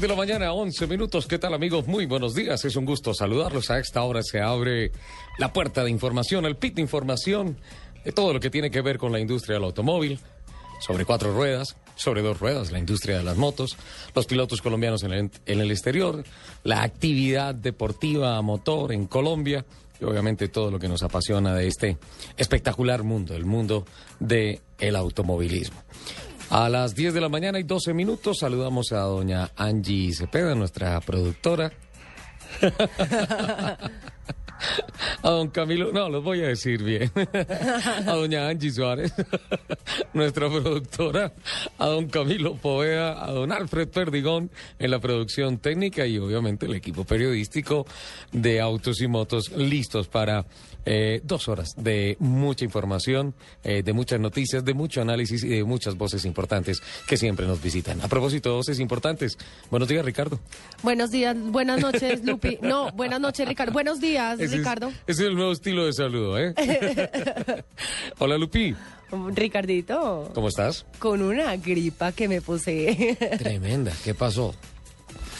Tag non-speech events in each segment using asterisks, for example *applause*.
De la mañana, 11 minutos. ¿Qué tal, amigos? Muy buenos días. Es un gusto saludarlos. A esta hora se abre la puerta de información, el pit de información de todo lo que tiene que ver con la industria del automóvil, sobre cuatro ruedas, sobre dos ruedas, la industria de las motos, los pilotos colombianos en el, en el exterior, la actividad deportiva a motor en Colombia y obviamente todo lo que nos apasiona de este espectacular mundo, el mundo del el automovilismo. A las 10 de la mañana y 12 minutos saludamos a doña Angie Cepeda, nuestra productora. *laughs* A don Camilo, no, los voy a decir bien. A doña Angie Suárez, nuestra productora. A don Camilo Povea, a don Alfred Perdigón en la producción técnica y obviamente el equipo periodístico de Autos y Motos listos para eh, dos horas de mucha información, eh, de muchas noticias, de mucho análisis y de muchas voces importantes que siempre nos visitan. A propósito voces importantes, buenos días, Ricardo. Buenos días, buenas noches, *laughs* Lupi. No, buenas noches, Ricardo. Buenos días, Ese Ricardo. Es, ese es el nuevo estilo de saludo, ¿eh? *laughs* Hola, Lupi. Ricardito. ¿Cómo estás? Con una gripa que me posee. Tremenda. ¿Qué pasó?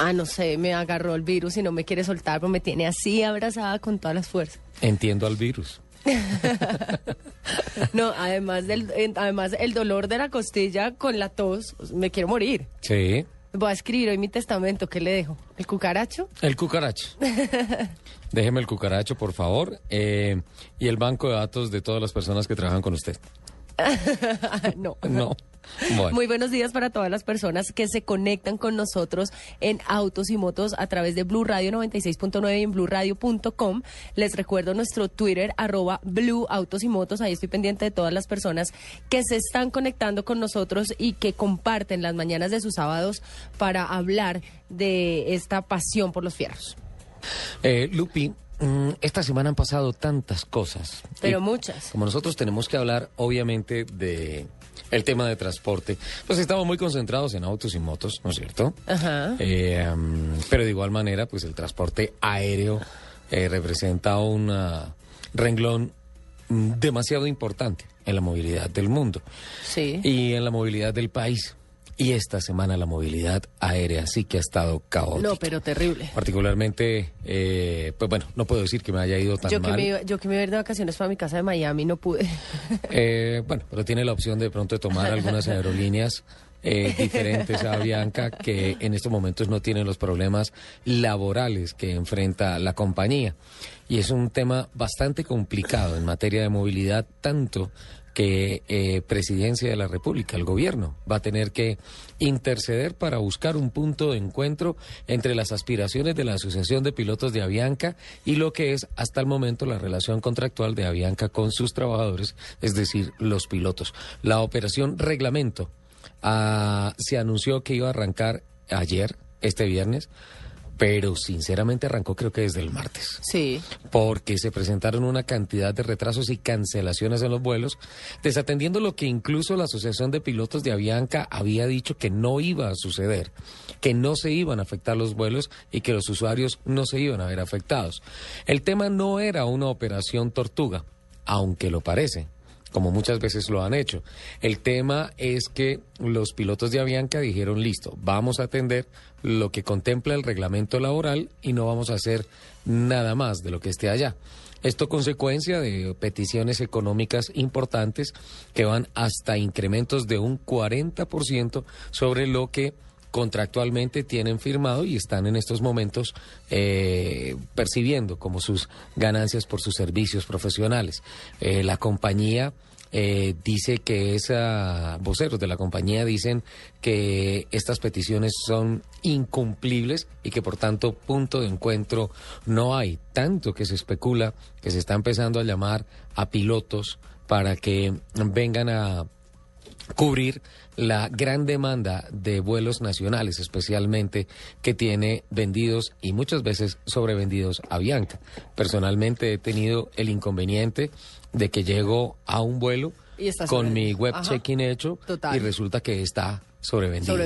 Ah, no sé, me agarró el virus y no me quiere soltar, pero me tiene así abrazada con todas las fuerzas. Entiendo al virus. *laughs* no, además del, además el dolor de la costilla con la tos, me quiero morir. Sí. Voy a escribir hoy mi testamento, ¿qué le dejo? ¿El cucaracho? El cucaracho. *laughs* Déjeme el cucaracho, por favor. Eh, y el banco de datos de todas las personas que trabajan con usted. No. No. Bueno. Muy buenos días para todas las personas que se conectan con nosotros en Autos y Motos a través de Blue Radio 96.9 y en blueradio.com. Les recuerdo nuestro Twitter, arroba Blue Autos y Motos. Ahí estoy pendiente de todas las personas que se están conectando con nosotros y que comparten las mañanas de sus sábados para hablar de esta pasión por los fierros. Eh, Lupi, esta semana han pasado tantas cosas. Pero Y muchas. Como nosotros tenemos que hablar, obviamente, de el tema de transporte, pues estamos muy concentrados en autos y motos, ¿no es cierto? Ajá. Eh, um, pero de igual manera, pues el transporte aéreo eh, representa un renglón mm, demasiado importante en la movilidad del mundo Sí. y en la movilidad del país. Y esta semana la movilidad aérea sí que ha estado caótica. No, pero terrible. Particularmente, eh, pues bueno, no puedo decir que me haya ido tan Yo que, mal. me, iba- yo que me iba a ir de vacaciones para mi casa de Miami no pude. *laughs* Eh, bueno, pero tiene la opción de pronto de tomar algunas aerolíneas eh, diferentes a Avianca que en estos momentos no tienen los problemas laborales que enfrenta la compañía. Y es un tema bastante complicado en materia de movilidad, tanto que eh, Presidencia de la República, el gobierno, va a tener que interceder para buscar un punto de encuentro entre las aspiraciones de la Asociación de Pilotos de Avianca y lo que es hasta el momento la relación contractual de Avianca con sus trabajadores, es decir, los pilotos. La operación reglamento ah, se anunció que iba a arrancar ayer, este viernes, pero sinceramente arrancó creo que desde el martes Sí. porque se presentaron una cantidad de retrasos y cancelaciones en los vuelos, desatendiendo lo que incluso la Asociación de Pilotos de Avianca había dicho que no iba a suceder, que no se iban a afectar los vuelos y que los usuarios no se iban a ver afectados. El tema no era una operación tortuga, aunque lo parece como muchas veces lo han hecho. El tema es que los pilotos de Avianca dijeron, listo, vamos a atender lo que contempla el reglamento laboral y no vamos a hacer nada más de lo que esté allá. Esto consecuencia de peticiones económicas importantes que van hasta incrementos de un 40% sobre lo que contractualmente tienen firmado y están en estos momentos eh, percibiendo como sus ganancias por sus servicios profesionales. Eh, la compañía eh, dice que esa voceros de la compañía dicen que estas peticiones son incumplibles y que por tanto punto de encuentro no hay. Tanto que se especula que se está empezando a llamar a pilotos para que vengan a cubrir la gran demanda de vuelos nacionales, especialmente que tiene vendidos y muchas veces sobrevendidos a Bianca. Personalmente he tenido el inconveniente de que llego a un vuelo Y con mi web check-in hecho Total. y resulta que está sobrevendido.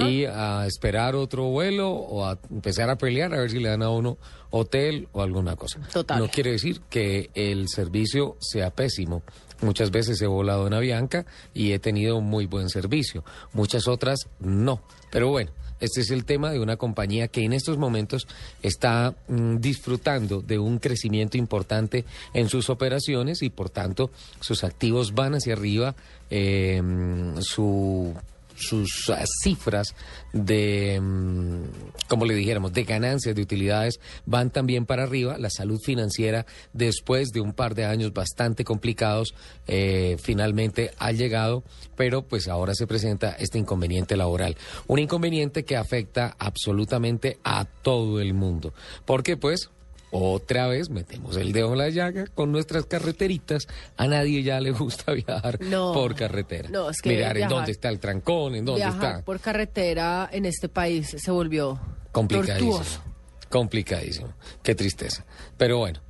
Y a esperar otro vuelo o a empezar a pelear a ver si le dan a uno hotel o alguna cosa. Total. No quiere decir que el servicio sea pésimo. Muchas veces he volado en Avianca y he tenido muy buen servicio. Muchas otras no. Pero bueno, este es el tema de una compañía que en estos momentos está mm, disfrutando de un crecimiento importante en sus operaciones y por tanto sus activos van hacia arriba. eh, mm, su sus ah, cifras de, mm, como le dijéramos, de ganancias, de utilidades, van también para arriba. La salud financiera, después de un par de años bastante complicados, eh, finalmente ha llegado, pero pues ahora se presenta este inconveniente laboral. Un inconveniente que afecta absolutamente a todo el mundo. Porque pues... Otra vez metemos el dedo en la llaga con nuestras carreteritas. A nadie ya le gusta *laughs* viajar No. por carretera. No, es que Mirar en dónde está el trancón, en dónde Viajar está. por carretera en este país se volvió Complicadísimo. tortuoso. Complicadísimo. Qué tristeza. Pero bueno,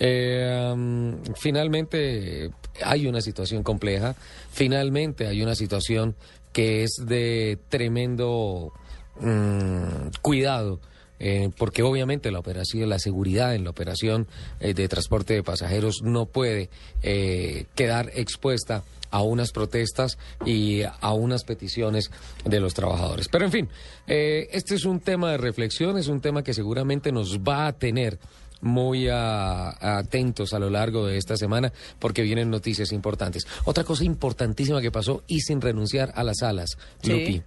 eh, um, finalmente hay una situación compleja. Finalmente hay una situación que es de tremendo mm, cuidado. Eh, porque obviamente la operación, la seguridad en la operación eh, de transporte de pasajeros no puede eh, quedar expuesta a unas protestas y a unas peticiones de los trabajadores. Pero en fin, este es un tema de reflexión, es un tema que seguramente nos va a tener muy atentos a lo largo de esta semana porque vienen noticias importantes. Otra cosa importantísima que pasó y sin renunciar a las alas, Sí. Lupi.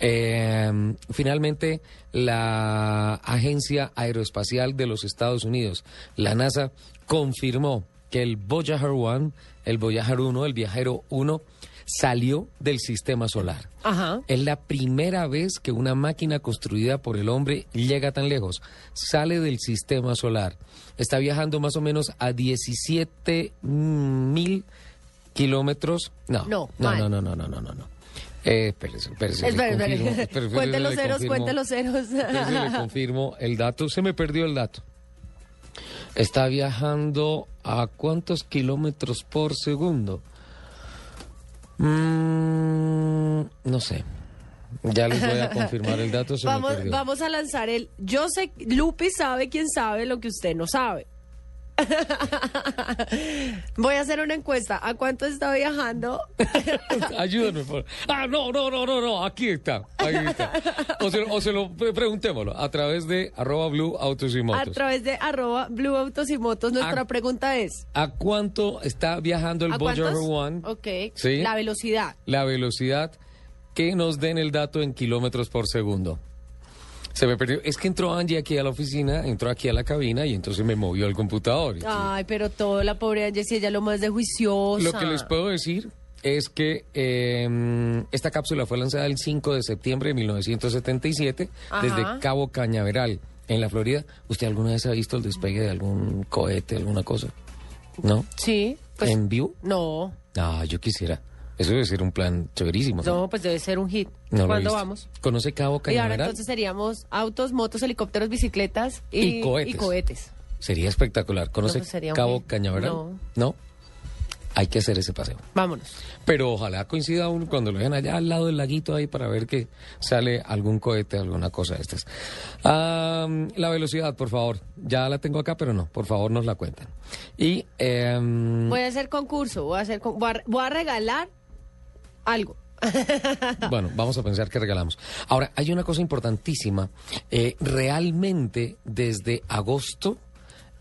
Eh, finalmente, la Agencia Aeroespacial de los Estados Unidos, la NASA, confirmó que el Voyager 1, el Voyager 1, el viajero 1, salió del sistema solar. Ajá. Es la primera vez que una máquina construida por el hombre llega tan lejos. Sale del sistema solar. Está viajando más o menos a 17 mil kilómetros. No, No, no, no, no, no, no, no, no. Eh, espérese, espérese, Cuente los ceros, cuente los ceros. Le *laughs* confirmo el dato. Se me perdió el dato. Está viajando a cuántos kilómetros por segundo. Mm, no sé. Ya les voy a *laughs* confirmar el dato. Se Vamos, vamos a lanzar el. Yo sé, Lupi sabe quién sabe lo que usted no sabe. *laughs* Voy a hacer una encuesta. ¿A cuánto está viajando? *laughs* Ayúdenme. por- Ah, no, no, no, no, no. Aquí está. Ahí está. O se, o se lo pre- preguntémoslo a través de arroba blue autos y A motos. través de arroba Blue Autos y Motos. Nuestra Ah. pregunta es. ¿A cuánto está viajando el ¿A Voyager? One? Ok. Sí. La velocidad. la velocidad que nos den el dato en kilómetros por segundo. Se me perdió. Es que entró Angie aquí a la oficina, entró aquí a la cabina y entonces me movió el computador. Ay, pero todo la pobre Angie, si ella lo más de juiciosa. Lo que les puedo decir es que eh, esta cápsula fue lanzada el 5 de septiembre de 1977 Ajá. desde Cabo Cañaveral, en la Florida. ¿Usted alguna vez ha visto el despegue de algún cohete, alguna cosa? ¿No? Sí. Pues, ¿En vivo? no, Ah, yo quisiera. Eso debe ser un plan chéverísimo. no, pues debe ser un hit. No ¿Cuándo vamos? ¿Conoce Cabo Y ahora Cañaveral? entonces seríamos autos, motos, helicópteros, bicicletas y, Y cohetes. y cohetes. Sería espectacular. ¿Conoce No, pues sería Cabo. Cañaveral? No. ¿No? Hay que hacer ese paseo. Vámonos. Pero ojalá coincida uno cuando lo vean allá al lado del laguito ahí para ver que sale algún cohete, alguna cosa de estas. La velocidad, por favor. Ya la tengo acá, pero no. Por favor, nos la cuentan. Y em, Voy a hacer concurso, voy a hacer voy a, voy a regalar algo. *laughs* bueno, vamos a pensar que regalamos. Ahora, hay una cosa importantísima. Eh, realmente, desde agosto,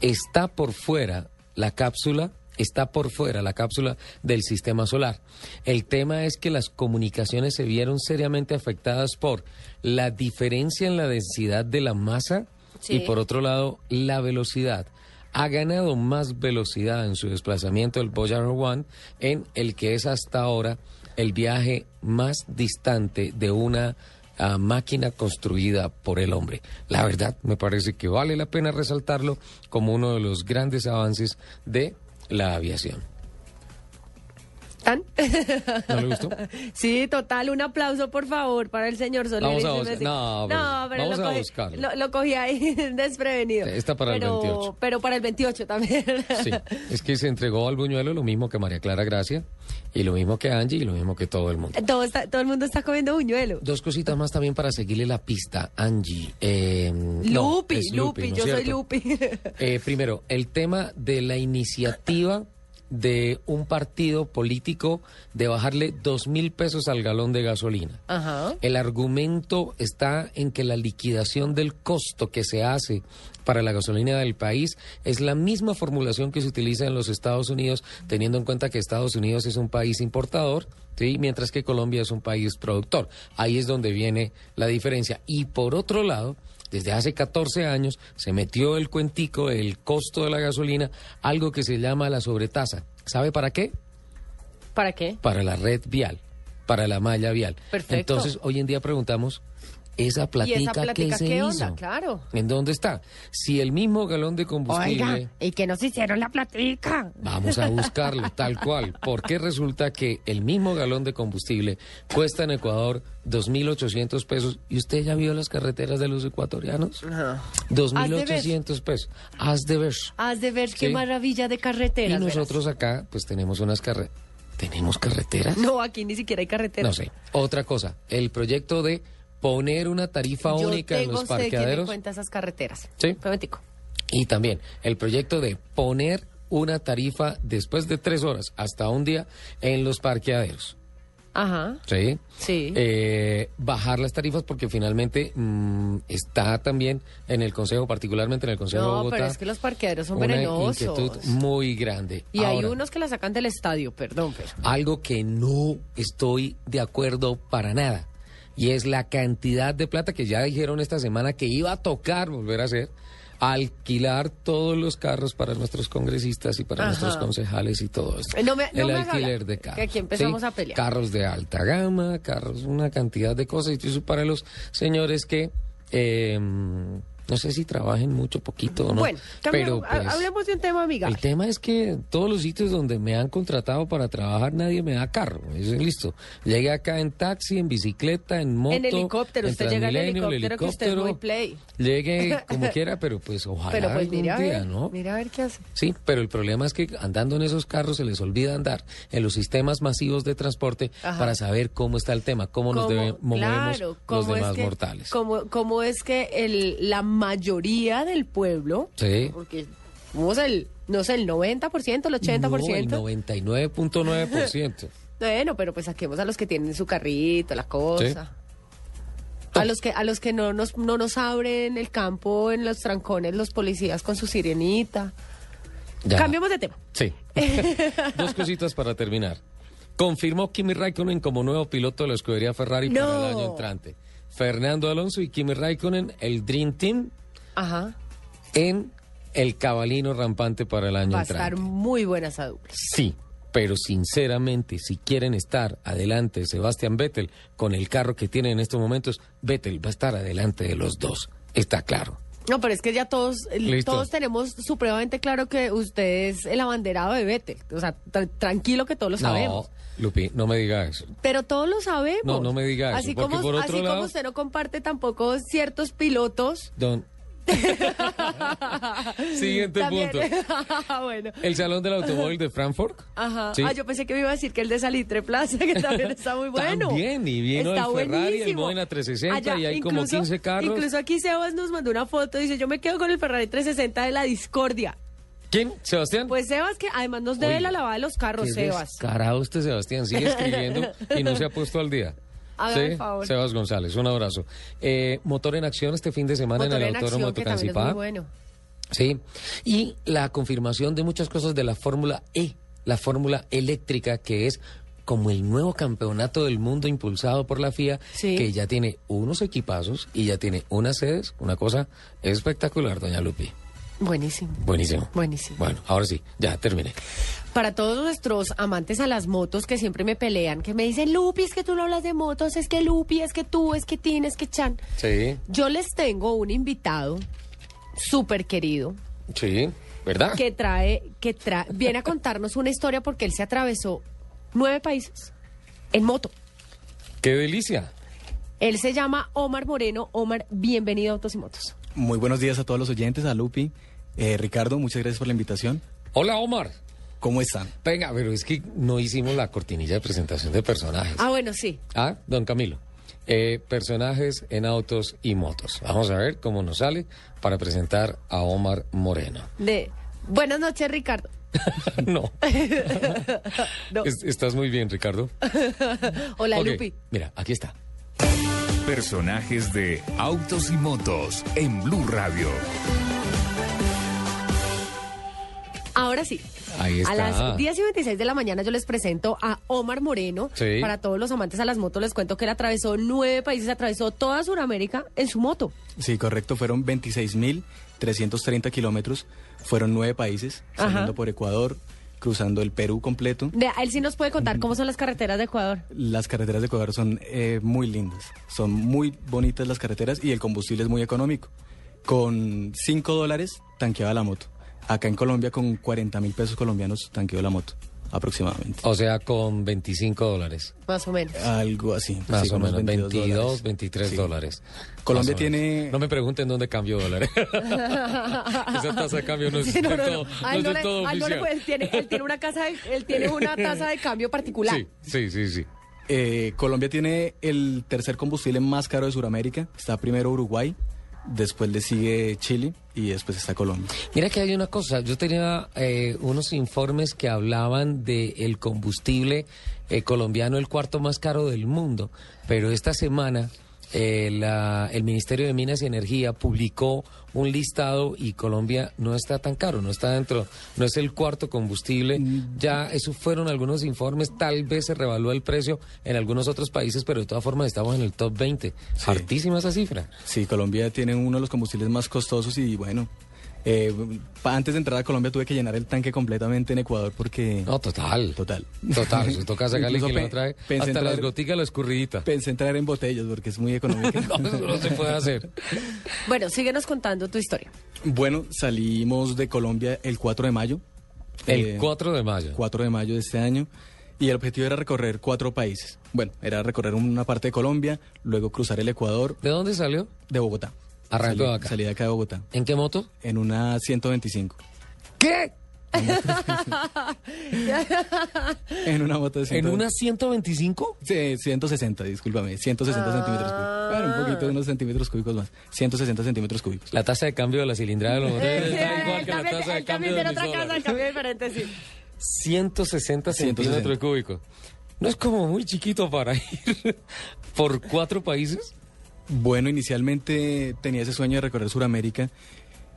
está por fuera la cápsula, está por fuera la cápsula del sistema solar. El tema es que las comunicaciones se vieron seriamente afectadas por la diferencia en la densidad de la masa Sí. y por otro lado, la velocidad. ha ganado más velocidad en su desplazamiento el Voyager One en el que es hasta ahora el viaje más distante de una ah, máquina construida por el hombre. La verdad, me parece que vale la pena resaltarlo como uno de los grandes avances de la aviación. ¿Tan? ¿No le gustó? *laughs* Sí, total, un aplauso por favor para el señor Soler. Vamos a Messi. no, pero vamos lo, a cogí, buscarlo. lo, lo cogí ahí *laughs* desprevenido. Está para el pero, 28. Pero para el 28 también. Sí, es que se entregó al buñuelo lo mismo que María Clara Gracia, y lo mismo que Angie, y lo mismo que todo el mundo. todo, está- todo el mundo está comiendo buñuelo. Dos cositas más también para seguirle la pista, Angie. Eh, no, Lupi, Lupi, ¿no es yo soy? Lupi. Eh, primero, el tema de la iniciativa de un partido político de bajarle dos mil pesos al galón de gasolina. Ajá. El argumento está en que la liquidación del costo que se hace para la gasolina del país es la misma formulación que se utiliza en los Estados Unidos, teniendo en cuenta que Estados Unidos es un país importador, ¿sí? mientras que Colombia es un país productor. Ahí es donde viene la diferencia. Y por otro lado, desde hace 14 años se metió el cuentico del costo de la gasolina, algo que se llama la sobretasa. ¿Sabe para qué? ¿Para qué? para la red vial, para la malla vial. Perfecto. Entonces, hoy en día preguntamos, ¿esa ¿Y platica, esa plática qué se qué hizo? onda? Claro. ¿En dónde está? Si el mismo galón de combustible... ¿y que nos hicieron la platica? Vamos a buscarlo, *laughs* tal cual. Porque resulta que el mismo galón de combustible cuesta en Ecuador 2.800 pesos. ¿Y usted ya vio las carreteras de los ecuatorianos? 2.800 pesos. Haz de ver. Has de ver qué Sí. maravilla de carreteras. Y verás. nosotros acá, pues tenemos unas carreteras. ¿Tenemos carreteras? No, aquí ni siquiera hay carretera. No sé. Otra cosa, el proyecto de poner una tarifa Yo única en los parqueaderos cuenta esas carreteras. Sí. Un momentico. y también el proyecto de poner una tarifa después de tres horas hasta un día en los parqueaderos. Ajá. ¿Sí? Sí. Eh, bajar las tarifas porque finalmente mm, está también en el Consejo, particularmente en el Consejo de No, Bogotá. pero es que los parqueaderos son una venenosos. inquietud muy grande. Y hay unos que la sacan del estadio, perdón, pero. algo que no estoy de acuerdo para nada. Y es la cantidad de plata que ya dijeron esta semana que iba a tocar volver a hacer. Alquilar todos los carros para nuestros congresistas y para Ajá. nuestros concejales y todo esto. No me- no El me alquiler de que carros. aquí empezamos ¿sí? a pelear. Carros de alta gama, carros, una cantidad de cosas. Y eso para los señores que eh, no sé si trabajen mucho, poquito o no. bueno, pero cambiamos- pues, hablemos de un tema amigable. el tema es que en todos los sitios donde me han contratado para trabajar nadie me da carro. Eso es listo. Llegué acá en taxi, en bicicleta, en moto. En helicóptero, usted llega en Transmilenio, el helicóptero, que usted es muy helicóptero. play. Llegue *laughs* como quiera, pero pues ojalá pero pues algún mira a día, ver, ¿no? mira a ver qué hace. Sí, pero el problema es que andando en esos carros se les olvida andar en los sistemas masivos de transporte Ajá. para saber cómo está el tema, cómo nos Cómo- debe- movemos claro, los cómo es demás que- mortales. Cómo, cómo es que el, la mayoría del pueblo, Sí. porque somos el, no sé, el 90%, el 80%. No, el 99.9%. *laughs* Bueno, pero pues saquemos a los que tienen su carrito, la cosa. A los que a los que no nos no nos abren el campo en los trancones los policías con su sirenita. Ya. Cambiemos de tema. Sí. *laughs* Dos cositas para terminar. Confirmó Kimi Raikkonen como nuevo piloto de la escudería Ferrari para No. el año entrante. Fernando Alonso y Kimi Raikkonen, el Dream Team, Ajá. en el cabalino rampante para el año Va a entrante. estar muy buena esa dupla. Sí, pero sinceramente, si quieren estar adelante de Sebastián Vettel con el carro que tiene en estos momentos, Vettel va a estar adelante de los dos. Está claro. No, pero es que ya todos Listo. todos tenemos supremamente claro que usted es el abanderado de Vettel. O sea, tra- tranquilo que todos lo sabemos. No, Lupi, no me diga eso. Pero todos lo sabemos. No, no me diga eso, Así como, por otro así lado- como usted no comparte tampoco ciertos pilotos. Don. *laughs* Siguiente también- punto. *laughs* bueno. El Salón del Automóvil de Frankfurt. Ajá. Sí. Ah, yo pensé que me iba a decir que el de Salitre Plaza, que también está muy bueno. También, y vino Está el Ferrari, el buenísimo. Modena 360, y hay como incluso- 15 carros. Incluso aquí Sebas nos mandó una foto, dice, yo me quedo con el Ferrari 360 de la discordia. ¿Quién? ¿Sebastián? Pues Sebas, que además nos debe la lavada de los carros, Qué Sebas. descarado este Sebastián. Sigue escribiendo y no se ha puesto al día. Hágame el favor. Sebas González, un abrazo. Eh, motor en acción este fin de semana Motor en el Autódromo de bueno. Sí, y la confirmación de muchas cosas de la Fórmula E, la Fórmula eléctrica, que es como el nuevo campeonato del mundo impulsado por la FIA, Sí. que ya tiene unos equipazos y ya tiene unas sedes, una cosa espectacular, doña Lupi. Buenísimo. Buenísimo. Buenísimo. Bueno, ahora sí, ya terminé. Para todos nuestros amantes a las motos que siempre me pelean, que me dicen, Lupi, es que tú no hablas de motos, es que Lupi, es que tú, es que Tin, es que Chan. Sí, Yo les tengo un invitado súper querido sí, ¿verdad? que trae, que trae, viene a contarnos una historia porque él se atravesó nueve países en moto. ¡Qué delicia! Él se llama Omar Moreno. Omar, bienvenido a Autos y Motos. Muy buenos días a todos los oyentes, a Lupi. Eh, Ricardo, muchas gracias por la invitación. Hola, Omar. ¿Cómo están? Venga, pero es que no hicimos la cortinilla de presentación de personajes. Ah, bueno, sí. Ah, don Camilo. Eh, personajes en autos y motos. Vamos a ver cómo nos sale para presentar a Omar Moreno. De Buenas noches, Ricardo. *laughs* no. *laughs* No. Es- estás muy bien, Ricardo. *laughs* Hola, Lupi. Mira, aquí está. Personajes de Autos y Motos en Blue Radio. Ahora sí. Ahí está. A las 10 y 26 de la mañana yo les presento a Omar Moreno. Sí. Para todos los amantes a las motos les cuento que él atravesó nueve países, atravesó toda Sudamérica en su moto. Sí, correcto, fueron 26.330 kilómetros, fueron nueve países, Ajá. saliendo por Ecuador, cruzando el Perú completo. De, él sí nos puede contar cómo son las carreteras de Ecuador. Las carreteras de Ecuador son eh, muy lindas, son muy bonitas las carreteras y el combustible es muy económico. Con 5 dólares tanqueaba la moto. Acá en Colombia con 40 mil pesos colombianos tanqueó la moto, aproximadamente. O sea, con 25 dólares. Más o menos. Algo así. Más sí, o menos, 22, dólares. 23 Sí. dólares. Colombia tiene- No me pregunten dónde cambio dólares. *laughs* Esa tasa de cambio no es Sí, no, no, no. todo, A no él es todo a él oficial. tiene- él tiene una casa de- él tiene una tasa de cambio particular. Sí, sí, sí, sí. Eh, Colombia tiene el tercer combustible más caro de Sudamérica. Está primero Uruguay, después le sigue Chile y después está Colombia. Mira que hay una cosa, yo tenía eh, unos informes que hablaban del el combustible eh, colombiano, el cuarto más caro del mundo, pero esta semana eh, la- el Ministerio de Minas y Energía publicó un listado y Colombia no está tan caro, no está dentro, no es el cuarto combustible, ya esos fueron algunos informes, tal vez se revalúa el precio en algunos otros países, pero de todas formas estamos en el top 20, hartísima esa cifra. Sí, Colombia tiene uno de los combustibles más costosos y bueno, eh, antes de entrar a Colombia tuve que llenar el tanque completamente en Ecuador porque... No, total. Total. Total, si toca sacarle que lo trae pensé hasta las goticas la escurridita. Pensé entrar en botellas porque es muy económico. *laughs* No, eso no se puede hacer. Bueno, síguenos contando tu historia. bueno, salimos de Colombia el 4 de mayo. El Eh, 4 de mayo. 4 de mayo de este año. Y el objetivo era recorrer cuatro países. Bueno, era recorrer una parte de Colombia, luego cruzar el Ecuador ¿De dónde salió? de Bogotá. Arrancó Salí- acá. Salí de acá de Bogotá. ¿En qué moto? En una 125. ¿Qué? *laughs* En una moto de ¿En 125. una 125? Sí, 160, discúlpame. 160 centímetros cúbicos. Bueno, un poquito, unos centímetros cúbicos más. 160 centímetros cúbicos. La tasa de cambio de la cilindrada de los motores Sí, está igual que la tasa de cambio de mis otra casa de dólares. cambio diferente, sí. 160 centímetros 160. cúbicos. ¿No es como muy chiquito para ir *laughs* por cuatro países? Bueno, inicialmente tenía ese sueño de recorrer Sudamérica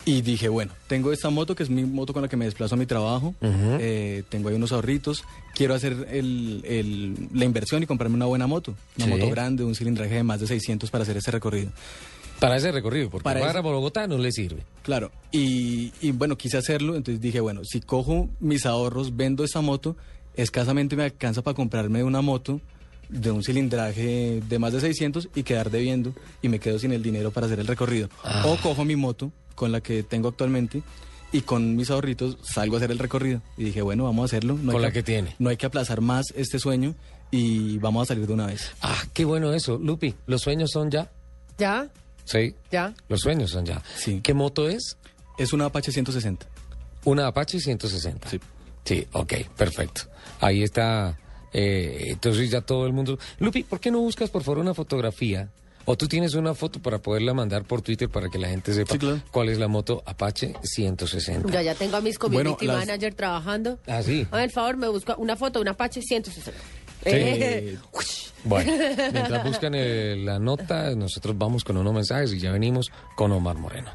y dije, bueno, tengo esta moto que es mi moto con la que me desplazo a mi trabajo, eh, tengo ahí unos ahorritos, quiero hacer el- el- la inversión y comprarme una buena moto, una Sí. moto grande, un cilindraje de más de 600 para hacer ese recorrido. Para ese recorrido, porque Para para, Bogotá no le sirve. Claro, y, y bueno, quise hacerlo, entonces dije, bueno, si cojo mis ahorros, vendo esa moto, escasamente me alcanza para comprarme una moto de un cilindraje de más de 600 y quedar debiendo y me quedo sin el dinero para hacer el recorrido. Ah. O cojo mi moto con la que tengo actualmente y con mis ahorritos salgo a hacer el recorrido. Y dije, bueno, vamos a hacerlo. No Con la que tiene. No hay que aplazar más este sueño y vamos a salir de una vez. Ah, qué bueno eso. Lupi, ¿los sueños son ya? ¿Ya? Sí. ¿Ya? Los sueños son ya. Sí. ¿Qué moto es? Es una Apache 160. Una Apache 160. Sí. Sí, ok, perfecto. Ahí está. Eh, entonces ya todo el mundo. Lupi, ¿por qué no buscas por favor una fotografía? O tú tienes una foto para poderla mandar por Twitter para que la gente sepa Sí, claro. cuál es la moto Apache 160. Ya, ya tengo a mis community Bueno, las- manager trabajando. Ah, sí. A ver, favor, me busca una foto de una Apache 160. Eh, *laughs* Bueno, mientras buscan eh, la nota, nosotros vamos con unos mensajes y ya venimos con Omar Moreno.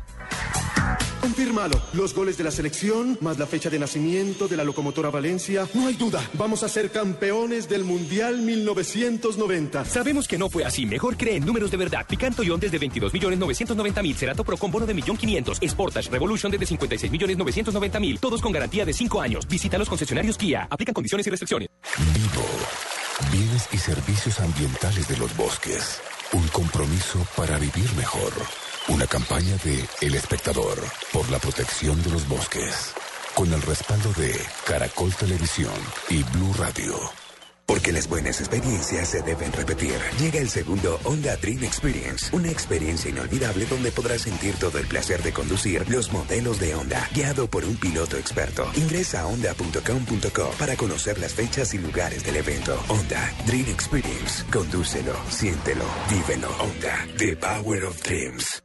Confírmalo. Los goles de la selección, más la fecha de nacimiento de la locomotora Valencia. No hay duda. Vamos a ser campeones del Mundial 1990. Sabemos que no fue así. Mejor cree en números de verdad. Picanto Ion desde 22 millones 990 mil. Cerato Pro con bono de millón 500. Sportage Revolution desde 56 millones 990 mil. Todos con garantía de 5 años. Visita los concesionarios Kia. Aplican condiciones y restricciones. Vivo. Bienes y servicios ambientales de los bosques. Un compromiso para vivir mejor. Una campaña de El Espectador por la protección de los bosques. Con el respaldo de Caracol Televisión y Blue Radio. Porque las buenas experiencias se deben repetir. Llega el segundo Honda Dream Experience, una experiencia inolvidable donde podrás sentir todo el placer de conducir los modelos de Honda, guiado por un piloto experto. Ingresa a honda.com.co para conocer las fechas y lugares del evento. Honda Dream Experience. Condúcelo, siéntelo, vívelo. Honda, The Power of Dreams.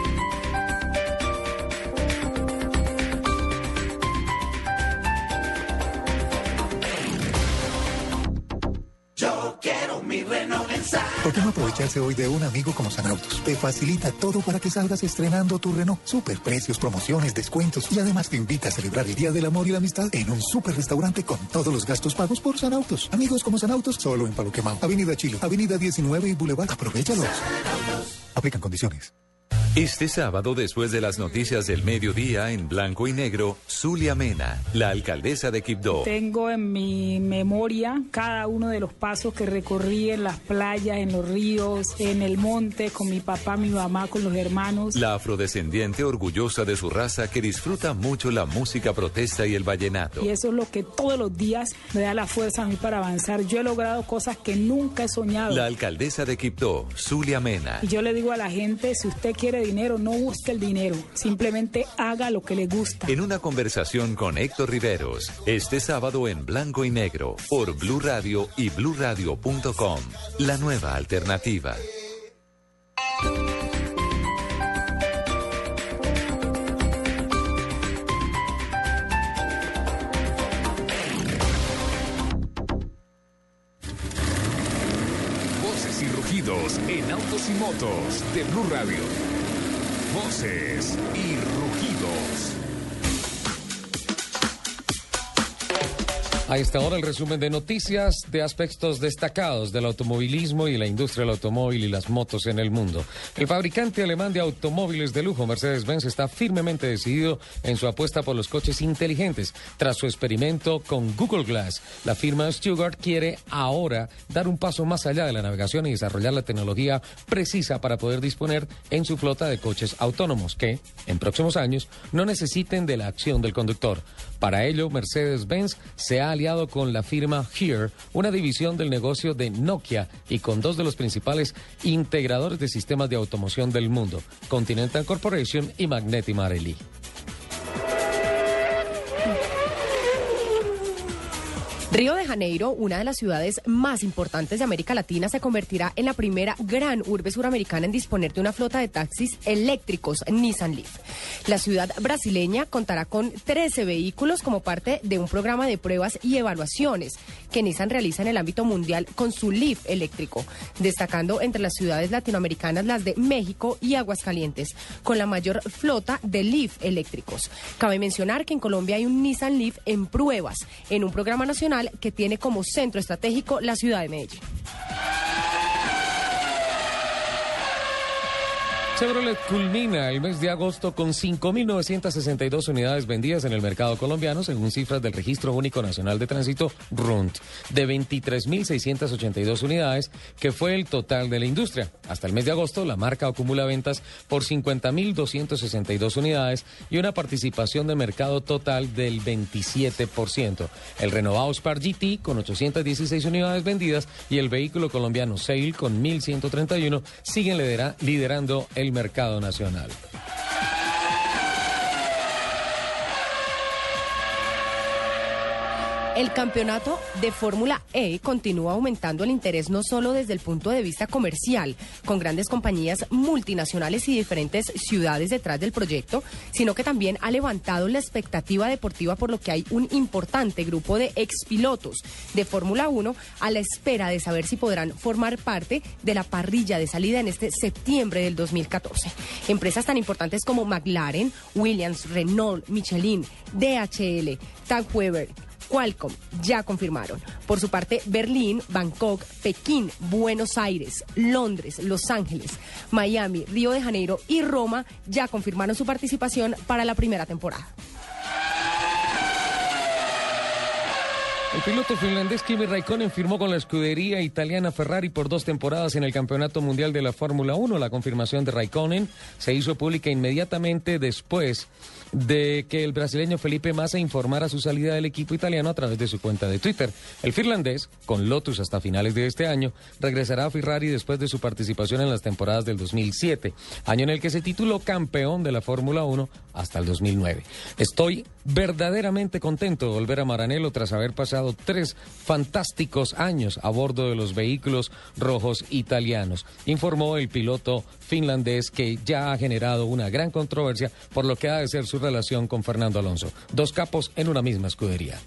¿Por qué no aprovecharse hoy de un amigo como Sanautos? Te facilita todo para que salgas estrenando tu Renault. Super precios, promociones, descuentos y además te invita a celebrar el Día del Amor y la Amistad en un super restaurante con todos los gastos pagos por Sanautos. Amigos como Sanautos, solo en Paloquemao. Avenida Chile, Avenida 19 y Boulevard. Aprovechalos. Aplican condiciones. Este sábado, después de las noticias del mediodía en blanco y negro, Zulia Mena, la alcaldesa de Quibdó. Tengo en mi memoria cada uno de los pasos que recorrí en las playas, en los ríos, en el monte, con mi papá, mi mamá, con los hermanos. La afrodescendiente orgullosa de su raza que disfruta mucho la música protesta y el vallenato. Y eso es lo que todos los días me da la fuerza a mí para avanzar. Yo he logrado cosas que nunca he soñado. La alcaldesa de Quibdó, Zulia Mena. Y yo le digo a la gente, si usted quiere dinero, no busque el dinero, simplemente haga lo que le gusta. En una conversación con Héctor Riveros, este sábado en blanco y negro, por Blue Radio y bluradio.com, la nueva alternativa. Voces y rugidos en autos y motos de Blue Radio. Voces y rugidos. A esta hora el resumen de noticias de aspectos destacados del automovilismo y la industria del automóvil y las motos en el mundo. El fabricante alemán de automóviles de lujo, Mercedes-Benz, está firmemente decidido en su apuesta por los coches inteligentes. Tras su experimento con Google Glass, la firma Stuttgart quiere ahora dar un paso más allá de la navegación y desarrollar la tecnología precisa para poder disponer en su flota de coches autónomos que, en próximos años, no necesiten de la acción del conductor. Para ello, Mercedes-Benz se ha con la firma Here, una división del negocio de Nokia y con dos de los principales integradores de sistemas de automoción del mundo, Continental Corporation y Magneti Marelli. Río de Janeiro, una de las ciudades más importantes de América Latina, se convertirá en la primera gran urbe suramericana en disponer de una flota de taxis eléctricos Nissan Leaf. La ciudad brasileña contará con 13 vehículos como parte de un programa de pruebas y evaluaciones que Nissan realiza en el ámbito mundial con su Leaf eléctrico, destacando entre las ciudades latinoamericanas las de México y Aguascalientes, con la mayor flota de Leaf eléctricos. Cabe mencionar que en Colombia hay un Nissan Leaf en pruebas en un programa nacional que tiene como centro estratégico la ciudad de Medellín. Chevrolet culmina el mes de agosto con 5.962 unidades vendidas en el mercado colombiano, según cifras del Registro Único Nacional de Tránsito, RUNT, de 23.682 unidades, que fue el total de la industria. Hasta el mes de agosto, la marca acumula ventas por 50.262 unidades y una participación de mercado total del 27%. El renovado Spark GT, con 816 unidades vendidas, y el vehículo colombiano Sail, con 1.131, siguen lidera- liderando el mercado nacional. El campeonato de Fórmula E continúa aumentando el interés no solo desde el punto de vista comercial, con grandes compañías multinacionales y diferentes ciudades detrás del proyecto, sino que también ha levantado la expectativa deportiva por lo que hay un importante grupo de expilotos de Fórmula 1 a la espera de saber si podrán formar parte de la parrilla de salida en este septiembre del 2014. Empresas tan importantes como McLaren, Williams, Renault, Michelin, DHL, Tag Heuer, Qualcomm ya confirmaron. Por su parte, Berlín, Bangkok, Pekín, Buenos Aires, Londres, Los Ángeles, Miami, Río de Janeiro y Roma ya confirmaron su participación para la primera temporada. El piloto finlandés Kimi Raikkonen firmó con la escudería italiana Ferrari por dos temporadas en el Campeonato Mundial de la Fórmula 1. La confirmación de Raikkonen se hizo pública inmediatamente después de que el brasileño Felipe Massa informara su salida del equipo italiano a través de su cuenta de Twitter. El finlandés, con Lotus hasta finales de este año, regresará a Ferrari después de su participación en las temporadas del 2007, año en el que se tituló campeón de la Fórmula 1 hasta el 2009. Estoy verdaderamente contento de volver a Maranello tras haber pasado tres fantásticos años a bordo de los vehículos rojos italianos, informó el piloto finlandés que ya ha generado una gran controversia por lo que ha de ser su relación con Fernando Alonso. Dos capos en una misma escudería.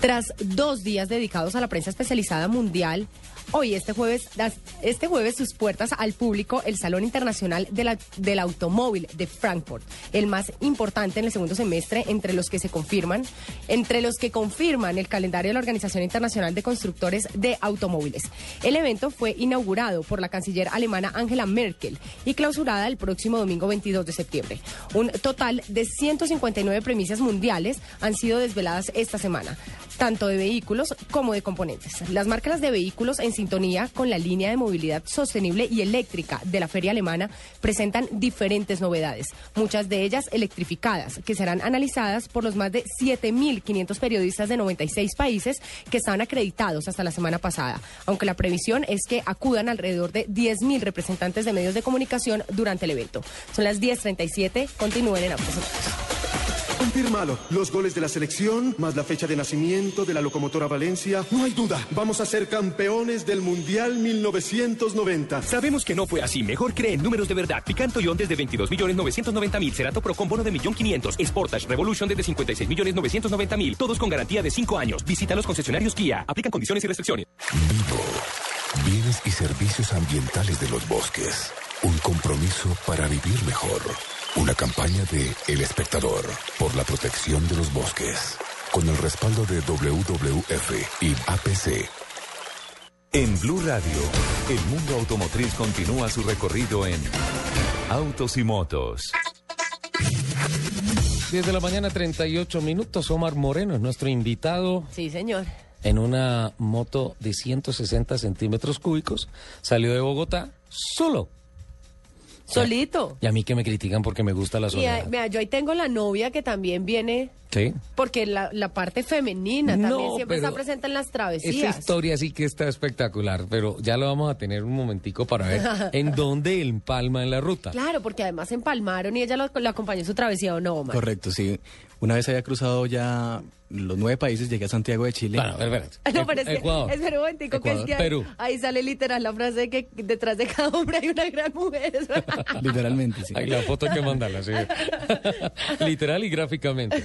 Tras dos días dedicados a la prensa especializada mundial, hoy, este jueves, este jueves sus puertas al público el Salón Internacional del Automóvil de Frankfurt, el más importante en el segundo semestre entre los que se confirman, entre los que confirman el calendario de la Organización Internacional de Constructores de Automóviles. El evento fue inaugurado por la canciller alemana Angela Merkel y clausurada el próximo domingo 22 de septiembre. Un total de 159 premisas mundiales han sido desveladas esta semana, tanto de vehículos como de componentes. Las marcas de vehículos en sintonía con la línea de movilidad sostenible y eléctrica de la feria alemana presentan diferentes novedades, muchas de ellas electrificadas, que serán analizadas por los más de 7.500 periodistas de 96 países que estaban acreditados hasta la semana pasada, aunque la previsión es que acudan alrededor de 10.000 representantes de medios de comunicación durante el evento. Son las 10.37, continúen en Autos Confírmalo. Los goles de la selección, más la fecha de nacimiento de la locomotora Valencia. No hay duda. Vamos a ser campeones del Mundial 1990. Sabemos que no fue así. Mejor cree en números de verdad. Picanto Ion desde 22 millones 990 mil. Cerato Pro con bono de millón 500. Sportage Revolution desde 56 millones 990 mil. Todos con garantía de 5 años. Visita los concesionarios Kia. Aplican condiciones y restricciones. Bienes y servicios ambientales de los bosques. Un compromiso para vivir mejor. Una campaña de El Espectador por la protección de los bosques. Con el respaldo de WWF y APC. En Blue Radio, el mundo automotriz continúa su recorrido en Autos y Motos. 10 de la mañana, 38 minutos. Omar Moreno es nuestro invitado Sí, señor. en una moto de 160 centímetros cúbicos. Salió de Bogotá solo. Solito. Y a mí que me critican porque me gusta la Y soledad. vea, yo ahí tengo la novia que también viene, Sí. porque la, la parte femenina también siempre está presente en las Esa travesías. historia sí que está espectacular, pero ya lo vamos a tener un momentico para ver *laughs* en dónde empalma en la ruta. Claro, porque además se empalmaron y ella lo, lo acompañó en su travesía o no, Omar. Correcto, sí. Una vez había cruzado ya los nueve países, llegué a Santiago de Chile. Bueno, a ver, espérate. No, pero es que, Ecuador. espera un momentico, que es Ecuador, que ahí, Perú. ahí sale literal la frase de que detrás de cada hombre hay una gran mujer. *laughs* Literalmente, sí. Hay la foto hay que mandarla, sí. *laughs* Literal y gráficamente.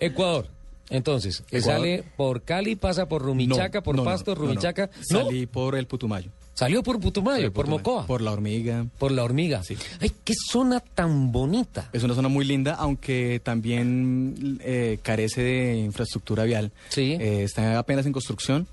Ecuador. Entonces, que Ecuador. sale por Cali, pasa por Rumichaca, No, por no, no, Pasto, no, no. Rumichaca. No, Salí por el Putumayo. Salió por Putumayo, por Putumayo, Mocoa, por, Por la hormiga. la hormiga. Ay, qué zona tan bonita. Es una zona muy linda, aunque también eh, carece de infraestructura vial. Sí. Eh, está apenas en construcción.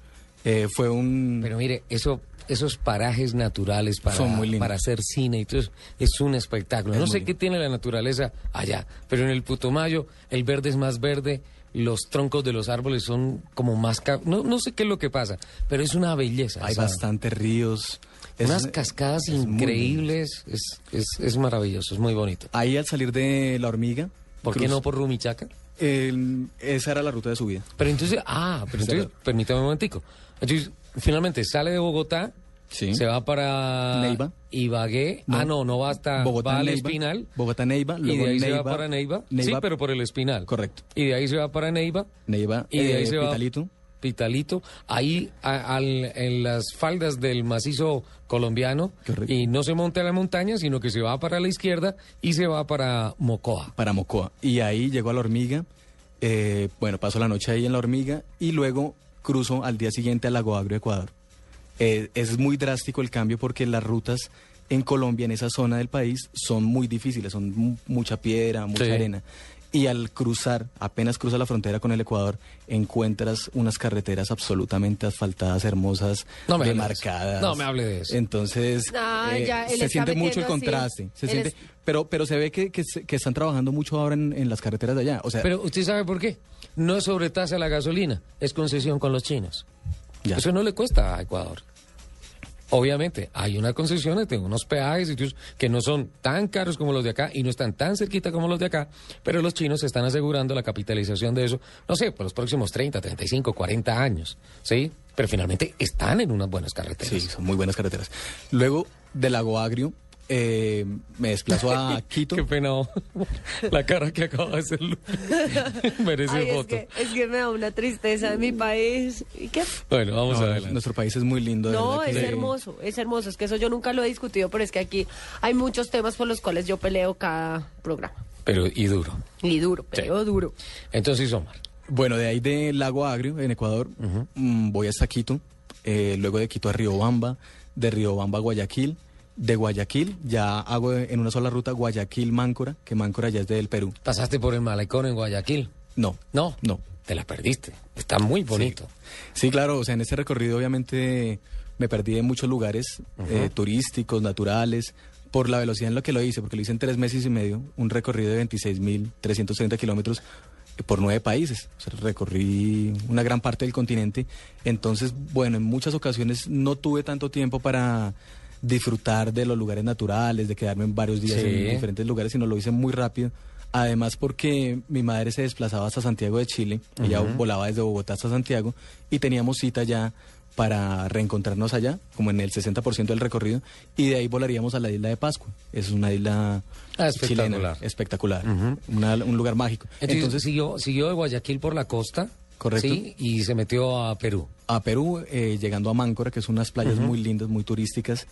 Eh, fue un... Pero mire, eso, esos parajes naturales para, Son muy lindos. para hacer cine y todo eso, es un espectáculo. Es no sé lindo. qué tiene la naturaleza allá, pero en el Putumayo el verde es más verde, los troncos de los árboles son como más... ca- No, no sé qué es lo que pasa, pero es una belleza. Hay bastantes ríos. Es- Unas cascadas es increíbles, es, es, es maravilloso, es muy bonito. Ahí al salir de la hormiga... ¿Por qué no por Rumichaca? esa era la ruta de subida. Pero entonces, ah, pero entonces, permítame un momentico. Entonces, finalmente sale de Bogotá, Sí. se va para Neiva. Ibagué. No. Ah, no, no va hasta Bogotá, va al Neiva. Espinal. Bogotá, Neiva. Y Luego de ahí se va para Neiva. Sí, Neiva- pero por el Espinal. Correcto. Y de ahí se va para Neiva. Neiva. Y de ahí eh, se va Pitalito. Pitalito, ahí a- al- en las faldas del macizo colombiano y no se monta a la montaña, sino que se va para la izquierda y se va para Mocoa. Para Mocoa. Y ahí llegó a la hormiga. eh, bueno, paso la noche ahí en la hormiga y luego cruzo al día siguiente al Lago Agrio, Ecuador. Eh, es muy drástico el cambio porque las rutas en Colombia, en esa zona del país, son muy difíciles, son mu- mucha piedra, mucha Sí. arena. Y al cruzar, apenas cruzas la frontera con el Ecuador, encuentras unas carreteras absolutamente asfaltadas, hermosas, No me demarcadas. No me hable de eso. Entonces, eh, ya, se siente mucho el así. contraste. Se Él siente, es- pero, pero se ve que, que, están trabajando mucho ahora en, en las carreteras de allá. O sea, Pero usted sabe por qué. No es sobretasa la gasolina, es concesión con los chinos. Ya. Eso no le cuesta a Ecuador. Obviamente, hay unas concesiones de unos peajes que no son tan caros como los de acá y no están tan cerquita como los de acá, pero los chinos están asegurando la capitalización de eso, no sé, por los próximos 30, 35, 40 años, ¿sí? Pero finalmente están en unas buenas carreteras. Sí, son muy buenas carreteras. Luego del Lago Agrio, eh, me desplazo a *laughs* Quito. Qué pena, *laughs* la cara que acaba de hacer. *laughs* Merece Ay, es foto. que, es que me da una tristeza de mi país. ¿Y qué? Bueno, vamos No, a ver. Nuestro país es muy lindo. de No, es que- hermoso, es hermoso. Es que eso yo nunca lo he discutido, pero es que aquí hay muchos temas por los cuales yo peleo cada programa. Pero, y duro. Y duro, peleo duro. Entonces, Omar. Bueno, de ahí del Lago Agrio, en Ecuador, mm, voy hasta Quito. eh, luego de Quito a Riobamba, de Riobamba a Guayaquil. De Guayaquil ya hago en una sola ruta Guayaquil-Máncora, que Máncora ya es del Perú. ¿Pasaste por el malecón en Guayaquil? No. No. No. Te la perdiste. Está muy bonito. Sí, claro, o sea, en este recorrido obviamente me perdí en muchos lugares eh, turísticos, naturales, por la velocidad en la que lo hice, porque lo hice en tres meses y medio, un recorrido de 26.330 kilómetros eh, por nueve países. O sea, recorrí una gran parte del continente. Entonces, bueno, en muchas ocasiones no tuve tanto tiempo para disfrutar de los lugares naturales, de quedarme en varios días Sí. en diferentes lugares, sino lo hice muy rápido. Además porque mi madre se desplazaba hasta Santiago de Chile, ella volaba desde Bogotá hasta Santiago y teníamos cita ya para reencontrarnos allá, como en el 60% del recorrido, y de ahí volaríamos a la isla de Pascua. Es una isla Ah, espectacular. chilena, espectacular, una- un lugar mágico. Entonces, siguió, siguió de Guayaquil por la costa. Correcto. Sí, y se metió a Perú. a Perú, eh, llegando a Máncora, que son unas playas muy lindas, muy turísticas.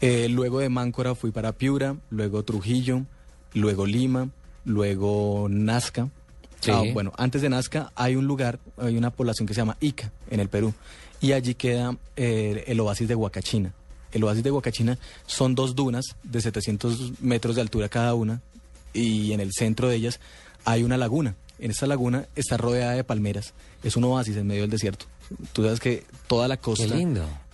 Eh, luego de Máncora fui para Piura, luego Trujillo, luego Lima, luego Nazca. Sí. Ah, bueno, antes de Nazca hay un lugar, hay una población que se llama Ica, en el Perú, y allí queda eh, el oasis de Huacachina. El oasis de Huacachina son dos dunas de 700 metros de altura cada una, y en el centro de ellas hay una laguna. En esta laguna está rodeada de palmeras. Es un oasis en medio del desierto. Tú sabes que toda la costa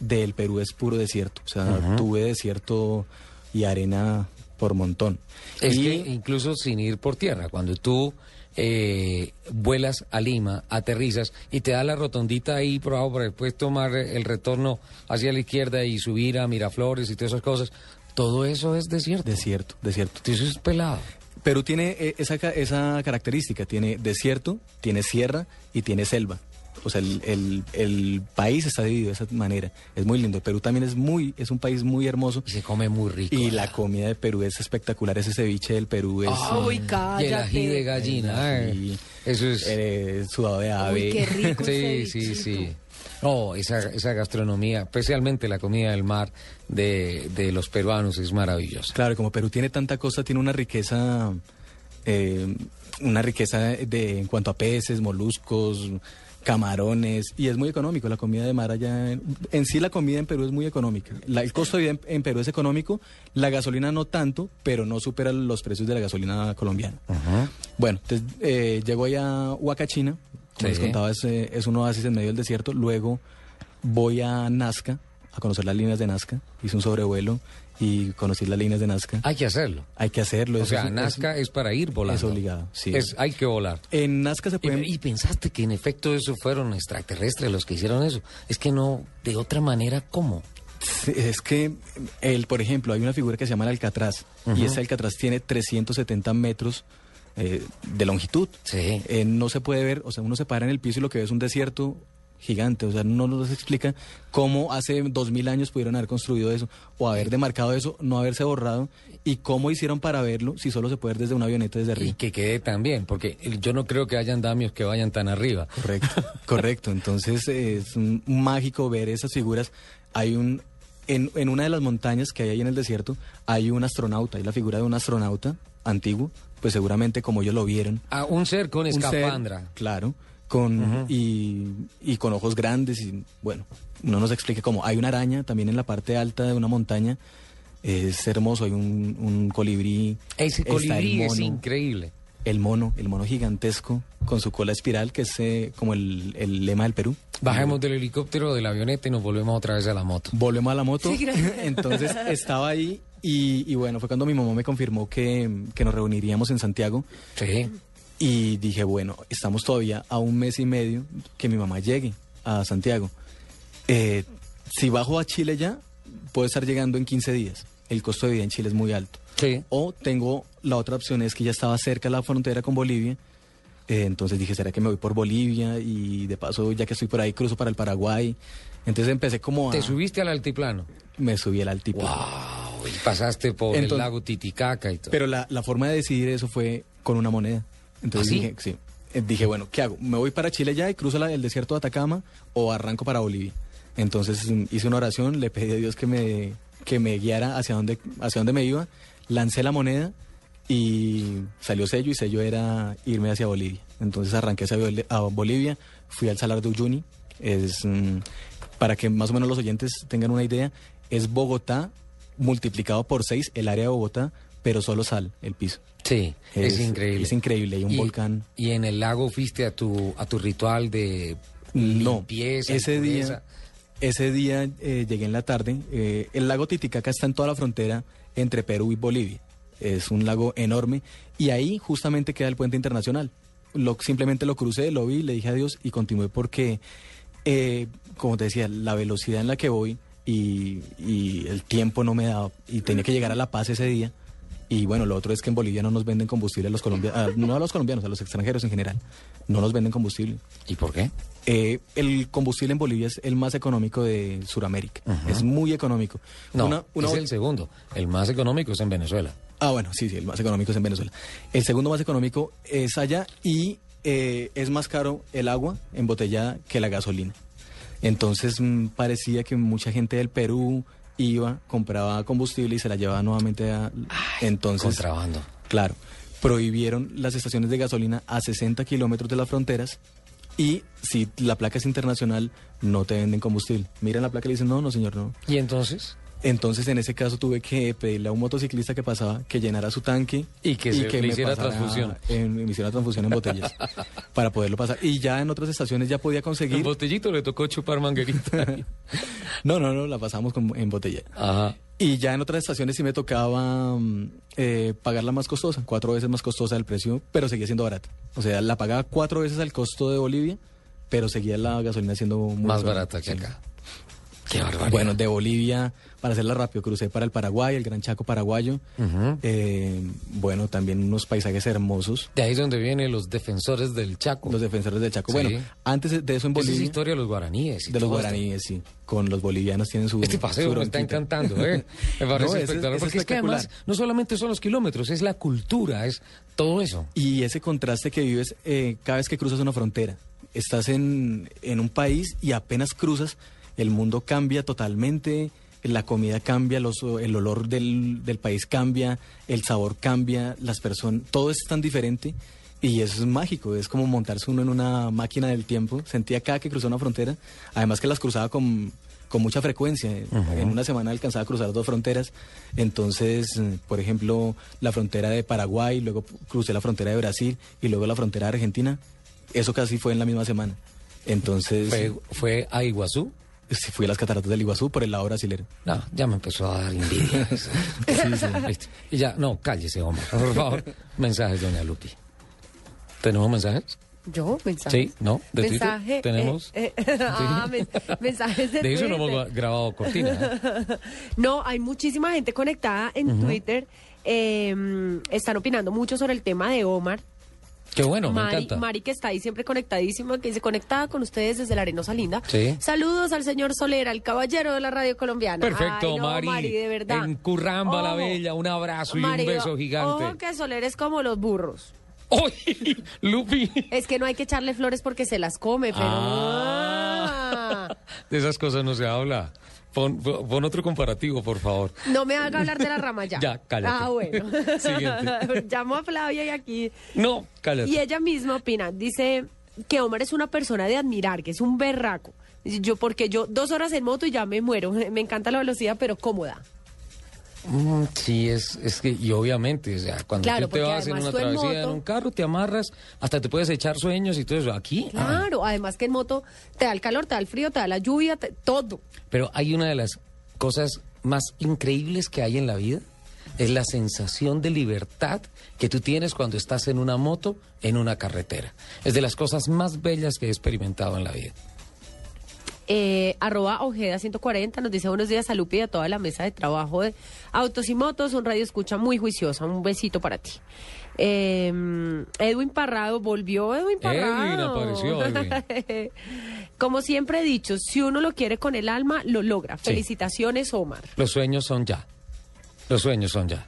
del Perú es puro desierto. O sea, tuve desierto y arena por montón. Es y que incluso sin ir por tierra, cuando tú eh, vuelas a Lima, aterrizas y te da la rotondita ahí por abajo para después tomar el retorno hacia la izquierda y subir a Miraflores y todas esas cosas, todo eso es desierto. Desierto, desierto. Eso es pelado. Perú tiene eh, esa, ca- esa característica, tiene desierto, tiene sierra y tiene selva. O sea, el, el- el país está dividido de esa manera. Es muy lindo. Perú también es muy, es un país muy hermoso. Y se come muy rico. Y la comida de Perú es espectacular. Ese ceviche del Perú es... Uy, Y el ají de gallina. ay, eso es... eh, sudado de ave. qué rico Sí, sí, sí. No, esa, esa gastronomía, especialmente la comida del mar de, de los peruanos es maravillosa. Claro, como Perú tiene tanta costa, tiene una riqueza, eh, una riqueza de, en cuanto a peces, moluscos, camarones, y es muy económico la comida de mar allá. En, en sí la comida en Perú es muy económica. La- el costo de vida en, en Perú es económico, la gasolina no tanto, pero no supera los precios de la gasolina colombiana. Bueno, entonces eh, llego ahí a Huacachina, como les contaba, es, eh, es un oasis en medio del desierto. Luego voy a Nazca, a conocer las líneas de Nazca. Hice un sobrevuelo y conocí las líneas de Nazca. Hay que hacerlo. Hay que hacerlo. O sea, es- Nazca es para ir volando. Es obligado, sí. Es, hay que volar. En Nazca se pueden... Y, y pensaste que en efecto eso fueron extraterrestres los que hicieron eso. Es que no, de otra manera, ¿cómo? Sí, Es que, el, por ejemplo, hay una figura que se llama el Alcatraz. Y ese Alcatraz tiene 370 metros eh, de longitud. Sí. Eh, no se puede ver, o sea, uno se para en el piso y lo que ve es un desierto gigante. O sea, no nos explica cómo hace dos mil años pudieron haber construido eso o haber demarcado eso, no haberse borrado y cómo hicieron para verlo si solo se puede ver desde una avioneta desde Y arriba. que quede tan bien, porque yo no creo que haya andamios que vayan tan arriba. Correcto, *laughs* correcto. Entonces es un- mágico ver esas figuras. Hay un en, en una de las montañas que hay ahí en el desierto hay un astronauta, hay la figura de un astronauta antiguo, pues seguramente como ellos lo vieron. Ah, un ser con Un ser, escafandra. claro, con y, y con ojos grandes y bueno, no nos explique cómo. Hay una araña también en la parte alta de una montaña. Es hermoso, hay un, un colibrí. Ese colibrí es mono. increíble. El mono, el mono gigantesco con su cola espiral, que es eh, como el, el lema del Perú. Bajemos del helicóptero, de la avioneta y nos volvemos otra vez a la moto. Volvemos a la moto. Sí, gracias. *laughs* Entonces estaba ahí y, y bueno, fue cuando mi mamá me confirmó que, que nos reuniríamos en Santiago. Sí. Y dije, bueno, estamos todavía a un mes y medio que mi mamá llegue a Santiago. Eh, si bajo a Chile ya, puedo estar llegando en 15 días. El costo de vida en Chile es muy alto. Sí. O tengo la otra opción, es que ya estaba cerca de la frontera con Bolivia. Eh, entonces dije, ¿será que me voy por Bolivia? Y de paso, ya que estoy por ahí, cruzo para el Paraguay. Entonces empecé como a... ¿Te subiste al altiplano? Me subí al altiplano. Wow, y pasaste por el Entonces- lago Titicaca y todo. Pero la, la forma de decidir eso fue con una moneda. Entonces ¿Ah, sí? dije, sí. Eh, Dije, bueno, ¿qué hago? ¿Me voy para Chile ya y cruzo la- el desierto de Atacama o arranco para Bolivia? Entonces mm, hice una oración, le pedí a Dios que me, que me guiara hacia dónde, hacia dónde me iba, lancé la moneda y salió sello y sello era irme hacia Bolivia. Entonces arranqué hacia a Bolivia, fui al Salar de Uyuni, es, mm, para que más o menos los oyentes tengan una idea, es Bogotá multiplicado por seis el área de Bogotá, pero solo sal, el piso. Sí, es, increíble. Es increíble, hay un Y- volcán. Y en el lago fuiste a tu, a tu ritual de No, limpieza. ese pureza. día, ese día eh, llegué en la tarde. eh, el lago Titicaca está en toda la frontera entre Perú y Bolivia. Es un lago enorme y ahí justamente queda el puente internacional. Lo, simplemente lo crucé, lo vi, le dije adiós y continué porque, eh, como te decía, la velocidad en la que voy y, y el tiempo no me daba y tenía que llegar a La Paz ese día. Y bueno, lo otro es que en Bolivia no nos venden combustible a los colombianos, no a los colombianos, a los extranjeros en general. No nos venden combustible. ¿Y por qué? Eh, el combustible en Bolivia es el más económico de Sudamérica. Ajá. Es muy económico. No, Una- una es el segundo. El más económico es en Venezuela. Ah, bueno, sí, sí, el más económico es en Venezuela. El segundo más económico es allá y eh, es más caro el agua embotellada que la gasolina. Entonces mm, parecía que mucha gente del Perú iba, compraba combustible y se la llevaba nuevamente a... entonces, contrabando. Claro, prohibieron las estaciones de gasolina a 60 kilómetros de las fronteras y si la placa es internacional no te venden combustible. Miran la placa y le dicen, no, no señor, no. ¿Y entonces? Entonces, en ese caso, tuve que pedirle a un motociclista que pasaba que llenara su tanque Y que se- le hiciera pasara transfusión. En, me hiciera transfusión en botellas *laughs* para poderlo pasar. Y ya en otras estaciones ya podía El conseguir. botellito le tocó chupar manguerita. *laughs* No, no, no, la pasamos con- en botella. Ajá. Y ya en otras estaciones sí me tocaba mm, eh, pagarla más costosa, cuatro veces más costosa del precio, pero seguía siendo barata. O sea, la pagaba cuatro veces al costo de Bolivia, pero seguía la gasolina siendo muy Más barata que acá. Qué barbaridad. Bueno, de Bolivia, para hacerla rápido, crucé para el Paraguay, el Gran Chaco paraguayo. Eh, bueno, también unos paisajes hermosos. De ahí es donde vienen los defensores del Chaco. Los defensores del Chaco. Sí. Bueno, antes de eso en Esa es Bolivia... historia de los guaraníes. y De los esto. guaraníes, sí. Con los bolivianos tienen su... Este paseo su me está encantando, ¿eh? *laughs* Me parece No, es- espectacular. es porque es que además no solamente son los kilómetros, es la cultura, es todo eso. Y ese contraste que vives eh, cada vez que cruzas una frontera. Estás en, en un país y apenas cruzas, el mundo cambia totalmente, la comida cambia, los, el olor del, del país cambia, el sabor cambia, las personas, todo es tan diferente y eso es mágico, es como montarse uno en una máquina del tiempo. Sentía cada que cruzaba una frontera, además que las cruzaba con, con mucha frecuencia. En una semana alcanzaba a cruzar dos fronteras. Entonces, por ejemplo, la frontera de Paraguay, luego crucé la frontera de Brasil y luego la frontera de Argentina. Eso casi fue en la misma semana. Entonces, Fue, fue a Iguazú. Sí, fui a las cataratas del Iguazú por el lado brasilero. No, ya me empezó a dar envidia. *laughs* Y ya, no, cállese, hombre, por favor. Mensajes, doña Lupi. ¿Tenemos mensajes? ¿Yo? ¿Mensajes? Sí, ¿no? ¿De? Mensaje, eh, ¿Tenemos? eh, *laughs* ah, men- mensajes de, De eso no hemos grabado cortina. ¿eh? *laughs* No, hay muchísima gente conectada en. Twitter. eh, están opinando mucho sobre el tema de Omar. Qué bueno, me Mari, encanta. Mari que está ahí siempre conectadísima, que dice conectada con ustedes desde la Arenosa Linda. Sí. Saludos al señor Solera, el caballero de la radio colombiana. Perfecto, Ay, no, Mari. de verdad. En Curramba la. Bella, un abrazo y Mari, un beso gigante. Ojo que Soler es como los burros. ¡Uy! *laughs* Lupi. Es que no hay que echarle flores porque se las come, pero... Ah. *laughs* De esas cosas no se habla. Pon, pon otro comparativo, por favor. No me haga hablar de la rama ya. *laughs* Ya, cállate. Ah, bueno. *laughs* Siguiente. *laughs* Llamo a Flavia y aquí... No, cállate. Y ella misma opina, dice que Omar es una persona de admirar, que es un berraco. Yo, porque yo dos horas en moto y ya me muero. Me encanta la velocidad, pero cómoda. Mm, sí, es, es que, y obviamente, o sea, cuando Claro, tú te vas en una en travesía en un carro, te amarras, hasta te puedes echar sueños y todo eso. Aquí, ah, Claro, además que en moto te da el calor, te da el frío, te da la lluvia, te- todo. Pero hay una de las cosas más increíbles que hay en la vida, es la sensación de libertad que tú tienes cuando estás en una moto, en una carretera. Es de las cosas más bellas que he experimentado en la vida. Eh, arroba Ojeda 140 nos dice buenos días a Lupi y a toda la mesa de trabajo de Autos y Motos, un radio escucha muy juiciosa, un besito para ti. Eh, Edwin Parrado, volvió Edwin Parrado. Edwin, apareció Edwin. *laughs* Como siempre he dicho, si uno lo quiere con el alma, lo logra. Sí. Felicitaciones, Omar. Los sueños son ya. Los sueños son ya.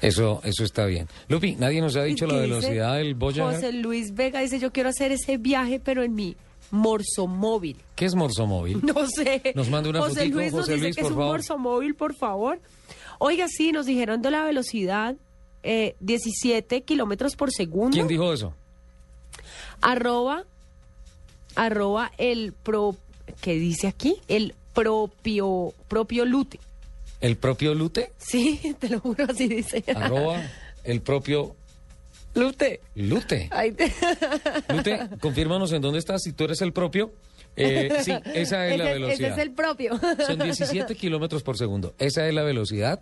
Eso, eso está bien. Lupi, nadie nos ha dicho la velocidad del Voyager. José Luis Vega dice, yo quiero hacer ese viaje, pero en mi morsomóvil. ¿Qué es Morsomóvil? *laughs* No sé. Nos manda una José Luis nos José dice Luis, que por es un favor. morsomóvil, por favor. Oiga, sí, nos dijeron de la velocidad eh, 17 kilómetros por segundo. ¿Quién dijo eso? Arroba, arroba el pro, ¿qué dice aquí? El propio, propio lute. ¿El propio Lute? Sí, *laughs* te lo juro, así dice. Arroba el propio Lute. Lute. Te- *laughs* Lute, confírmanos en dónde estás, si tú eres el propio. Eh, sí, esa es la velocidad. Ese es el propio. *laughs* Son 17 kilómetros por segundo. Esa es la velocidad.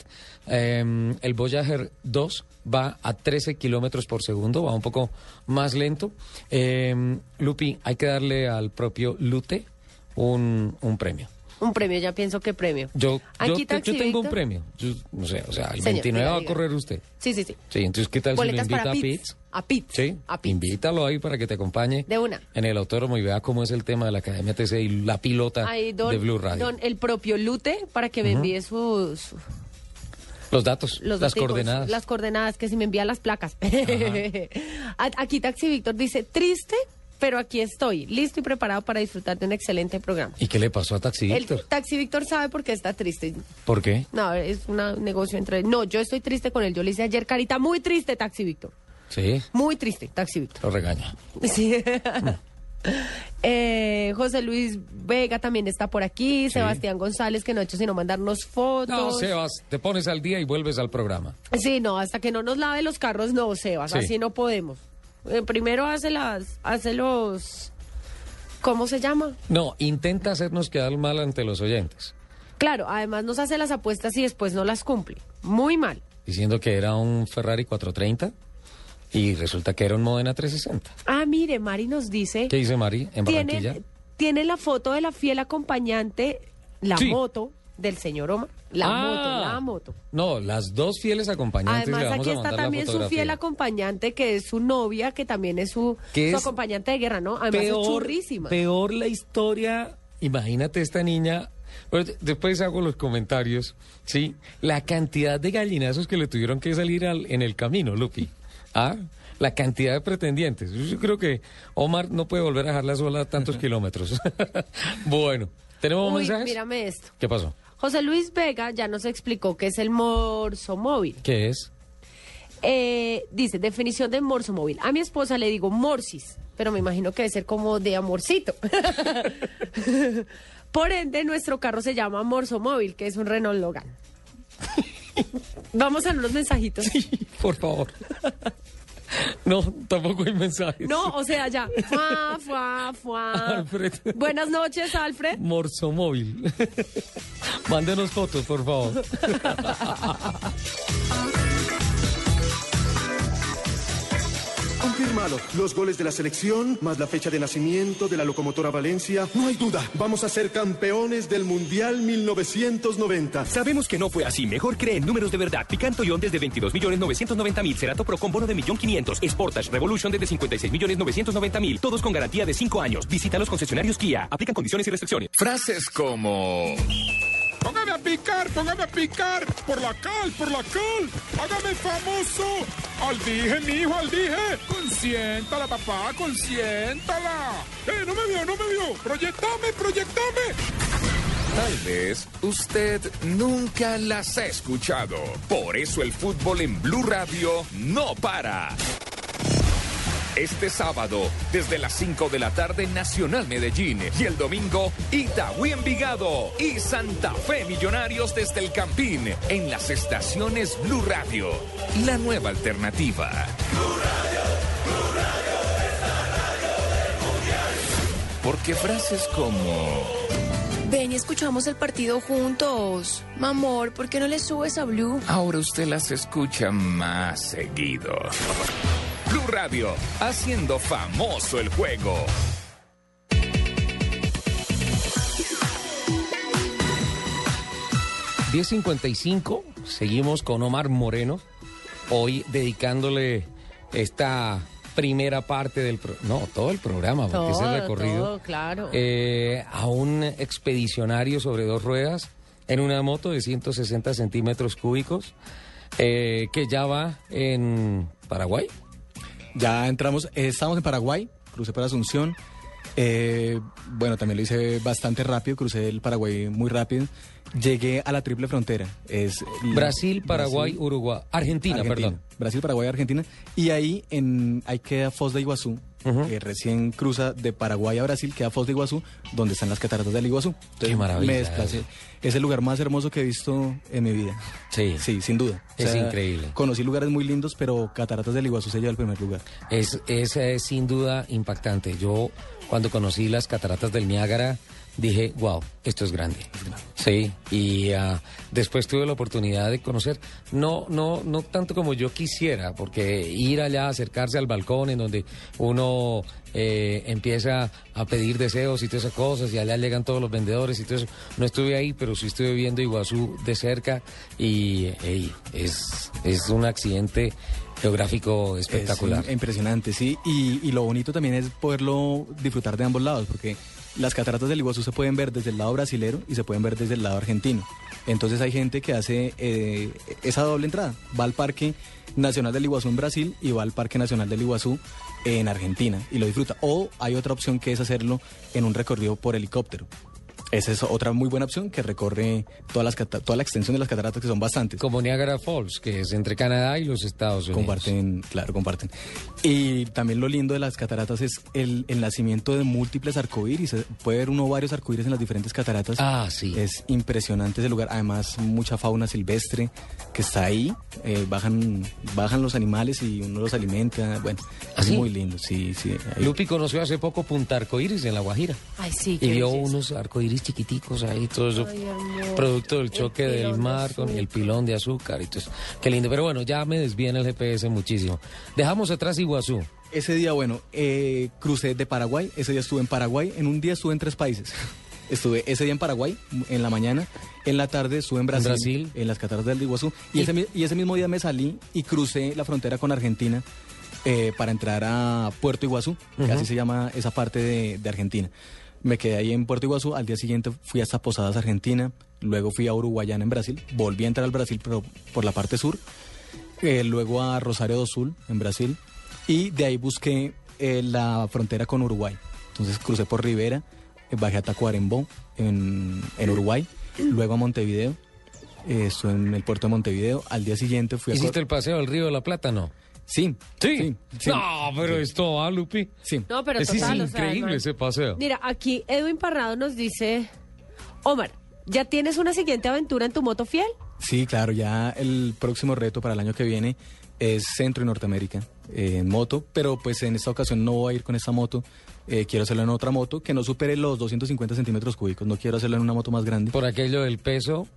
Eh, el Voyager 2 va a 13 kilómetros por segundo, va un poco más lento. Eh, Lupi, hay que darle al propio Lute un, un premio. Un premio, ya pienso que premio. Yo, Aquí, yo tengo un premio. Yo, no sé, o sea, el Señor, 29 diga, va a correr usted. Sí, sí, sí. Sí, entonces, ¿qué tal Boletas si lo invita a. Pits? A Pits. Sí, invítalo ahí para que te acompañe De una. en el autódromo y vea cómo es el tema de la Academia TC y la pilota Ahí, don, de Blue Radio. don el propio Lute para que me envíe sus Los datos, los las daticos, coordenadas. Las coordenadas, que si me envía las placas. *laughs* A- Aquí Taxi Víctor dice, triste, pero aquí estoy, listo y preparado para disfrutar de un excelente programa. ¿Y qué le pasó a Taxi El Víctor? Taxi Víctor sabe por qué está triste. ¿Por qué? No, es un negocio entre... No, yo estoy triste con él. Yo le hice ayer carita muy triste, Taxi Víctor. Sí, Muy triste, Taxi Víctor. lo regaña. Sí. *laughs* Eh, José Luis Vega también está por aquí, Sebastián González que no ha hecho sino mandarnos fotos. No, Sebas, te pones al día y vuelves al programa. Sí, no, hasta que no nos lave los carros, no, Sebas, Sí. así no podemos. Eh, primero hace las, hace los, ¿cómo se llama? No, intenta hacernos quedar mal ante los oyentes, Claro, además nos hace las apuestas y después no las cumple. Muy mal. diciendo que era un Ferrari 430 y resulta que era un Modena 360. Ah, mire, Mari nos dice, ¿Qué dice Mari en Barranquilla? tiene, tiene la foto de la fiel acompañante, la Sí. moto del señor Omar. La Ah. moto, la moto. No, las dos fieles acompañantes le Además, vamos aquí a está también su fiel acompañante, que es su novia, que también es su, Que su es acompañante de guerra, ¿no? Además es churrísima. Peor la historia. Imagínate esta niña. Bueno, después hago los comentarios. Sí, la cantidad de gallinazos que le tuvieron que salir al- en el camino, Lupi. *laughs* Ah, la cantidad de pretendientes. Yo creo que Omar no puede volver a dejarla sola tantos *laughs* kilómetros. *laughs* bueno, ¿tenemos Uy, mensajes? mírame esto. ¿Qué pasó? José Luis Vega ya nos explicó qué es el morso móvil. ¿Qué es? Eh, dice, definición de morso móvil. A mi esposa le digo morsis, pero me imagino que debe ser como de amorcito. *laughs* Por ende, nuestro carro se llama morso móvil, que es un Renault Logan. *laughs* Vamos a unos mensajitos. Por favor. *laughs* *laughs* No, tampoco hay mensajes. No, o sea, ya. Fuá, fuá, fuá. Alfred. Buenas noches, Alfred. Morsomóvil. *laughs* Mándenos fotos, por favor. *laughs* Confírmalo. Los goles de la selección, más la fecha de nacimiento de la locomotora Valencia. No hay duda. Vamos a ser campeones del Mundial 1990. Sabemos que no fue así. Mejor cree en números de verdad. Picanto Ion desde 22 millones 990 mil. Cerato Pro con bono de millón 500. Sportage Revolution desde 56 millones 990 mil. Todos con garantía de 5 años. Visita los concesionarios Kia. Aplican condiciones y restricciones. Frases como... Póngame a picar, póngame a picar. Por la cal, por la cal. Hágame famoso. Al dije, mi hijo, al dije. Consiéntala, papá, consiéntala. Eh, no me vio, no me vio. Proyectame, proyectame. Tal vez usted nunca las ha escuchado. Por eso el fútbol en Blue Radio no para. Este sábado, desde las 5 de la tarde, Nacional Medellín. Y el domingo, Itagüí Envigado y Santa Fe Millonarios desde el Campín. En las estaciones Blue Radio. La nueva alternativa. Porque frases como... Ven y escuchamos el partido juntos. Mamor, ¿por qué no le subes a Blue? Ahora usted las escucha más seguido. Blue Radio, haciendo famoso el juego. ...10.55... seguimos con Omar Moreno... ...hoy dedicándole esta primera parte del... Pro no, todo el programa, porque es el recorrido... todo, claro. eh, a un expedicionario sobre dos ruedas... ...en una moto de 160 centímetros cúbicos... eh, ...que ya va en Paraguay... Ya entramos, eh, estamos en Paraguay, crucé por Asunción. Eh, bueno, también lo hice bastante rápido, crucé el Paraguay muy rápido. Llegué a la triple frontera. Es Brasil, Paraguay, Uruguay, Argentina, perdón. Brasil, Paraguay, Argentina. Y ahí, en, ahí queda Foz de Iguazú, que recién cruza de Paraguay a Brasil, queda Foz de Iguazú, donde están las cataratas del Iguazú. Entonces, Qué maravilla Me desplacé. Es el lugar más hermoso que he visto en mi vida. Sí. Sí, sin duda. Es increíble. Conocí lugares muy lindos, pero Cataratas del Iguazú se lleva el primer lugar. Es, es, eh, sin duda impactante. Yo cuando conocí las cataratas del Niágara dije, wow, esto es grande. Sí, y ah, después tuve la oportunidad de conocer, no, no, no tanto como yo quisiera, porque ir allá, acercarse al balcón en donde uno eh, empieza a pedir deseos y todas esas cosas, y allá llegan todos los vendedores y todo eso. No estuve ahí, pero sí estuve viendo Iguazú de cerca y es, es un accidente geográfico espectacular. Es im- impresionante, sí. Y, y lo bonito también es poderlo disfrutar de ambos lados, porque las cataratas del Iguazú se pueden ver desde el lado brasilero y se pueden ver desde el lado argentino. Entonces hay gente que hace eh, esa doble entrada. Va al Parque Nacional del Iguazú en Brasil y va al Parque Nacional del Iguazú en Argentina y lo disfruta. O hay otra opción que es hacerlo en un recorrido por helicóptero. Esa es otra muy buena opción que recorre todas las toda la extensión de las cataratas, que son bastantes. Como Niagara Falls, que es entre Canadá y los Estados Unidos. Comparten, claro, comparten. Y también lo lindo de las cataratas es el, el nacimiento de múltiples arcoíris. Puede ver uno varios arcoíris en las diferentes cataratas. Ah, sí. Es impresionante ese lugar. Además, mucha fauna silvestre que está ahí. Eh, bajan, bajan los animales y uno los alimenta. Bueno, ¿Ah, es sí? muy lindo. Sí, sí. ahí- Lupi conoció hace poco Punta Arcoíris en La Guajira. Ay, sí, Y vio unos arcoíris chiquiticos ahí, todo eso, Ay, producto del El choque del pilón de mar con el pilón de azúcar y todo eso. Qué lindo. Pero bueno, ya me desviene el GPS muchísimo. Dejamos atrás Iguazú. Ese día, bueno, eh, crucé de Paraguay. Ese día estuve en Paraguay. En un día estuve en tres países. *laughs* Estuve ese día en Paraguay, en la mañana. En la tarde estuve en Brasil, Brasil. en las cataratas del Iguazú. Y, Y- ese, y ese mismo día me salí y crucé la frontera con Argentina eh, para entrar a Puerto Iguazú, que así se llama esa parte de, de Argentina. Me quedé ahí en Puerto Iguazú. Al día siguiente fui hasta Posadas, Argentina. Luego fui a Uruguayana, en Brasil. Volví a entrar al Brasil, pero por la parte sur. Eh, luego a Rosario do Sul, en Brasil. Y de ahí busqué eh, la frontera con Uruguay. Entonces crucé por Rivera, eh, bajé a Tacuarembó, en, en Uruguay. Luego a Montevideo. estuve en el puerto de Montevideo. Al día siguiente fui a... ¿Hiciste Cor- el paseo del Río de la Plata, no? Sí. Sí. sí. No, pero esto, ¿ah, Lupi? Sí. No, pero es total, o sea, increíble ese paseo. Mira, aquí Edwin Parrado nos dice, Omar, ¿ya tienes una siguiente aventura en tu moto fiel? Sí, claro, ya el próximo reto para el año que viene es Centro y Norteamérica eh, en moto, pero pues en esta ocasión no voy a ir con esta moto, eh, quiero hacerlo en otra moto que no supere los 250 centímetros cúbicos, no quiero hacerlo en una moto más grande. Por aquello del peso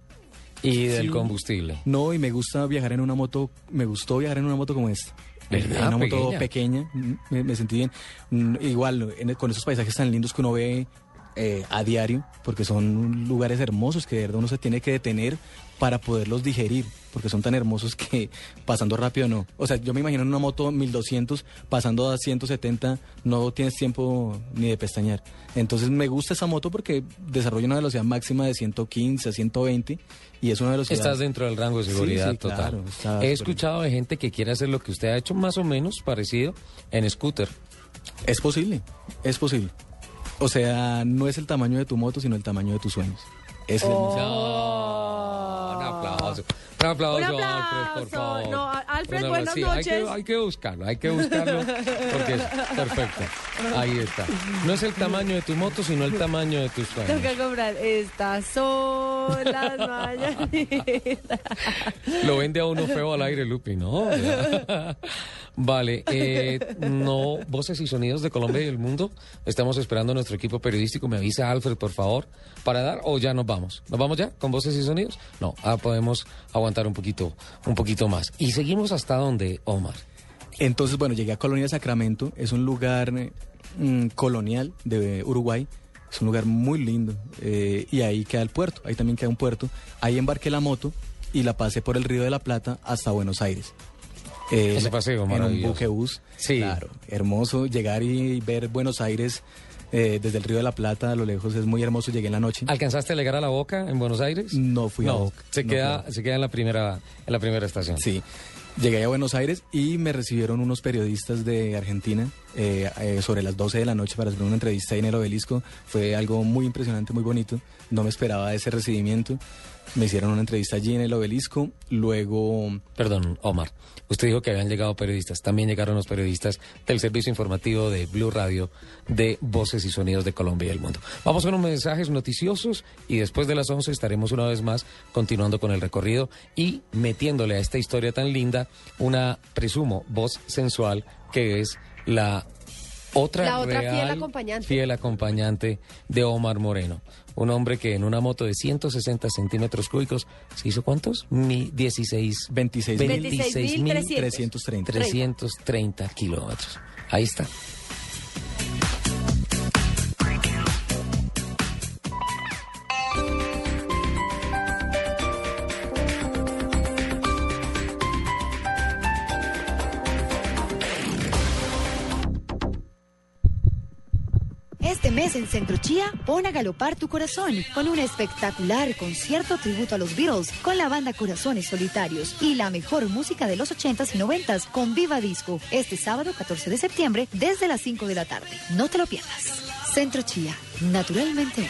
y del Sí. combustible. No, y me gusta viajar en una moto, me gustó viajar en una moto como esta. ¿Verdad? una moto Pequeña. mm, me, me sentí bien. Mm, Igual, en con esos paisajes tan lindos que uno ve eh, a diario, porque son lugares hermosos que de verdad uno se tiene que detener para poderlos digerir, porque son tan hermosos *laughs* que pasando rápido no. O sea, yo me imagino en una moto 1200 pasando a 170, no tienes tiempo ni de pestañear. Entonces me gusta esa moto porque desarrolla una velocidad máxima de 115 a 120 y es una velocidad... Estás dentro del rango de seguridad sí, total. claro, He escuchado de gente que quiere hacer lo que usted ha hecho más o menos parecido en scooter. Es posible, es posible. O sea, no es el tamaño de tu moto, sino el tamaño de tus sueños. Es el mensaje. Un aplauso. Un aplauso, Un Alfred, por favor. No, Alfred, buenas Hay que, noches. hay que buscarlo, hay que buscarlo porque es perfecto. Ahí está. No es el tamaño de tu moto, sino el tamaño de tus sueños. Toca comprar. Estas son las mañanitas. Lo vende a uno feo al aire, Lupi, ¿no? *laughs* Vale, eh, no, voces y sonidos de Colombia y del mundo. Estamos esperando a nuestro equipo periodístico. Me avisa Alfred, por favor, para dar o ya nos vamos. ¿Nos vamos ya con voces y sonidos? No, ah, podemos aguantar un poquito, un poquito más. Y seguimos hasta donde, Omar. Entonces, bueno, llegué a Colonia Sacramento. Es un lugar eh, mm, colonial de Uruguay. Es un lugar muy lindo. eh, y ahí queda el puerto. Ahí también queda un puerto. Ahí embarqué la moto y la pasé por el Río de la Plata hasta Buenos Aires. Eh, Ese paseo en un. Sí. Claro, hermoso. Llegar y ver Buenos Aires eh, desde el Río de la Plata a lo lejos es muy hermoso. Llegué en la noche. ¿Alcanzaste a llegar a la Boca en Buenos Aires? No fui a No, Boca. Se No queda, fui a se queda en la primera, en la primera estación. Sí. Llegué a Buenos Aires y me recibieron unos periodistas de Argentina eh, eh, sobre las 12 de la noche para hacer una entrevista ahí en el obelisco. Fue algo muy impresionante, muy bonito. No me esperaba ese recibimiento. Me hicieron una entrevista allí en el obelisco. Luego... Perdón, Omar. Usted dijo que habían llegado periodistas. También llegaron los periodistas del servicio informativo de Blue Radio de Voces y Sonidos de Colombia y el Mundo. Vamos con unos mensajes noticiosos y después de las 11 estaremos una vez más continuando con el recorrido y metiéndole a esta historia tan linda una, presumo, voz sensual que es la otra, La otra fiel real acompañante. fiel acompañante de Omar Moreno. Un hombre que en una moto de 160 centímetros cúbicos, ¿se hizo cuántos? Mi 16... 26 26.330. 330 kilómetros. Ahí está. Mes en Centro Chía, pon a galopar tu corazón con un espectacular concierto tributo a los Beatles con la banda Corazones Solitarios y la mejor música de los 80s y 90s con Viva Disco este sábado 14 de septiembre desde las 5 de la tarde. No te lo pierdas. Centro Chía, naturalmente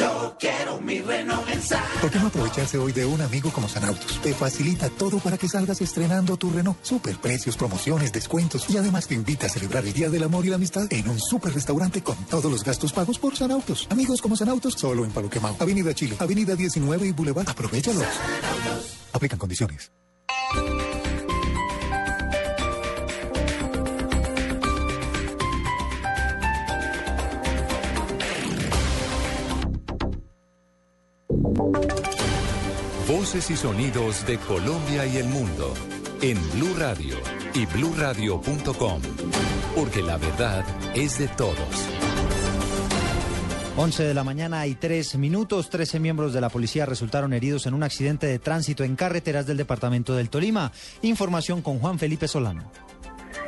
Yo quiero mi Renault en Sa- ¿Por qué no aprovecharse hoy de un amigo como Sanautos? Te facilita todo para que salgas estrenando tu Renault. Super precios, promociones, descuentos y además te invita a celebrar el Día del Amor y la Amistad en un super restaurante con todos los gastos pagos por Sanautos. Amigos como Sanautos, solo en Paloquemao, Avenida Chile, Avenida 19 y Boulevard. Aprovechalos. Aplican condiciones. Voces y sonidos de Colombia y el mundo en Blue Radio y bluradio.com. Porque la verdad es de todos. 11 de la mañana y 3 minutos. 13 miembros de la policía resultaron heridos en un accidente de tránsito en carreteras del departamento del Tolima. Información con Juan Felipe Solano.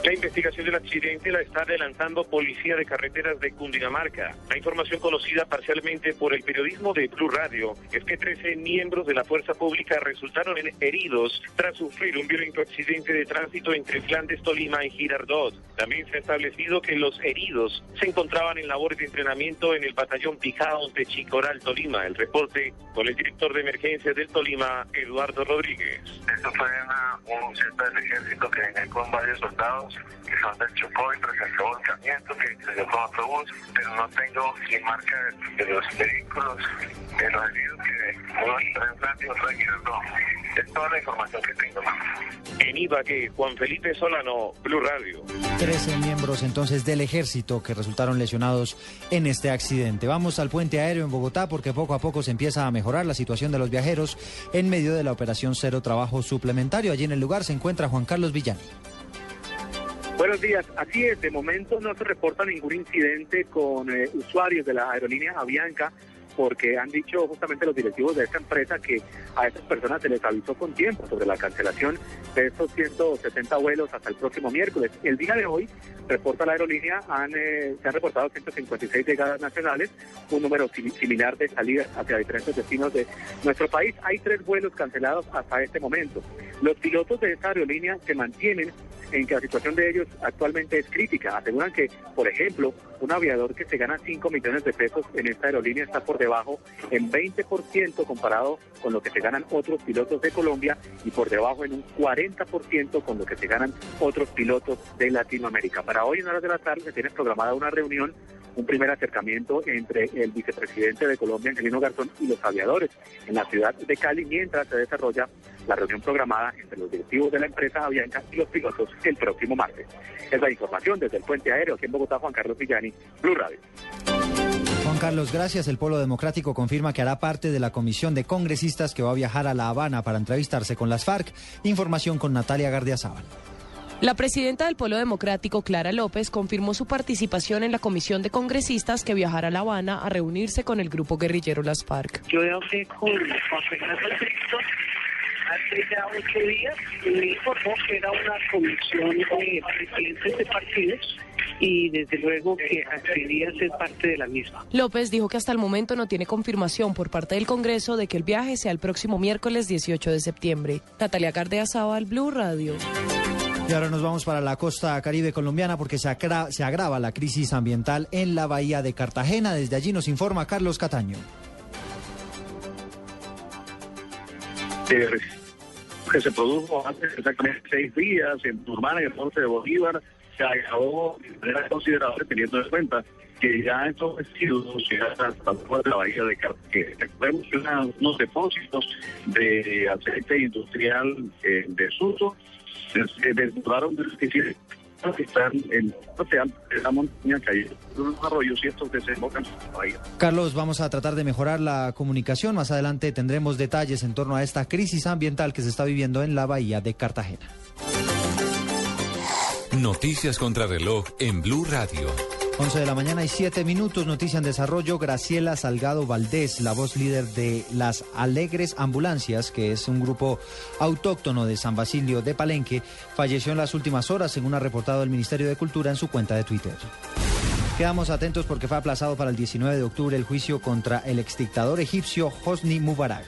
La investigación del accidente la está adelantando Policía de Carreteras de Cundinamarca. La información conocida parcialmente por el periodismo de Blue Radio es que 13 miembros de la fuerza pública resultaron heridos tras sufrir un violento accidente de tránsito entre Flandes, Tolima y Girardot. También se ha establecido que los heridos se encontraban en labores de entrenamiento en el batallón Pijaos de Chicoral, Tolima. El reporte con el director de emergencias del Tolima, Eduardo Rodríguez. Esto fue una, un del ejército que venía con varios soldados que son del Chocó y presentó volcamiento, que se dio con autobús, pero no tengo ni marca de, de los vehículos, de los heridos que uno está en Francia y otro Girardot. Es toda la información que tengo. En Ibagué, Juan Felipe Solano, Blue Radio. 13 miembros entonces del ejército que resultaron lesionados en este accidente. Vamos al puente aéreo en Bogotá porque poco a poco se empieza a mejorar la situación de los viajeros en medio de la operación Cero Trabajo Suplementario. Allí en el lugar se encuentra Juan Carlos Villani. Buenos días, así es, de momento no se reporta ningún incidente con eh, usuarios de la aerolínea Avianca porque han dicho justamente los directivos de esta empresa que a estas personas se les avisó con tiempo sobre la cancelación de estos 170 vuelos hasta el próximo miércoles. El día de hoy, reporta la aerolínea, han, eh, se han reportado 156 llegadas nacionales, un número similar de salidas hacia diferentes destinos de nuestro país. Hay tres vuelos cancelados hasta este momento. Los pilotos de esta aerolínea se mantienen en que la situación de ellos actualmente es crítica. Aseguran que, por ejemplo, un aviador que se gana 5 millones de pesos en esta aerolínea está por debajo en 20% comparado con lo que se ganan otros pilotos de Colombia y por debajo en un 40% con lo que se ganan otros pilotos de Latinoamérica. Para hoy en horas de la tarde se tiene programada una reunión un primer acercamiento entre el vicepresidente de Colombia, Angelino Garzón, y los aviadores en la ciudad de Cali, mientras se desarrolla la reunión programada entre los directivos de la empresa Avianca y los pilotos el próximo martes. Es la información desde el puente aéreo aquí en Bogotá, Juan Carlos Villani, Blue Radio. Juan Carlos, gracias. El Polo Democrático confirma que hará parte de la comisión de congresistas que va a viajar a La Habana para entrevistarse con las FARC. Información con Natalia Gardiazabal. La presidenta del Polo Democrático, Clara López, confirmó su participación en la comisión de congresistas que viajará a La Habana a reunirse con el grupo guerrillero Las FARC. Yo hablé con Juan Fernando Cristo hace ya ocho días y me informó que era una comisión de presidentes de partidos y desde luego que accedía a ser parte de la misma. López dijo que hasta el momento no tiene confirmación por parte del Congreso de que el viaje sea el próximo miércoles 18 de septiembre. Natalia Gardeazabal, Blue Radio. Y ahora nos vamos para la costa caribe colombiana porque se, agra se agrava la crisis ambiental en la bahía de Cartagena. Desde allí nos informa Carlos Cataño. que se produjo hace exactamente seis días en Turmana, en el norte de Bolívar, se agravó de manera considerable teniendo en cuenta que ya estos residuos llegan hasta la bahía de Cartagena. Que unos depósitos de aceite industrial eh, de desuso se desbordaron de que están en la montaña cayendo los arroyos y estos desembocan. Carlos, vamos a tratar de mejorar la comunicación. Más adelante tendremos detalles en torno a esta crisis ambiental que se está viviendo en la bahía de Cartagena. Noticias contra reloj en Blue Radio. 11 de la mañana y 7 minutos, noticia en desarrollo. Graciela Salgado Valdés, la voz líder de las Alegres Ambulancias, que es un grupo autóctono de San Basilio de Palenque, falleció en las últimas horas, según ha reportado el Ministerio de Cultura en su cuenta de Twitter. Quedamos atentos porque fue aplazado para el 19 de octubre el juicio contra el exdictador egipcio Hosni Mubarak.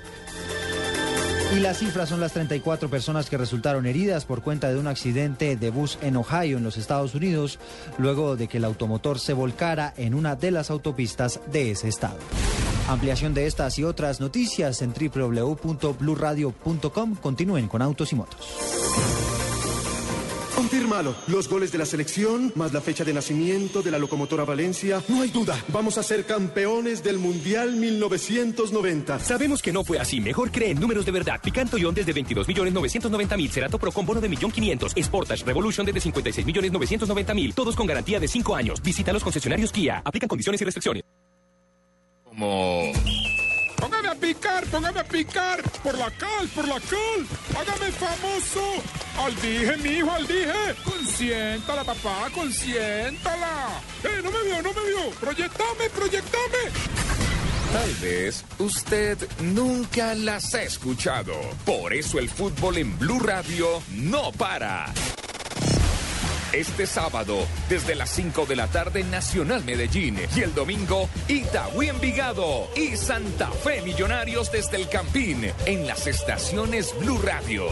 Y las cifras son las 34 personas que resultaron heridas por cuenta de un accidente de bus en Ohio, en los Estados Unidos, luego de que el automotor se volcara en una de las autopistas de ese estado. Ampliación de estas y otras noticias en www.bluradio.com. Continúen con Autos y Motos. Confírmalo. Los goles de la selección, más la fecha de nacimiento de la locomotora Valencia. No hay duda. Vamos a ser campeones del Mundial 1990. Sabemos que no fue así. Mejor cree en números de verdad. Picanto Ion desde 22 millones 990 mil. Cerato Pro con bono de millón 500. Sportage Revolution desde 56 millones 990 mil. Todos con garantía de 5 años. Visita los concesionarios Kia. Aplican condiciones y restricciones. Como... Póngame a picar, póngame a picar. Por la cal, por la cal. Hágame famoso. Al dije, mi hijo, al dije. Consiéntala, papá, consiéntala. Eh, no me vio, no me vio. Proyectame, proyectame. Tal vez usted nunca las ha escuchado. Por eso el fútbol en Blue Radio no para. Este sábado, desde las 5 de la tarde, Nacional Medellín. Y el domingo, Itagüí Envigado y Santa Fe Millonarios desde el Campín. En las estaciones Blue Radio.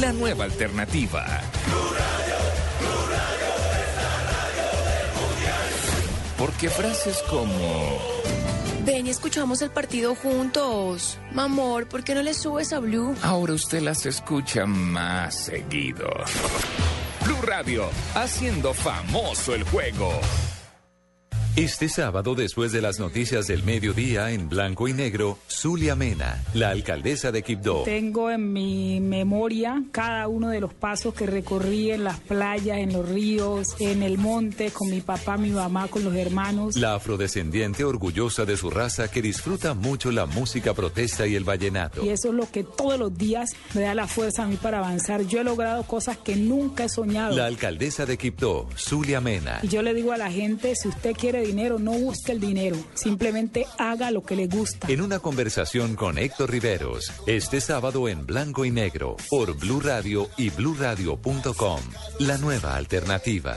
La nueva alternativa. Porque frases como... Ven y escuchamos el partido juntos. Mamor, ¿por qué no le subes a Blue? Ahora usted las escucha más seguido. Blue Radio, haciendo famoso el juego. Este sábado, después de las noticias del mediodía en blanco y negro, Zulia Mena, la alcaldesa de Quibdó. Tengo en mi memoria cada uno de los pasos que recorrí en las playas, en los ríos, en el monte, con mi papá, mi mamá, con los hermanos. La afrodescendiente orgullosa de su raza que disfruta mucho la música protesta y el vallenato. Y eso es lo que todos los días me da la fuerza a mí para avanzar. Yo he logrado cosas que nunca he soñado. La alcaldesa de Quibdó, Zulia Mena. Y yo le digo a la gente, si usted quiere dinero, no busque el dinero, simplemente haga lo que le gusta. En una conversación con Héctor Riveros, este sábado en blanco y negro, por Blue Radio y bluradio.com, la nueva alternativa.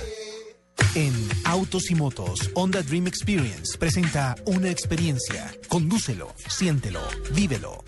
En Autos y Motos, Honda Dream Experience presenta una experiencia. Condúcelo, siéntelo, vívelo.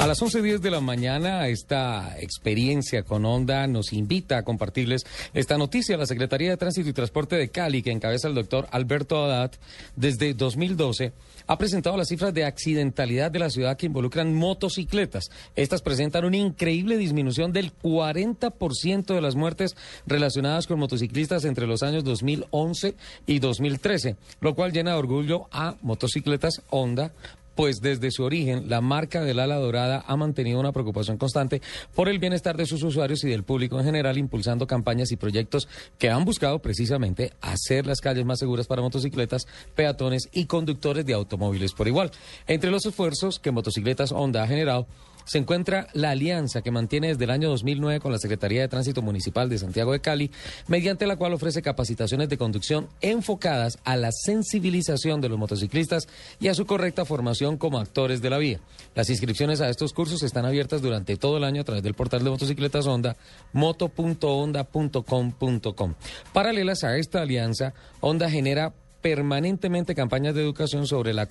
A las 11.10 de la mañana, esta experiencia con Honda nos invita a compartirles esta noticia. La Secretaría de Tránsito y Transporte de Cali, que encabeza el doctor Alberto Haddad, desde 2012 ha presentado las cifras de accidentalidad de la ciudad que involucran motocicletas. Estas presentan una increíble disminución del 40% de las muertes relacionadas con motociclistas entre los años 2011 y 2013, lo cual llena de orgullo a motocicletas Honda pues desde su origen la marca del ala dorada ha mantenido una preocupación constante por el bienestar de sus usuarios y del público en general, impulsando campañas y proyectos que han buscado precisamente hacer las calles más seguras para motocicletas, peatones y conductores de automóviles por igual. Entre los esfuerzos que Motocicletas Honda ha generado, se encuentra la alianza que mantiene desde el año 2009 con la Secretaría de Tránsito Municipal de Santiago de Cali, mediante la cual ofrece capacitaciones de conducción enfocadas a la sensibilización de los motociclistas y a su correcta formación como actores de la vía. Las inscripciones a estos cursos están abiertas durante todo el año a través del portal de motocicletas Honda, moto.honda.com.com. Paralelas a esta alianza, Honda genera permanentemente campañas de educación sobre la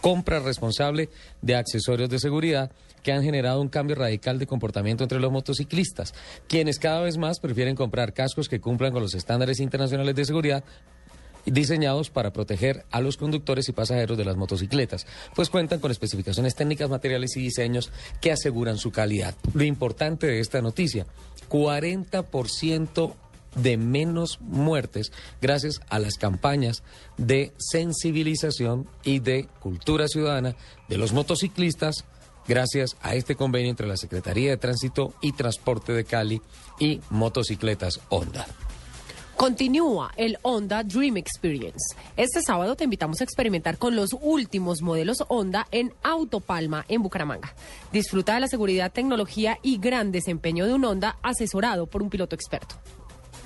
compra responsable de accesorios de seguridad que han generado un cambio radical de comportamiento entre los motociclistas, quienes cada vez más prefieren comprar cascos que cumplan con los estándares internacionales de seguridad diseñados para proteger a los conductores y pasajeros de las motocicletas, pues cuentan con especificaciones técnicas, materiales y diseños que aseguran su calidad. Lo importante de esta noticia, 40% de menos muertes gracias a las campañas de sensibilización y de cultura ciudadana de los motociclistas gracias a este convenio entre la Secretaría de Tránsito y Transporte de Cali y Motocicletas Honda. Continúa el Honda Dream Experience. Este sábado te invitamos a experimentar con los últimos modelos Honda en Autopalma, en Bucaramanga. Disfruta de la seguridad, tecnología y gran desempeño de un Honda asesorado por un piloto experto.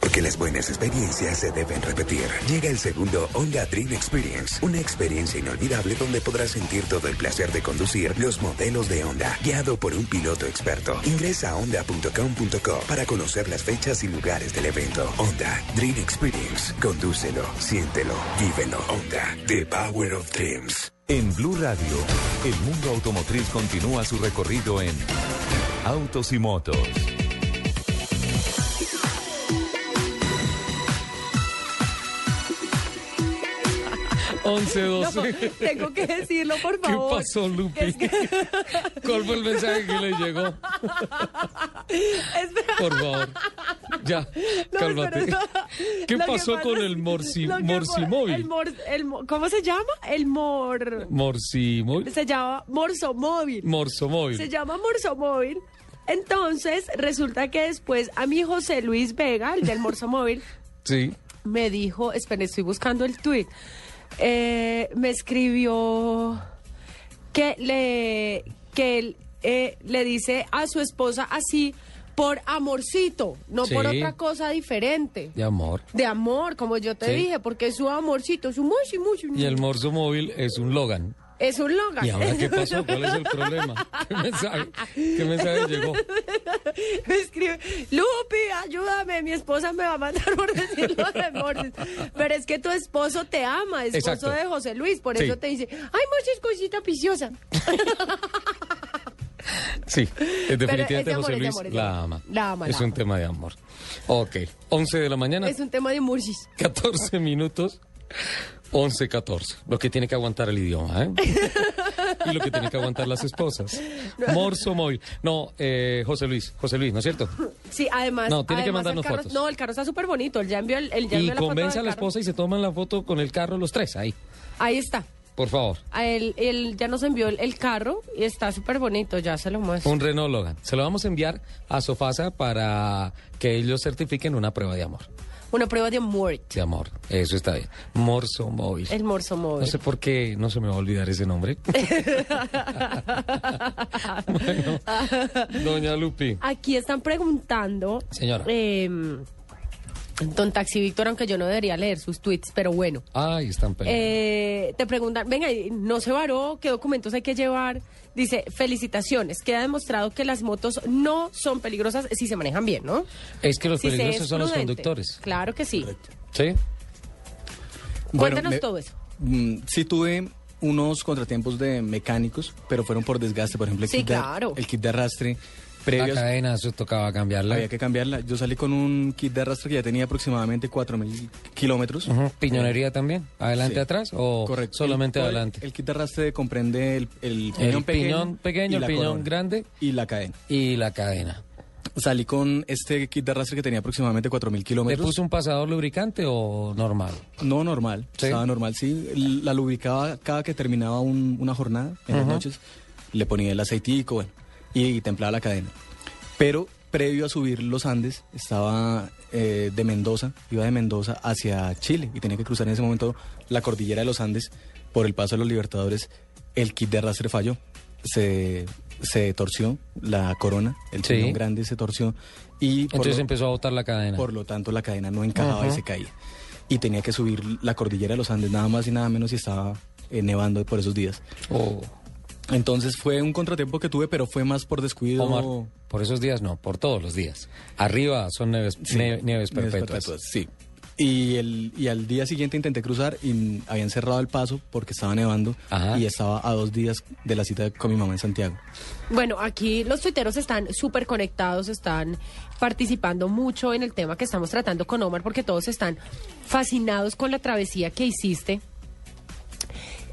Porque las buenas experiencias se deben repetir. Llega el segundo Honda Dream Experience, una experiencia inolvidable donde podrás sentir todo el placer de conducir los modelos de Honda, guiado por un piloto experto. Ingresa a honda.com.co para conocer las fechas y lugares del evento. Honda Dream Experience. Condúcelo, siéntelo, vívelo. Honda, The Power of Dreams. En Blue Radio, el mundo automotriz continúa su recorrido en Autos y Motos. 11, 12. No, tengo que decirlo, por ¿Qué favor. pasó, Lupi? Es que- ¿Cuál fue el mensaje que le llegó? Espera. Por favor. Ya, No, cálmate. ¿Qué pasó con el morsi, morsimóvil? El mor, el mo- ¿Cómo se llama? El mor... Morsimóvil. Se llama morsomóvil. Morsomóvil. Se llama morsomóvil. Entonces, resulta que después a mi José Luis Vega, el del morsomóvil, Sí. me dijo, espera, estoy buscando el tweet, eh, me escribió que le, que él, eh, le dice a su esposa así por amorcito, no por otra cosa diferente. De amor. De amor, como yo te Sí. dije, porque es su amorcito, su mucho, mucho. Y el morso móvil es un Logan. Es un Logan. ¿Y ahora qué pasó? ¿Cuál es el *laughs* problema? ¿Qué mensaje, qué mensaje llegó? *laughs* Me escribe, Lupi, ayúdame, mi esposa me va a matar por decirlo de Morsis. Pero es que tu esposo te ama, esposo Exacto. de José Luis, por Sí. eso te dice, ay, Morsis, cosita piciosa. *laughs* Sí, definitivamente es de José Luis amor, la ama. La ama, Es la un ama. tema de amor. Ok, 11 de la mañana, Es un tema de Morsis. 14 minutos, 11, 14. Lo que tiene que aguantar el idioma, ¿eh? y lo que tienen que aguantar las esposas. Morso móvil. No, eh, José Luis, José Luis, ¿no es cierto? Sí, además. No, tiene que mandarnos el carro- fotos. No, el carro está súper bonito. Él ya envió, el, él ya Y envió la foto convence a la esposa y se toman la foto con el carro los tres, ahí, Ahí está. por favor. A él, él ya nos envió el, el carro y está súper bonito. Ya se lo muestro. Un Renault Logan. Se lo vamos a enviar a Sofasa para que ellos certifiquen una prueba de amor. Una prueba de amor. De amor, eso está bien. Morso móvil. El morso móvil. No sé por qué no se me va a olvidar ese nombre. *laughs* *laughs* Bueno, doña Lupi. Aquí están preguntando. Señora. eh, don Taxi Víctor, aunque yo no debería leer sus tweets, pero bueno. Ay, están peleando. Eh, te preguntan, venga, ¿y no se varó, ¿qué documentos hay que llevar? Dice, felicitaciones, queda demostrado que las motos no son peligrosas si se manejan bien, ¿no? es que los Si peligrosos son los conductores. Claro que sí. ¿Sí? Cuéntanos me- todo eso. Mm, sí tuve unos contratiempos de mecánicos, pero fueron por desgaste. Por ejemplo, el, Sí, kit, de, claro. el kit de arrastre La previo. cadena, eso tocaba cambiarla. Había que cambiarla. Yo salí con un kit de arrastre que ya tenía aproximadamente 4.000 kilómetros. ¿Piñonería también? ¿Adelante, Sí. atrás o Correcto. solamente El- adelante? El kit de arrastre comprende el, el piñón El pequeño, piñón pequeño, y el la piñón corona. grande y la cadena. y la cadena. Salí con este kit de arrastre que tenía aproximadamente 4.000 ¿Le kilómetros. puso un pasador lubricante o normal? No, normal. ¿Sí? Estaba normal, sí. La lubricaba cada que terminaba un- una jornada en las noches. Le ponía el aceitico, bueno, y, templaba la cadena. Pero previo a subir los Andes, estaba eh, de Mendoza, iba de Mendoza hacia Chile y tenía que cruzar en ese momento la cordillera de los Andes por el paso de los Libertadores. El kit de arrastre falló. Se, se torció la corona, el Sí. piñón grande se torció y Entonces lo- empezó a botar la cadena. por lo tanto, la cadena no encajaba y se caía. Y tenía que subir la cordillera de los Andes, nada más y nada menos, y estaba eh, nevando por esos días. Oh. Entonces fue un contratiempo que tuve, pero fue más por descuido. Omar, por esos días no, por todos los días. Arriba son nieves, Sí, nie- nieves nieves perpetuas. perpetuas, sí. Y, el, y al día siguiente intenté cruzar y habían cerrado el paso porque estaba nevando Ajá. y estaba a dos días de la cita con mi mamá en Santiago. Bueno, aquí los tuiteros están súper conectados, están participando mucho en el tema que estamos tratando con Omar porque todos están fascinados con la travesía que hiciste.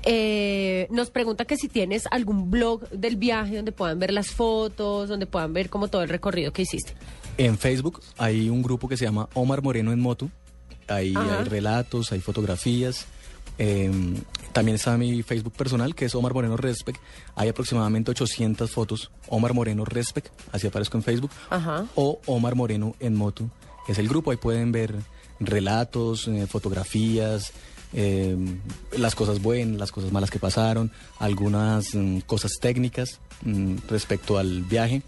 Eh, nos pregunta que si tienes algún blog del viaje donde puedan ver las fotos, donde puedan ver como todo el recorrido que hiciste. En Facebook hay un grupo que se llama Omar Moreno en Moto. Ahí Ajá. hay relatos, hay fotografías. Eh, también está mi Facebook personal, que es Omar Moreno Respect. Hay aproximadamente 800 fotos. Omar Moreno Respect, así aparezco en Facebook. Ajá. O Omar Moreno en Moto. Es el grupo, ahí pueden ver relatos, eh, fotografías, eh, las cosas buenas, las cosas malas que pasaron, algunas mm, cosas técnicas mm, respecto al viaje.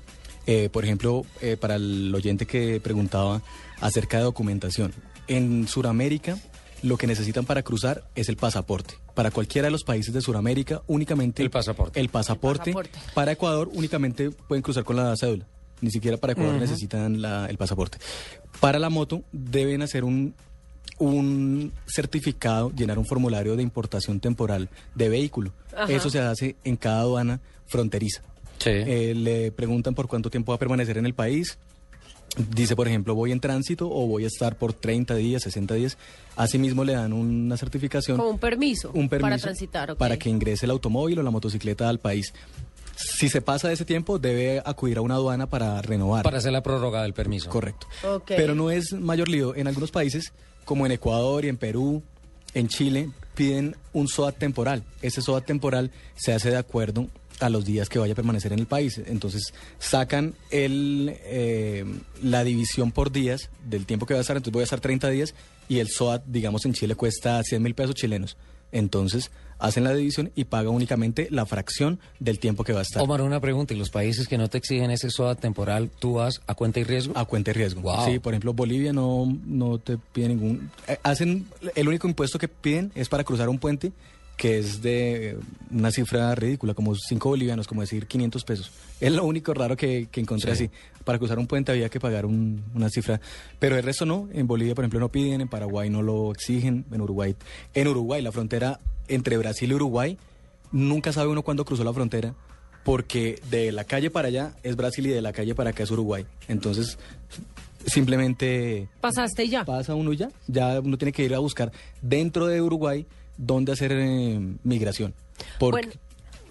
Eh, por ejemplo, eh, para el oyente que preguntaba acerca de documentación. En Sudamérica, lo que necesitan para cruzar es el pasaporte. Para cualquiera de los países de Sudamérica, únicamente El pasaporte. El pasaporte. El pasaporte. Para Ecuador, únicamente pueden cruzar con la cédula. Ni siquiera para Ecuador necesitan la- el pasaporte. Para la moto, deben hacer un, un certificado, llenar un formulario de importación temporal de vehículo. Ajá. Eso se hace en cada aduana fronteriza. Sí. Eh, le preguntan por cuánto tiempo va a permanecer en el país. Dice, por ejemplo, voy en tránsito o voy a estar por 30 días, 60 días. Asimismo, le dan una certificación, Como un permiso, un permiso para transitar. ok. para que ingrese el automóvil o la motocicleta al país. Si se pasa de ese tiempo, debe acudir a una aduana para renovar. Para hacer la prórroga del permiso. Correcto. Ok. Pero no es mayor lío. En algunos países, como en Ecuador y en Perú, en Chile, piden un SOAT temporal. Ese SOAT temporal se hace de acuerdo a los días que vaya a permanecer en el país. Entonces, sacan el, eh, la división por días del tiempo que va a estar. Entonces, voy a estar 30 días y el SOAT, digamos, en Chile cuesta 100 mil pesos chilenos. Entonces, hacen la división y paga únicamente la fracción del tiempo que va a estar. Omar, una pregunta. ¿Y los países que no te exigen ese SOA temporal, tú vas a cuenta y riesgo? A cuenta y riesgo. Wow. Sí, por ejemplo, Bolivia no, no te pide ningún... eh, hacen, el único impuesto que piden es para cruzar un puente, que es de una cifra ridícula, como 5 bolivianos, como decir 500 pesos. Es lo único raro que, que encontré Sí. así. Para cruzar un puente había que pagar un- una cifra, pero el resto no. En Bolivia, por ejemplo, no piden, en Paraguay no lo exigen, en Uruguay... En Uruguay, la frontera entre Brasil y Uruguay, nunca sabe uno cuándo cruzó la frontera, porque de la calle para allá es Brasil y de la calle para acá es Uruguay. Entonces, simplemente Pasaste y ya. pasa uno y ya. Ya uno tiene que ir a buscar dentro de Uruguay dónde hacer eh, migración. Porque, Bueno,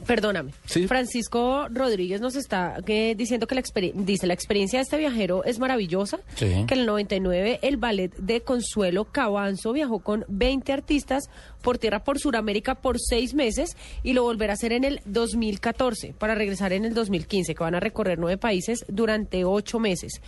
Perdóname. Sí. Francisco Rodríguez nos está eh, diciendo que la dice la experiencia de este viajero es maravillosa. Sí. Que en el 99 el ballet de Consuelo Cabanzo viajó con 20 artistas por tierra por Sudamérica por seis meses y lo volverá a hacer en el 2014 para regresar en el 2015 que van a recorrer nueve países durante ocho meses.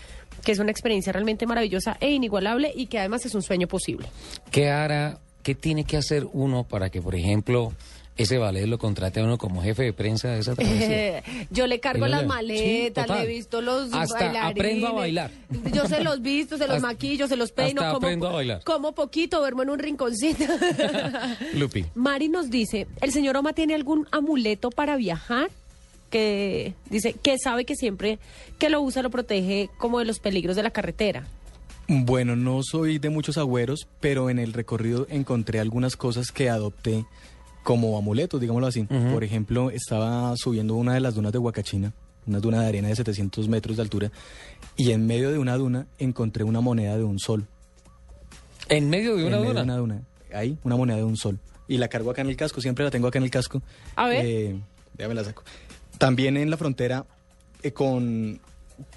Que es una experiencia realmente maravillosa e inigualable y que además es un sueño posible. ¿Qué hará, qué tiene que hacer uno para que, por ejemplo, ese ballet lo contrate a uno como jefe de prensa de esa *laughs* travesía? yo le cargo las maletas, le he visto los Hasta bailarines. aprendo a bailar. Yo se los visto, se los Hasta- maquillo, se los peino. hasta como, aprendo a bailar. Como poquito, duermo en un rinconcito. *laughs* Lupi. Mari nos dice, ¿el señor Oma tiene algún amuleto para viajar? Que dice que sabe que siempre que lo usa lo protege como de los peligros de la carretera. Bueno, no soy de muchos agüeros, pero en el recorrido encontré algunas cosas que adopté como amuletos, digámoslo así. Por ejemplo, estaba subiendo una de las dunas de Huacachina, una duna de arena de 700 metros de altura, y en medio de una duna encontré una moneda de un sol. ¿En medio de En una medio duna? de una duna. Ahí, una moneda de un sol. Y la cargo acá en el casco, siempre la tengo acá en el casco. A ver. Eh, ya me la saco. También en la frontera eh, con...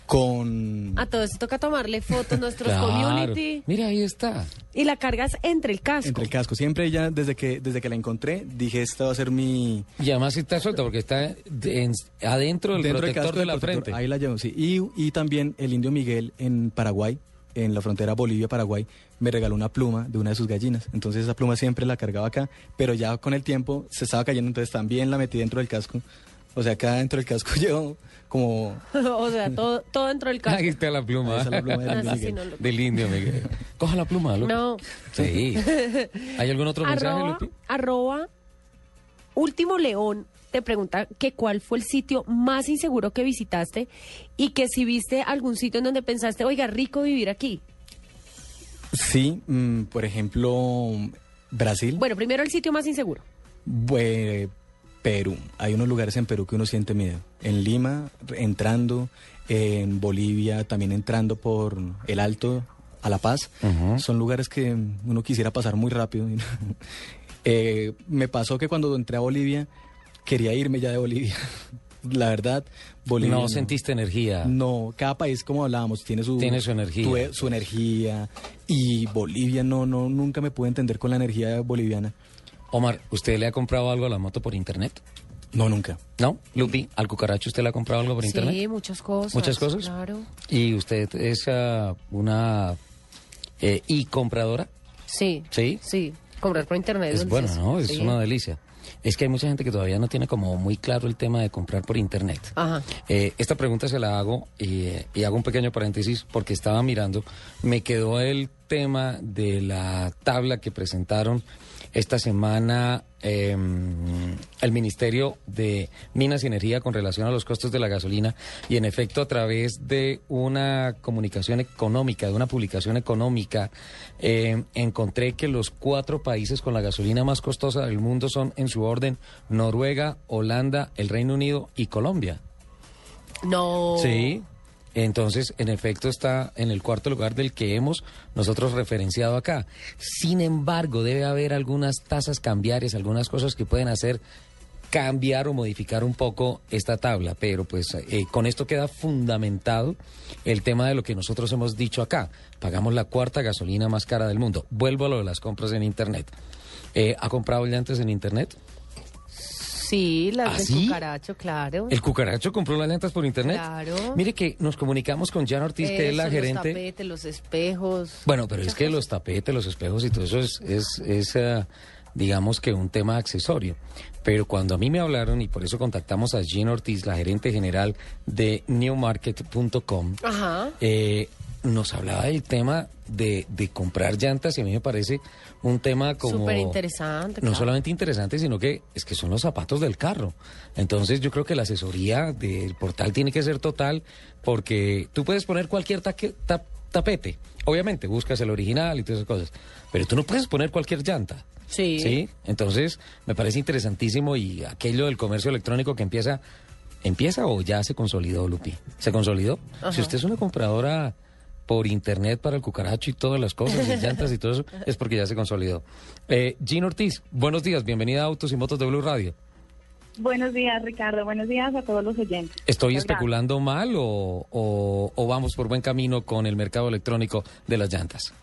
con A todo esto toca tomarle fotos *laughs* nuestros Claro. community Mira, ahí está. y la cargas entre el casco. Entre el casco. Siempre ya desde que desde que la encontré dije esta va a ser mi Y además sí está suelta porque está en- adentro del dentro protector casco de del la protector. frente. Ahí la llevo, sí. Y, y también el indio Miguel en Paraguay, en la frontera Bolivia-Paraguay, me regaló una pluma de una de sus gallinas. Entonces esa pluma siempre la cargaba acá, pero ya con el tiempo se estaba cayendo, entonces también la metí dentro del casco. O sea, acá dentro del casco *laughs* llevo como... *laughs* o sea, todo, todo dentro del casco. Ahí está la pluma. Está la pluma del Ah, sí, no lo- Del indio, Miguel. Coja la pluma, Lupi. No. Sí. *laughs* ¿Hay algún otro mensaje, Lupi? arroba Último León te pregunta que cuál fue el sitio más inseguro que visitaste y que si viste algún sitio en donde pensaste, oiga, rico vivir aquí. Sí, mm, por ejemplo, Brasil. Bueno, primero el sitio más inseguro. Bue- Perú. Hay unos lugares en Perú que uno siente miedo. En Lima, entrando, en Bolivia, también entrando por el Alto a La Paz. Son lugares que uno quisiera pasar muy rápido. *laughs* Eh, me pasó que cuando entré a Bolivia, quería irme ya de Bolivia. *laughs* La verdad, Bolivia. No sentiste energía. No, cada país, como hablábamos, tiene su, Tiene su energía. tu- su energía. Y Bolivia, no, no, nunca me pude entender con la energía boliviana. Omar, ¿usted le ha comprado algo a la moto por internet? No, nunca. ¿No? Lupi, ¿al cucaracho usted le ha comprado algo por internet? Sí, muchas cosas. ¿Muchas cosas? Claro. ¿Y usted es ah, una eh, e-compradora? Sí. ¿Sí? Sí. Comprar por internet. Es bueno. ¿no? Es Sí. una delicia. Es que hay mucha gente que todavía no tiene como muy claro el tema de comprar por internet. Ajá. Eh, esta pregunta se la hago y, y hago un pequeño paréntesis porque estaba mirando, me quedó el tema de la tabla que presentaron esta semana eh, el Ministerio de Minas y Energía con relación a los costos de la gasolina y en efecto a través de una comunicación económica, de una publicación económica, eh, encontré que los cuatro países con la gasolina más costosa del mundo son en su orden Noruega, Holanda, el Reino Unido y Colombia. No. Sí. Entonces, en efecto, está en el cuarto lugar del que hemos nosotros referenciado acá. Sin embargo, debe haber algunas tasas cambiarias, algunas cosas que pueden hacer cambiar o modificar un poco esta tabla, pero pues eh, con esto queda fundamentado el tema de lo que nosotros hemos dicho acá. Pagamos la cuarta gasolina más cara del mundo. Vuelvo a lo de las compras en Internet. Eh, ¿Ha comprado llantas en Internet? Sí, las ¿Ah, sí? cucaracho, claro. ¿El cucaracho compró las llantas por Internet? Claro. Mire que nos comunicamos con Jan Ortiz, que es la gerente... Los tapetes, los espejos. Bueno, pero es que los tapetes, los espejos y todo eso es, es, es, eh, digamos que un tema accesorio. Pero cuando a mí me hablaron, y por eso contactamos a Jean Ortiz, la gerente general de newmarket.com, Ajá. eh, nos hablaba del tema de, de comprar llantas y a mí me parece un tema como... Súper interesante. No claro. solamente interesante, sino que es que son los zapatos del carro. Entonces yo creo que la asesoría del portal tiene que ser total porque tú puedes poner cualquier taque- tapete. Obviamente buscas el original y todas esas cosas, pero tú no puedes poner cualquier llanta. Sí. ¿Sí? Entonces me parece interesantísimo y aquello del comercio electrónico que empieza, ¿empieza o ya se consolidó, Lupi? ¿Se consolidó? Ajá. Si usted es una compradora por internet para el cucaracho y todas las cosas, y llantas y todo eso, es porque ya se consolidó. Eh, Jean Ortiz, buenos días, bienvenida a Autos y Motos de Blue Radio. Buenos días, Ricardo. Buenos días a todos los oyentes. ¿Estoy Muchas especulando mal o, o- o vamos por buen camino con el mercado electrónico de las llantas?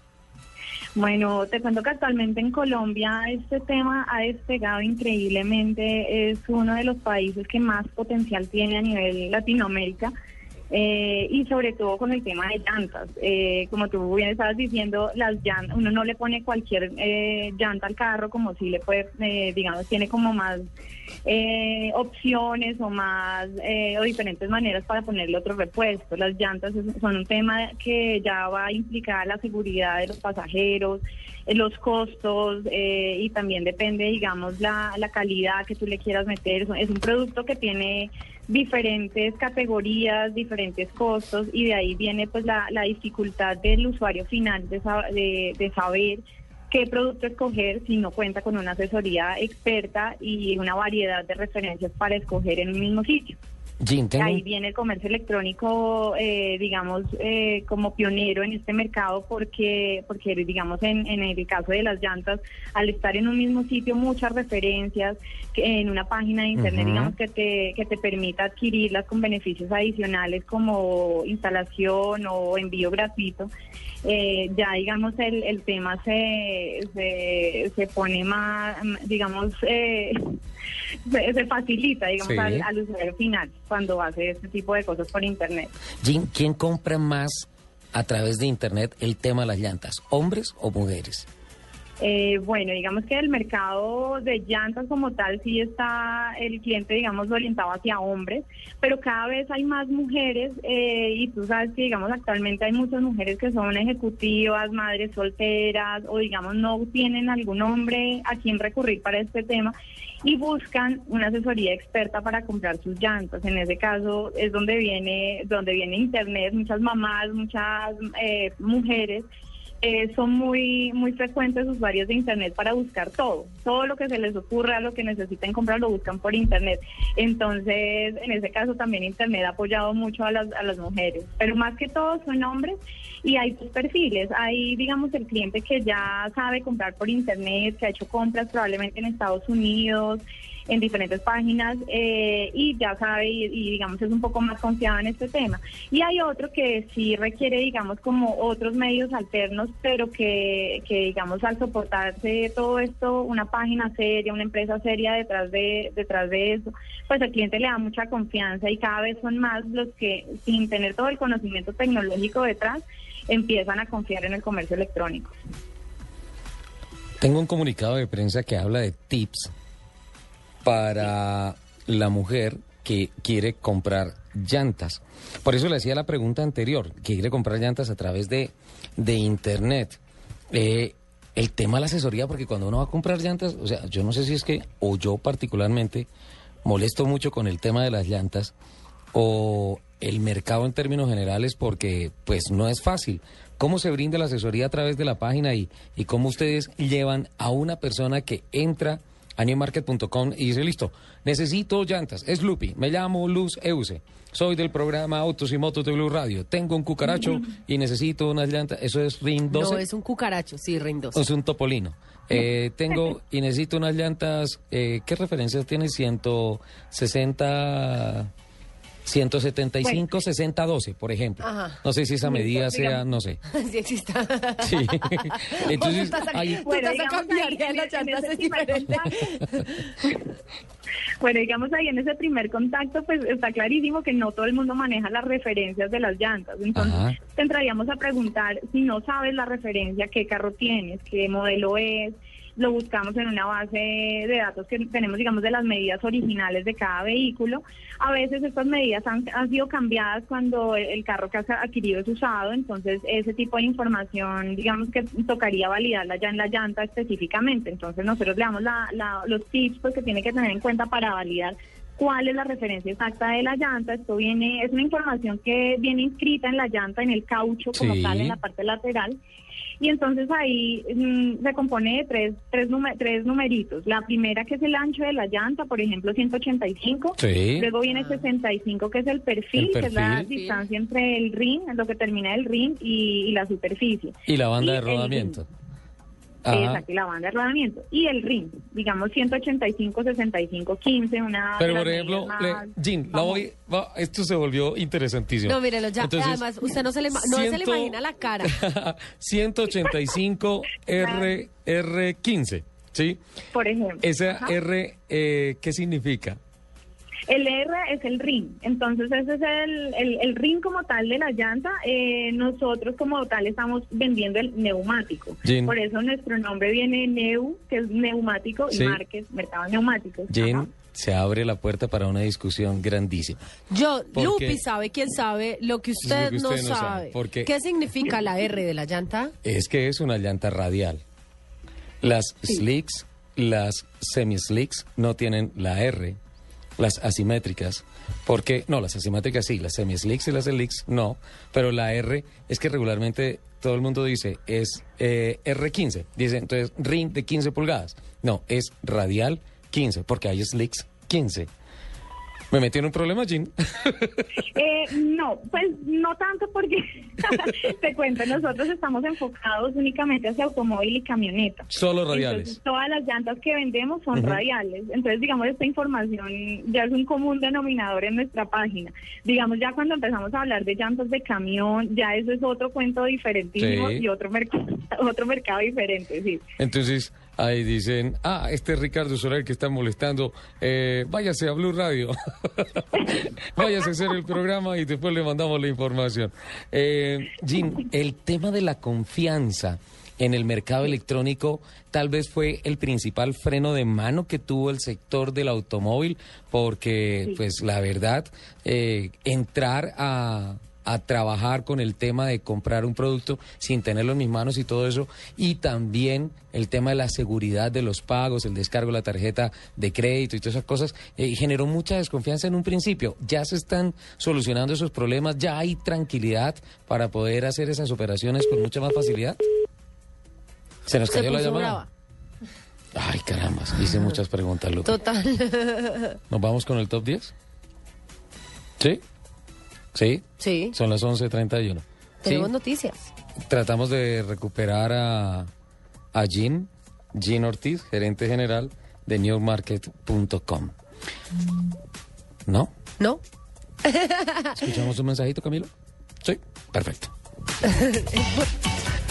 Bueno, te cuento que actualmente en Colombia este tema ha despegado increíblemente. Es uno de los países que más potencial tiene a nivel Latinoamérica. Eh, y sobre todo con el tema de llantas. Eh, como tú bien estabas diciendo, las llantas, uno no le pone cualquier eh, llanta al carro como si le puede, eh, digamos, tiene como más eh, opciones o más eh, o diferentes maneras para ponerle otro repuesto. Las llantas son un tema que ya va a implicar la seguridad de los pasajeros, los costos y también depende, digamos, la, la calidad que tú le quieras meter. Es un producto que tiene diferentes categorías, diferentes costos y de ahí viene pues la, la dificultad del usuario final de, de, de saber qué producto escoger si no cuenta con una asesoría experta y una variedad de referencias para escoger en un mismo sitio. Tengo Ahí viene el comercio electrónico, eh, digamos, eh, como pionero en este mercado porque, porque digamos, en, en el caso de las llantas, al estar en un mismo sitio, muchas referencias que en una página de internet, digamos, que te, que te permita adquirirlas con beneficios adicionales como instalación o envío gratuito. Eh, ya digamos el, el tema se, se, se pone más, digamos, eh, se, se facilita, digamos, Sí. al, al usuario final cuando hace este tipo de cosas por internet. Jim, ¿quién compra más a través de Internet el tema de las llantas? ¿Hombres o mujeres? Eh, bueno, digamos que el mercado de llantas como tal sí está el cliente, digamos, orientado hacia hombres, pero cada vez hay más mujeres eh, y tú sabes que, digamos, actualmente hay muchas mujeres que son ejecutivas, madres solteras o, digamos, no tienen algún hombre a quien recurrir para este tema y buscan una asesoría experta para comprar sus llantas. En ese caso es donde viene, donde viene Internet, muchas mamás, muchas eh, mujeres eh, son muy muy frecuentes usuarios de internet para buscar todo, todo lo que se les ocurra, lo que necesiten comprar lo buscan por internet. Entonces, en ese caso también internet ha apoyado mucho a las, a las mujeres, pero más que todo son hombres y hay dos perfiles. Hay, digamos, el cliente que ya sabe comprar por internet, que ha hecho compras probablemente en Estados Unidos, en diferentes páginas eh, y ya sabe y, digamos es un poco más confiado en este tema. Y hay otro que sí requiere digamos como otros medios alternos, pero que, que digamos al soportarse todo esto, una página seria, una empresa seria detrás de, detrás de eso, pues el cliente le da mucha confianza y cada vez son más los que sin tener todo el conocimiento tecnológico detrás empiezan a confiar en el comercio electrónico. Tengo un comunicado de prensa que habla de tips para la mujer que quiere comprar llantas. Por eso le hacía la pregunta anterior, que quiere comprar llantas a través de, de internet. Eh, el tema de la asesoría, porque cuando uno va a comprar llantas, o sea, yo no sé si es que, o yo particularmente, molesto mucho con el tema de las llantas, o el mercado en términos generales, porque pues no es fácil. ¿Cómo se brinda la asesoría a través de la página y, y cómo ustedes llevan a una persona que entra a newmarket.com y dice, listo, necesito llantas, es Lupi, me llamo Luz Euse, soy del programa Autos y Motos de Blue Radio, tengo un cucaracho y necesito unas llantas, eso es RIN 12. No es un cucaracho, sí, Ring 2. Es un topolino. Eh, *laughs* tengo y necesito unas llantas. Eh, ¿Qué referencias tiene? 160, 175, 60, 12, por ejemplo. Ajá. No sé si esa Listo, medida sea, digamos. no sé. *laughs* Sí existe. Sí. *laughs* Entonces, Tú estás a- ahí- tú Bueno, estás a digamos cambiar ahí, ya en las ese- en llantas, ese es primer diferente. Bueno, digamos ahí en ese primer contacto, pues está clarísimo que no todo el mundo maneja las referencias de las llantas. Entonces, Ajá. te entraríamos a preguntar si no sabes la referencia, qué carro tienes, qué modelo es. Lo buscamos en una base de datos que tenemos, digamos, de las medidas originales de cada vehículo. A veces estas medidas han, han sido cambiadas cuando el, carro que has adquirido es usado, entonces ese tipo de información, digamos que tocaría validarla ya en la llanta específicamente. Entonces nosotros le damos la- la- los tips pues, que tiene que tener en cuenta para validar cuál es la referencia exacta de la llanta. Esto viene, es una información que viene inscrita en la llanta, en el caucho como Sí. tal, en la parte lateral. Y entonces ahí mm, se compone de tres, tres, nume- tres numeritos. La primera que es el ancho de la llanta, por ejemplo, 185. Sí. Luego viene 65, que es el perfil, El que es la distancia entre el ring, lo que termina el ring y, y la superficie. y la banda Y de el rodamiento. Ajá. Exacto, y la banda de rodamiento. Y el ring, digamos 185, 65, 15, una... Pero por ejemplo, le- más Jean, la voy, va- esto se volvió interesantísimo. No, mírelo ya. Entonces, Además, usted no se le, no se le imagina la cara. *laughs* 185 R, R15, ¿sí? Por ejemplo. Esa Ajá. R, eh, ¿qué significa? El R es el ring, entonces ese es el, el, el ring como tal de la llanta. Eh, nosotros como tal estamos vendiendo el neumático. Jean. Por eso nuestro nombre viene Neu, que es neumático, Sí. y Márquez, mercado de neumáticos. Jean, se abre la puerta para una discusión grandísima. Yo, ¿Por Lupi sabe, quién sabe, lo que usted, Lo que no, usted no sabe, sabe. porque- ¿Qué significa la R de la llanta? Es que es una llanta radial. Las slicks, las semi-slicks no tienen la R. Las asimétricas. Porque, no, las asimétricas sí, las semi-slicks y las slicks no. Pero la R es que regularmente todo el mundo dice es eh, R15. Dice entonces ring de 15 pulgadas. No, es radial 15, porque hay slicks 15. ¿Me metí en un problema, Jean? Eh, no, pues no tanto porque *laughs* te cuento, nosotros estamos enfocados únicamente hacia automóvil y camioneta. Solo radiales. Entonces, todas las llantas que vendemos son radiales. Entonces, digamos, esta información ya es un común denominador en nuestra página. Digamos, ya cuando empezamos a hablar de llantas de camión, ya eso es otro cuento diferentísimo Sí. y otro, *laughs* otro mercado diferente, sí. Entonces, ahí dicen, ah, este es Ricardo Soler que está molestando, eh, váyase a Blue Radio, *laughs* váyase a hacer el programa y después le mandamos la información. Eh, Jean, el tema de la confianza en el mercado electrónico tal vez fue el principal freno de mano que tuvo el sector del automóvil, porque, Sí. pues, la verdad, eh, entrar a a trabajar con el tema de comprar un producto sin tenerlo en mis manos y todo eso. Y también el tema de la seguridad de los pagos, el descargo de la tarjeta de crédito y todas esas cosas, eh, generó mucha desconfianza en un principio. Ya se están solucionando esos problemas, ya hay tranquilidad para poder hacer esas operaciones con mucha más facilidad. Se nos Se cayó la llamada. brava. Ay, caramba, hice muchas preguntas, Lupe. Total. ¿Nos vamos con el top 10? ¿Sí? ¿Sí? Sí. Son las 11.31. Tenemos Sí. noticias. Tratamos de recuperar a, a Jean, Jean Ortiz, gerente general de newmarket.com. ¿No? ¿No? ¿Escuchamos un mensajito, Camilo? Sí, perfecto. *laughs*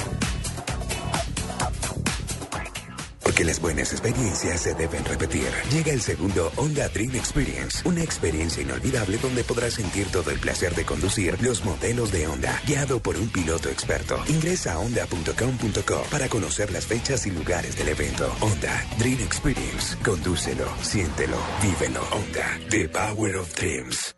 Porque las buenas experiencias se deben repetir. Llega el segundo Honda Dream Experience, una experiencia inolvidable donde podrás sentir todo el placer de conducir los modelos de Honda, guiado por un piloto experto. Ingresa a honda.com.co para conocer las fechas y lugares del evento. Honda Dream Experience. Condúcelo, siéntelo, vívelo. Honda, The Power of Dreams.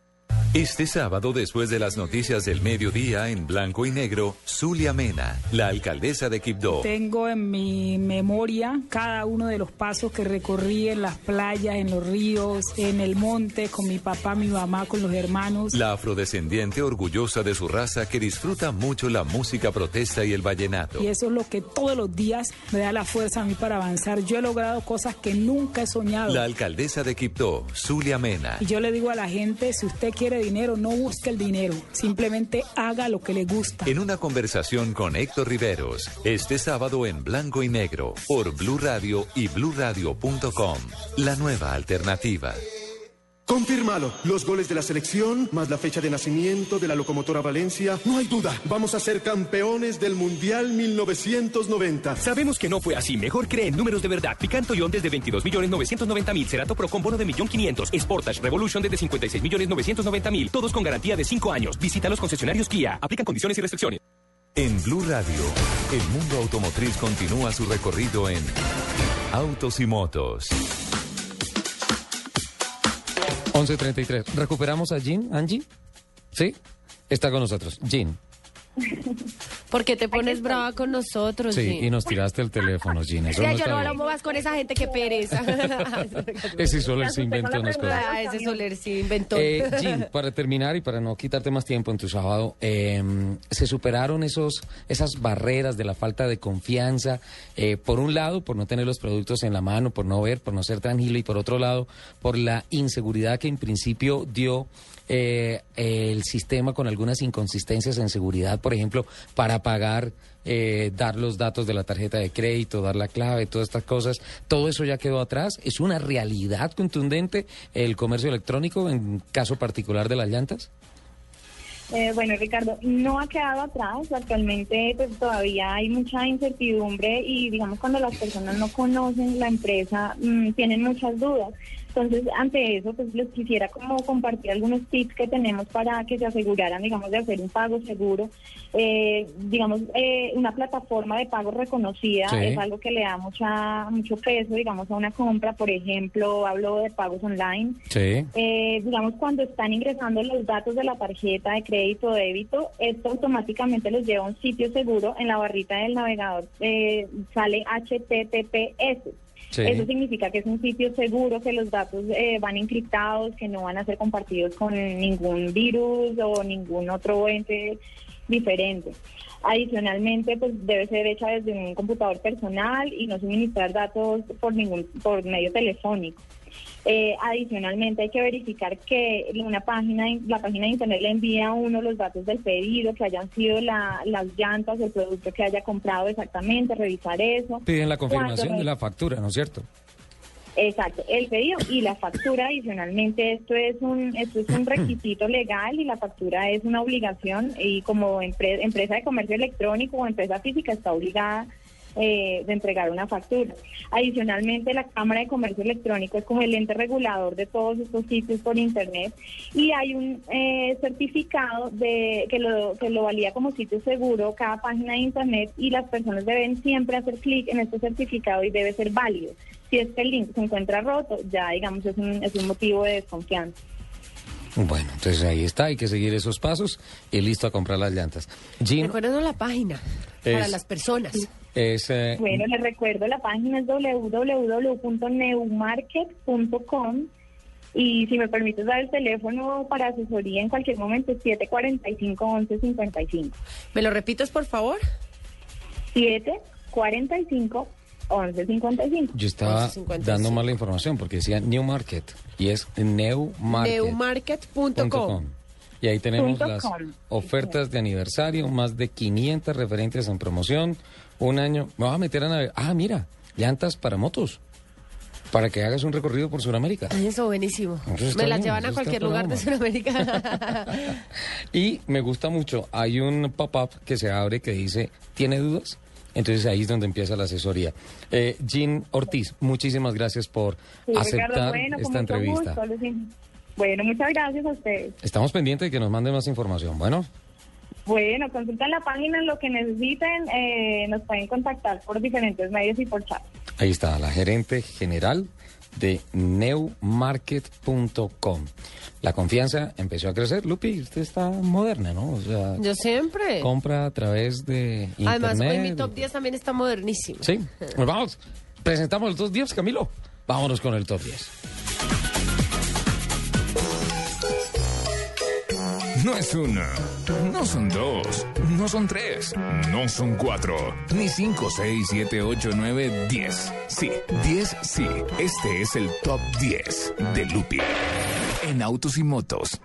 Este sábado, después de las noticias del mediodía en blanco y negro, Zulia Mena, la alcaldesa de Quibdó. Tengo en mi memoria cada uno de los pasos que recorrí en las playas, en los ríos, en el monte, con mi papá, mi mamá, con los hermanos. La afrodescendiente orgullosa de su raza que disfruta mucho la música protesta y el vallenato. Y eso es lo que todos los días me da la fuerza a mí para avanzar. Yo he logrado cosas que nunca he soñado. La alcaldesa de Quibdó, Zulia Mena. Y yo le digo a la gente, si usted quiere dinero, no busque el dinero, simplemente haga lo que le gusta. En una conversación con Héctor Riveros, este sábado en blanco y negro, por Blue Radio y bluradio.com. La nueva alternativa. Confírmalo. Los goles de la selección, más la fecha de nacimiento de la locomotora Valencia. No hay duda. Vamos a ser campeones del Mundial 1990. Sabemos que no fue así. Mejor cree en números de verdad. Picanto Ion desde 22 millones 990 mil. Cerato Pro con bono de millón 500. Sportage Revolution desde 56 millones 990 mil. Todos con garantía de 5 años. Visita los concesionarios Kia. Aplican condiciones y restricciones. En Blue Radio, el mundo automotriz continúa su recorrido en Autos y Motos. 11.33. ¿Recuperamos a Jean, Angie? ¿Sí? Está con nosotros. Jean. *laughs* ¿Por qué te pones brava con nosotros, Sí, y nos tiraste el teléfono, Jean. Eso Ya, no yo no hablamos más con esa gente que pereza. *laughs* *laughs* Ese Soler se inventó unas cosas. Ah, ese Soler sí inventó. Eh, Jean, para terminar y para no quitarte más tiempo en tu sábado, eh, se superaron esos, esas barreras de la falta de confianza, eh, por un lado, por no tener los productos en la mano, por no ver, por no ser tranquilo, y por otro lado, por la inseguridad que en principio dio eh, el sistema con algunas inconsistencias en seguridad, por ejemplo, para pagar, eh, dar los datos de la tarjeta de crédito, dar la clave, todas estas cosas, todo eso ya quedó atrás. ¿Es una realidad contundente el comercio electrónico en caso particular de las llantas? Eh, bueno, Ricardo, no ha quedado atrás. Actualmente pues, todavía hay mucha incertidumbre y digamos cuando las personas no conocen la empresa mm, tienen muchas dudas. Entonces, ante eso, pues les quisiera como compartir algunos tips que tenemos para que se aseguraran, digamos, de hacer un pago seguro. Eh, digamos, eh, una plataforma de pago reconocida Sí. es algo que le da mucha mucho peso, digamos, a una compra. Por ejemplo, hablo de pagos online. Sí. Eh, digamos, cuando están ingresando los datos de la tarjeta de crédito o débito, esto automáticamente los lleva a un sitio seguro. En la barrita del navegador eh, sale HTTPS. Eso significa que es un sitio seguro, que los datos eh, van encriptados, que no van a ser compartidos con ningún virus o ningún otro ente diferente. Adicionalmente, pues debe ser hecha desde un computador personal y no suministrar datos por ningún por medio telefónico. Eh, adicionalmente hay que verificar que una página, la página de internet le envía a uno los datos del pedido, que hayan sido la- las llantas, el producto que haya comprado exactamente, revisar eso. Piden la Cuando confirmación re- de la factura, ¿no es cierto? Exacto, el pedido y la factura adicionalmente esto es un esto es un *coughs* requisito legal y la factura es una obligación y como empre- empresa de comercio electrónico o empresa física está obligada eh, de entregar una factura. Adicionalmente la Cámara de Comercio Electrónico es como el ente regulador de todos estos sitios por internet y hay un eh, certificado de que lo que lo valía como sitio seguro cada página de internet y las personas deben siempre hacer clic en este certificado y debe ser válido. Si es que el link se encuentra roto, ya digamos es un, es un motivo de desconfianza. Bueno, entonces ahí está, hay que seguir esos pasos y listo a comprar las llantas. Jim, Recuérdanos la página para las personas. es... eh, Bueno, les recuerdo, la página es www.neumarket.com y si me permites dar el teléfono para asesoría en cualquier momento es 745-1155. ¿Me lo repites, por favor? 745-1155. yo estaba 11.55. dando mal la información porque decía New Market y es New Market. Neumarket.com. Y ahí tenemos las com. ofertas de aniversario, más de 500 referentes en promoción, un año. Me voy a meter a navegar. Ah, mira, llantas para motos, para que hagas un recorrido por Sudamérica. Eso, buenísimo. Eso Me las bien, llevan a cualquier lugar de. Sudamérica. *laughs* Y me gusta mucho, hay un pop-up que se abre que dice, ¿tiene dudas? Entonces ahí es donde empieza la asesoría. Eh, Jean Ortiz, muchísimas gracias por Sí, aceptar Ricardo, bueno, con esta entrevista. gusto, Bueno, muchas gracias a ustedes. Estamos pendientes de que nos manden más información. Bueno, Bueno, consultan la página, lo que necesiten, eh, nos pueden contactar por diferentes medios y por chat. ahí está, la gerente general de newmarket.com. La confianza empezó a crecer. Lupi, usted está moderna, ¿no? O sea, Yo siempre. compra a través de internet. Además, hoy mi top 10 también está modernísimo. Sí, pues vamos. Presentamos los dos 10, Camilo. Vámonos con el top 10. No es una, no son dos, no son tres, no son cuatro, ni cinco, seis, siete, ocho, nueve, diez. Sí, diez, sí. Este es el top 10 de Lupi en autos y motos.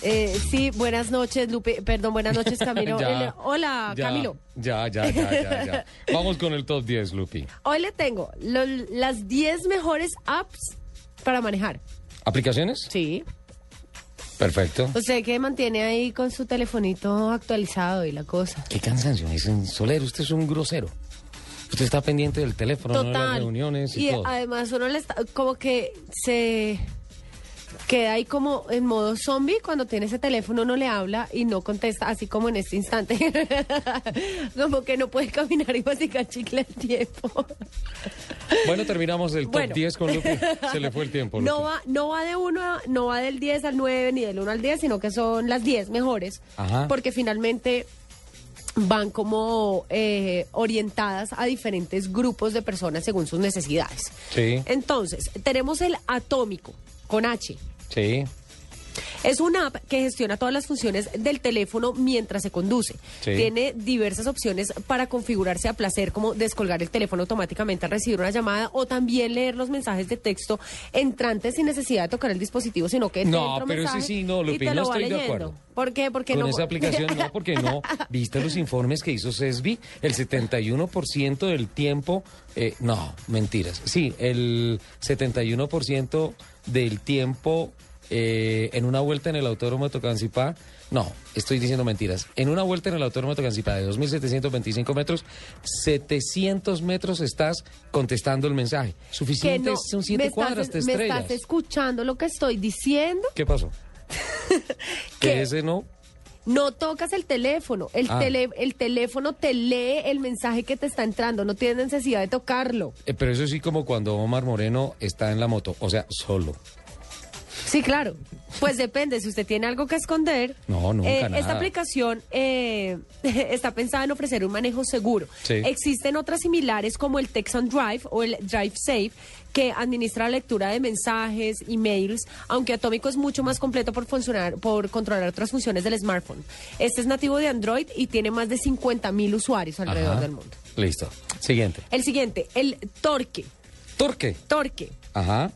Eh, sí, buenas noches, Lupe. Perdón, buenas noches, *laughs* Camilo. Ya, Hola, ya, Camilo. Ya, ya, ya, ya, ya. *laughs* Vamos con el top 10, Lupi. Hoy le tengo lo- las 10 mejores apps para manejar. ¿Aplicaciones? Sí. Perfecto. Usted que mantiene ahí con su telefonito actualizado y la cosa. Qué cansancio, dicen Solero, usted es un grosero. Usted está pendiente del teléfono, no de las Total. reuniones y, y todo. además uno le está como que se queda ahí como en modo zombie cuando tiene ese teléfono uno le habla y no contesta así como en este instante *laughs* como que no puede caminar y masticar chicle al tiempo Bueno, terminamos el top Bueno. 10 con Lupi. *laughs* Se le fue el tiempo, Lupi. no va no va de uno a- no va del 10 al 9 ni del 1 al 10 sino que son las 10 mejores Ajá. porque finalmente van como eh, orientadas a diferentes grupos de personas según sus necesidades Sí, entonces, tenemos el atómico con H. sí. Es una app que gestiona todas las funciones del teléfono mientras se conduce. Sí. Tiene diversas opciones para configurarse a placer, como descolgar el teléfono automáticamente al recibir una llamada o también leer los mensajes de texto entrantes sin necesidad de tocar el dispositivo, sino que No, pero ese sí, no, Lupi, no lo estoy de acuerdo. ¿Por qué? Porque Con no. esa aplicación no, porque no. *laughs* ¿Viste los informes que hizo CESBI? El 71% del tiempo, eh, no, mentiras. Sí, el 71% del tiempo eh, en una vuelta en el Autódromo de Tocancipá, no, estoy diciendo mentiras. En una vuelta en el Autódromo de Tocancipá de 2.725 metros, 700 metros estás contestando el mensaje. Suficiente, no. son siete me estás- cuadras, te Me estrellas. estás escuchando lo que estoy diciendo. ¿Qué pasó? *laughs* que ese no. No tocas el teléfono. El, Ah. tele- el teléfono te lee el mensaje que te está entrando. No tienes necesidad de tocarlo. Eh, pero eso sí como cuando Omar Moreno está en la moto, o sea, solo. Sí, claro. Pues depende, si usted tiene algo que esconder. No, nunca, eh, nada. Esta aplicación eh, *laughs* está pensada en ofrecer un manejo seguro. Sí. Existen otras similares como el Texan Drive o el Drive Safe que administra la lectura de mensajes, emails, aunque Atómico es mucho más completo por funcionar, por controlar otras funciones del smartphone. Este es nativo de Android y tiene más de 50 mil usuarios alrededor Ajá. del mundo. Listo. Siguiente. El siguiente, el Torque. Torque. Torque. Ajá.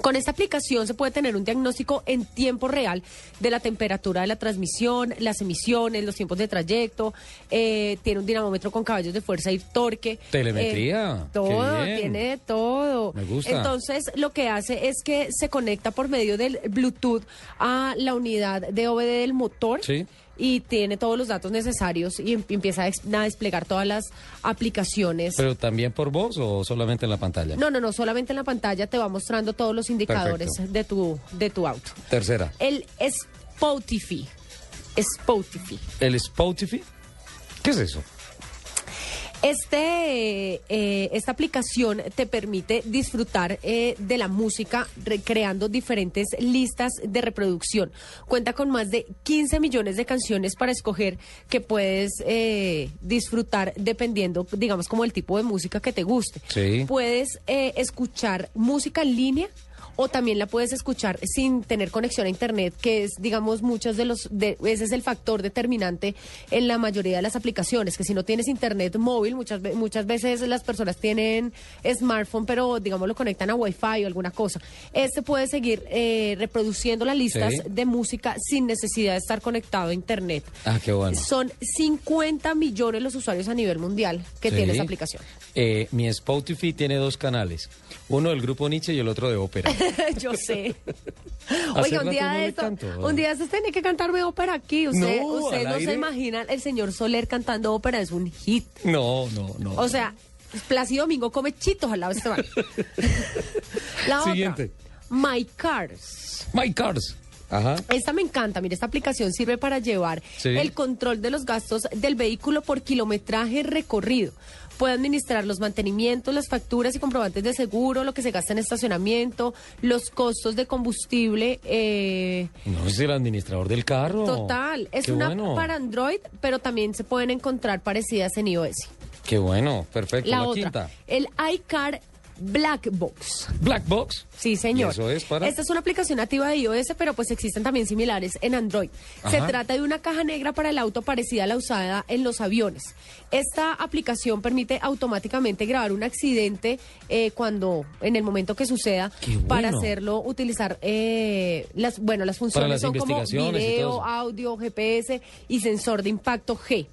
Con esta aplicación se puede tener un diagnóstico en tiempo real de la temperatura de la transmisión, las emisiones, los tiempos de trayecto. eh, tiene un dinamómetro con caballos de fuerza y torque. Telemetría. eh, todo, Qué bien. tiene todo. Me gusta. Entonces, lo que hace es que se conecta por medio del Bluetooth a la unidad de OBD del motor. Sí. Y tiene todos los datos necesarios y em- empieza a, des- a desplegar todas las aplicaciones. Pero también por voz o solamente en la pantalla. No, no, no, solamente en la pantalla te va mostrando todos los indicadores Perfecto. de tu, de tu auto. Tercera. El Spotify. Spotify. El Spotify. ¿Qué es eso? Este, eh, esta aplicación te permite disfrutar eh, de la música recreando diferentes listas de reproducción. Cuenta con más de 15 millones de canciones para escoger que puedes eh, disfrutar dependiendo, digamos, como el tipo de música que te guste. Sí. Puedes eh, escuchar música en línea o también la puedes escuchar sin tener conexión a internet, que es, digamos, muchos de los, de, ese es el factor determinante en la mayoría de las aplicaciones, que si no tienes internet móvil, muchas, muchas veces las personas tienen smartphone, pero, digamos, lo conectan a Wi-Fi o alguna cosa. Este puede seguir eh, reproduciendo las listas Sí. de música sin necesidad de estar conectado a internet. Ah, qué bueno. Son 50 millones los usuarios a nivel mundial que Sí. tiene esta aplicación. Eh, mi Spotify tiene dos canales. Uno del grupo Nietzsche y el otro de ópera. *laughs* *laughs* Yo sé. *laughs* Oiga, un día de esto, un día de estos tiene que cantarme ópera aquí. Usted, No, usted no se imagina el señor Soler cantando ópera, es un hit. No, no, no. O sea, Plácido Domingo come chitos al lado de este man. *laughs* La otra, Siguiente. My Cars. My Cars. Ajá. Esta me encanta, mire, esta aplicación sirve para llevar Sí. el control de los gastos del vehículo por kilometraje recorrido. Puede administrar los mantenimientos, las facturas y comprobantes de seguro, lo que se gasta en estacionamiento, los costos de combustible. Eh, No es el administrador del carro. total, es Qué una bueno. para Android, pero también se pueden encontrar parecidas en iOS. Qué bueno, perfecto. La, La, otra, quinta. el iCar Black Box. Black Box. Sí, señor. ¿Y eso es para? Esta es una aplicación nativa de iOS, pero pues existen también similares en Android. Se trata de una caja negra para el auto parecida a la usada en los aviones. Esta aplicación permite automáticamente grabar un accidente eh, cuando, en el momento que suceda, bueno. para hacerlo utilizar eh, las, bueno, las funciones las son como video, audio, GPS y sensor de impacto G.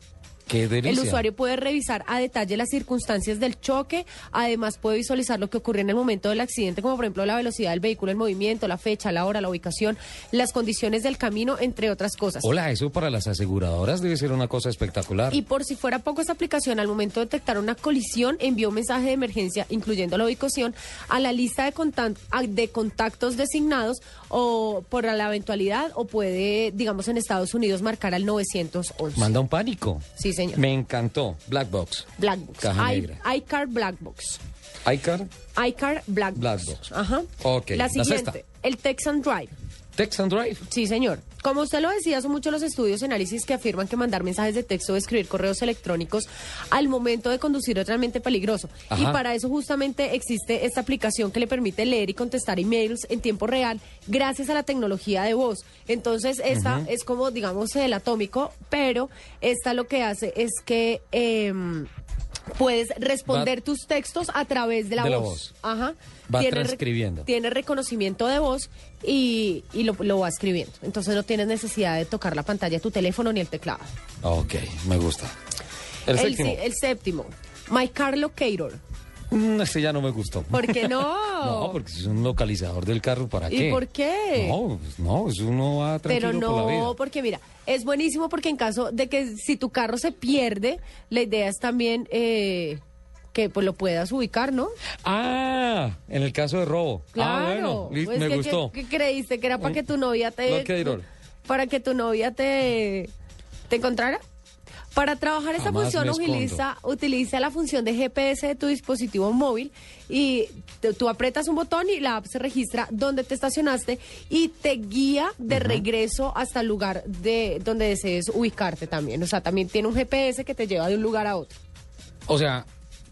Qué. El usuario puede revisar a detalle las circunstancias del choque, además puede visualizar lo que ocurrió en el momento del accidente, como por ejemplo la velocidad del vehículo, el movimiento, la fecha, la hora, la ubicación, las condiciones del camino, entre otras cosas. Hola, eso para las aseguradoras debe ser una cosa espectacular. Y por si fuera poco, esta aplicación al momento de detectar una colisión envió un mensaje de emergencia, incluyendo la ubicación, a la lista de, de contactos designados o por la eventualidad o puede, digamos, en Estados Unidos marcar al 911. Manda un pánico. Sí, señor. Me encantó. Black Box. Black Box. Caja I- negra. iCar Black Box. iCar. iCar Black, Black Box. Box. Ajá. Ok, La la siguiente, sexta. el Texan Drive. Text and Drive. Sí, señor. Como usted lo decía, son muchos los estudios y análisis que afirman que mandar mensajes de texto o escribir correos electrónicos al momento de conducir es realmente peligroso. Ajá. Y para eso justamente existe esta aplicación que le permite leer y contestar emails en tiempo real gracias a la tecnología de voz. Entonces, esta es como, digamos, el atómico, pero esta lo que hace es que... em, Puedes responder Va- tus textos a través de la, De la voz. voz. Ajá. Va re- transcribiendo. tiene reconocimiento de voz y, y lo, lo va escribiendo. Entonces no tienes necesidad de tocar la pantalla de tu teléfono ni el teclado. Ok, me gusta. El, séptimo. si- el séptimo. My Car Locator. Mm, Este ya no me gustó. ¿Por qué no? *laughs* No, porque es un localizador del carro, ¿para ¿Y qué? por qué? No, pues no, eso uno va tranquilo Pero por la vida. no, porque mira, es buenísimo porque en caso de que si tu carro se pierde, la idea es también eh, que pues lo puedas ubicar, ¿no? Ah, en el caso de robo. Ah, Claro. bueno, li- Pues me que- gustó. ¿Qué creíste? ¿Que era para que tu novia te... Para que tu novia te, te encontrara? Para trabajar esta Jamás función utiliza, utiliza la función de GPS de tu dispositivo móvil y te- tú apretas un botón y la app se registra donde te estacionaste y te guía de regreso hasta el lugar de donde desees ubicarte también. O sea, también tiene un GPS que te lleva de un lugar a otro. O sea,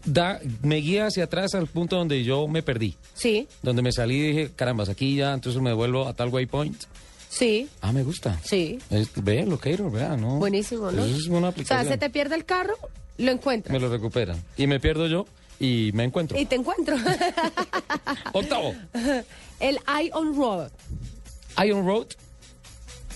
da, me guía hacia atrás al punto donde yo me perdí. Sí, Donde me salí y dije, caramba, aquí ya, entonces me vuelvo a tal waypoint. Sí, Ah, me gusta. sí. Es, ve, Locator, vea, ¿no? Buenísimo, ¿no? Eso es una O sea, aplicación. se te pierde el carro, lo encuentras. Me lo recuperan. Y me pierdo yo y me encuentro. Y te encuentro. *laughs* Octavo, el Eye on Road. Iron Road.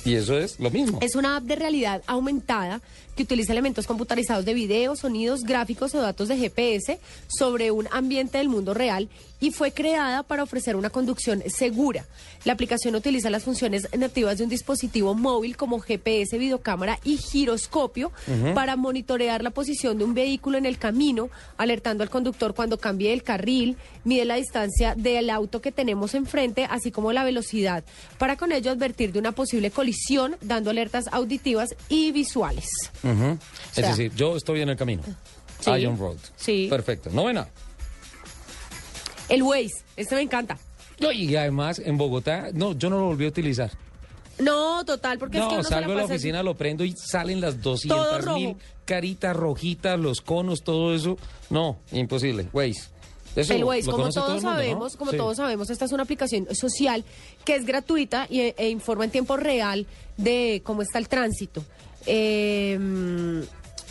Y eso es lo mismo. Es una app de realidad aumentada que utiliza elementos computarizados de video, sonidos, gráficos o datos de GPS sobre un ambiente del mundo real y fue creada para ofrecer una conducción segura. La aplicación utiliza las funciones nativas de un dispositivo móvil como GPS, videocámara y giroscopio para monitorear la posición de un vehículo en el camino, alertando al conductor cuando cambie el carril, mide la distancia del auto que tenemos enfrente, así como la velocidad, para con ello advertir de una posible colisión, dando alertas auditivas y visuales. Es sea- decir, yo estoy en el camino. Sí. Iron Road. Sí. Perfecto. Novena. El Waze, este me encanta. No, y además en Bogotá, no, yo no lo volví a utilizar. No, total, porque es que no, uno salgo de la oficina, lo prendo y salen las 200 Todo mil caritas rojitas, los conos, todo eso. No, imposible. Waze. Eso el Waze, como todo todos sabemos, como Sí. todos sabemos, esta es una aplicación social que es gratuita y, e informa en tiempo real de cómo está el tránsito. Eh,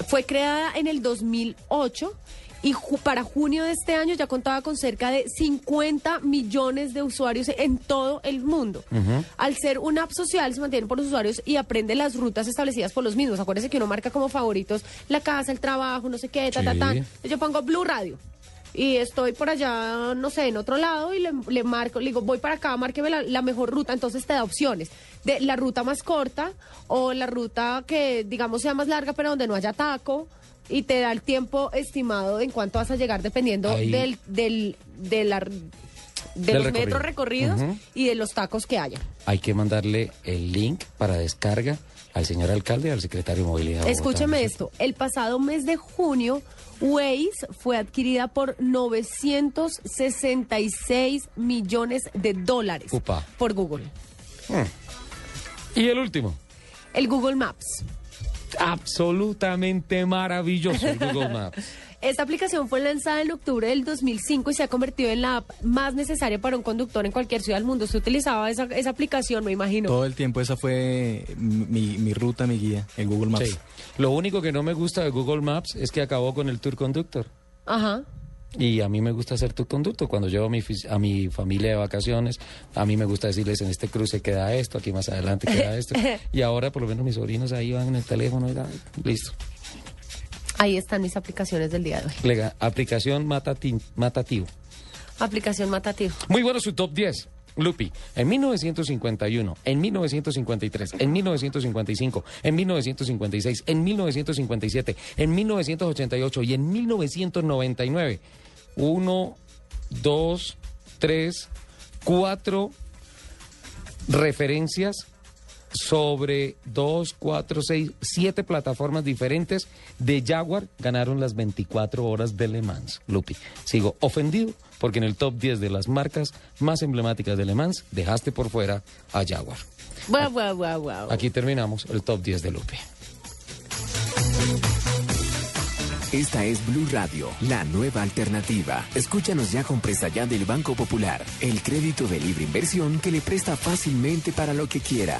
fue creada en el 2008 y ju- para junio de este año ya contaba con cerca de 50 millones de usuarios en todo el mundo. Al ser una app social, se mantiene por los usuarios y aprende las rutas establecidas por los mismos. Acuérdense que uno marca como favoritos la casa, el trabajo, no sé qué, ta, ta, ta. Yo pongo Blue Radio y estoy por allá, no sé, en otro lado y le, le marco, le digo, voy para acá, márqueme la, la mejor ruta, entonces te da opciones de la ruta más corta o la ruta que digamos sea más larga pero donde no haya taco y te da el tiempo estimado en cuánto vas a llegar dependiendo Ahí. del, del, de la- de los recorrido. metros recorridos y de los tacos que haya. Hay que mandarle el link para descarga al señor alcalde y al secretario de Movilidad. Bogotá. Escúcheme esto, el pasado mes de junio, Waze fue adquirida por 966 millones de dólares Upa. por Google. Hmm. Y el último. El Google Maps. Absolutamente maravilloso el Google Maps. *laughs* Esta aplicación fue lanzada en octubre del 2005 y se ha convertido en la app más necesaria para un conductor en cualquier ciudad del mundo. Usted utilizaba esa, esa aplicación, me imagino. Todo el tiempo esa fue mi, mi ruta, mi guía, el Google Maps. Sí. Lo único que no me gusta de Google Maps es que acabó con el Tour Conductor. Ajá. Y a mí me gusta hacer Tour Conductor. Cuando llevo a mi, a mi familia de vacaciones, a mí me gusta decirles en este cruce queda esto, aquí más adelante queda *laughs* esto. y ahora por lo menos mis sobrinos ahí van en el teléfono y listo. Ahí están mis aplicaciones del día de hoy. Lega- aplicación matati- matativo. Aplicación Matativo. Muy bueno su top 10. Lupi, en 1951, en 1953, en 1955, en 1956, en 1957, en 1988 y en 1999. Uno, dos, tres, cuatro referencias sobre dos, cuatro, seis, siete plataformas diferentes de Jaguar ganaron las 24 horas de Le Mans. Lupi, sigo ofendido porque en el top 10 de las marcas más emblemáticas de Le Mans dejaste por fuera a Jaguar. Guau, guau, guau, guau. Aquí terminamos el top 10 de Lupe. Esta es Blue Radio, la nueva alternativa. Escúchanos ya con presta ya del Banco Popular, el crédito de libre inversión que le presta fácilmente para lo que quiera.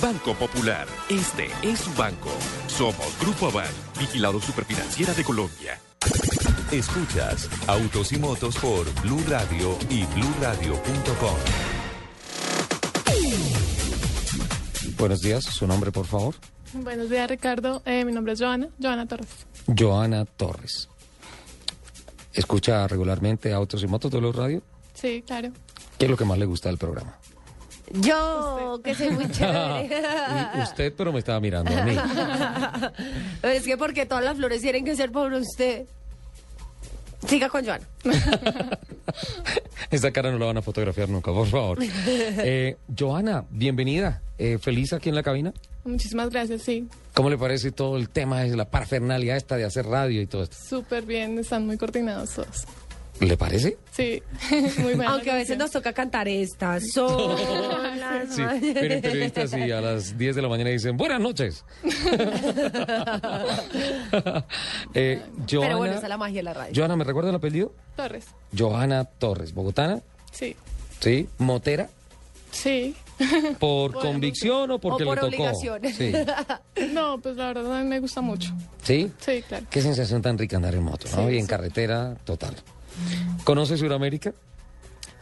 Banco Popular, este es su banco. Somos Grupo Aval, vigilado superfinanciera de Colombia. Escuchas Autos y Motos por Blue Radio y BlueRadio.com. Buenos días, su nombre por favor. Buenos días, Ricardo. Eh, mi nombre es Joana, Joana Torres. Joana Torres. ¿Escucha regularmente Autos y Motos de Blue Radio? Sí, claro. ¿Qué es lo que más le gusta del programa? Yo, que soy muy chévere. *laughs* Y Usted, pero me estaba mirando a mí. *laughs* Es que porque todas las flores tienen que ser por usted. Siga con Joana. *laughs* Esa cara no la van a fotografiar nunca, por favor. Eh, Joana, bienvenida. Eh, ¿Feliz aquí en la cabina? Muchísimas gracias, sí. ¿Cómo le parece todo el tema de la parfernalia esta de hacer radio y todo esto? Súper bien, están muy coordinados todos. ¿Le parece? Sí, *laughs* muy buena. Aunque a veces nos toca cantar estas. *laughs* Son las Sí, vienen periodistas y a las 10 de la mañana dicen, buenas noches. *laughs* Eh, Joana, Pero bueno, esa es la magia de la radio. Joana, ¿me recuerda el apellido? Torres. Joana Torres, ¿bogotana? Sí. ¿Sí? ¿Motera? Sí. ¿Por Bueno, convicción o porque o por le tocó? Sí. No, pues la verdad a mí me gusta mucho. ¿Sí? Sí, claro. Qué sensación tan rica andar en moto, ¿no? Sí, y en sí. carretera, total. ¿Conoce Sudamérica?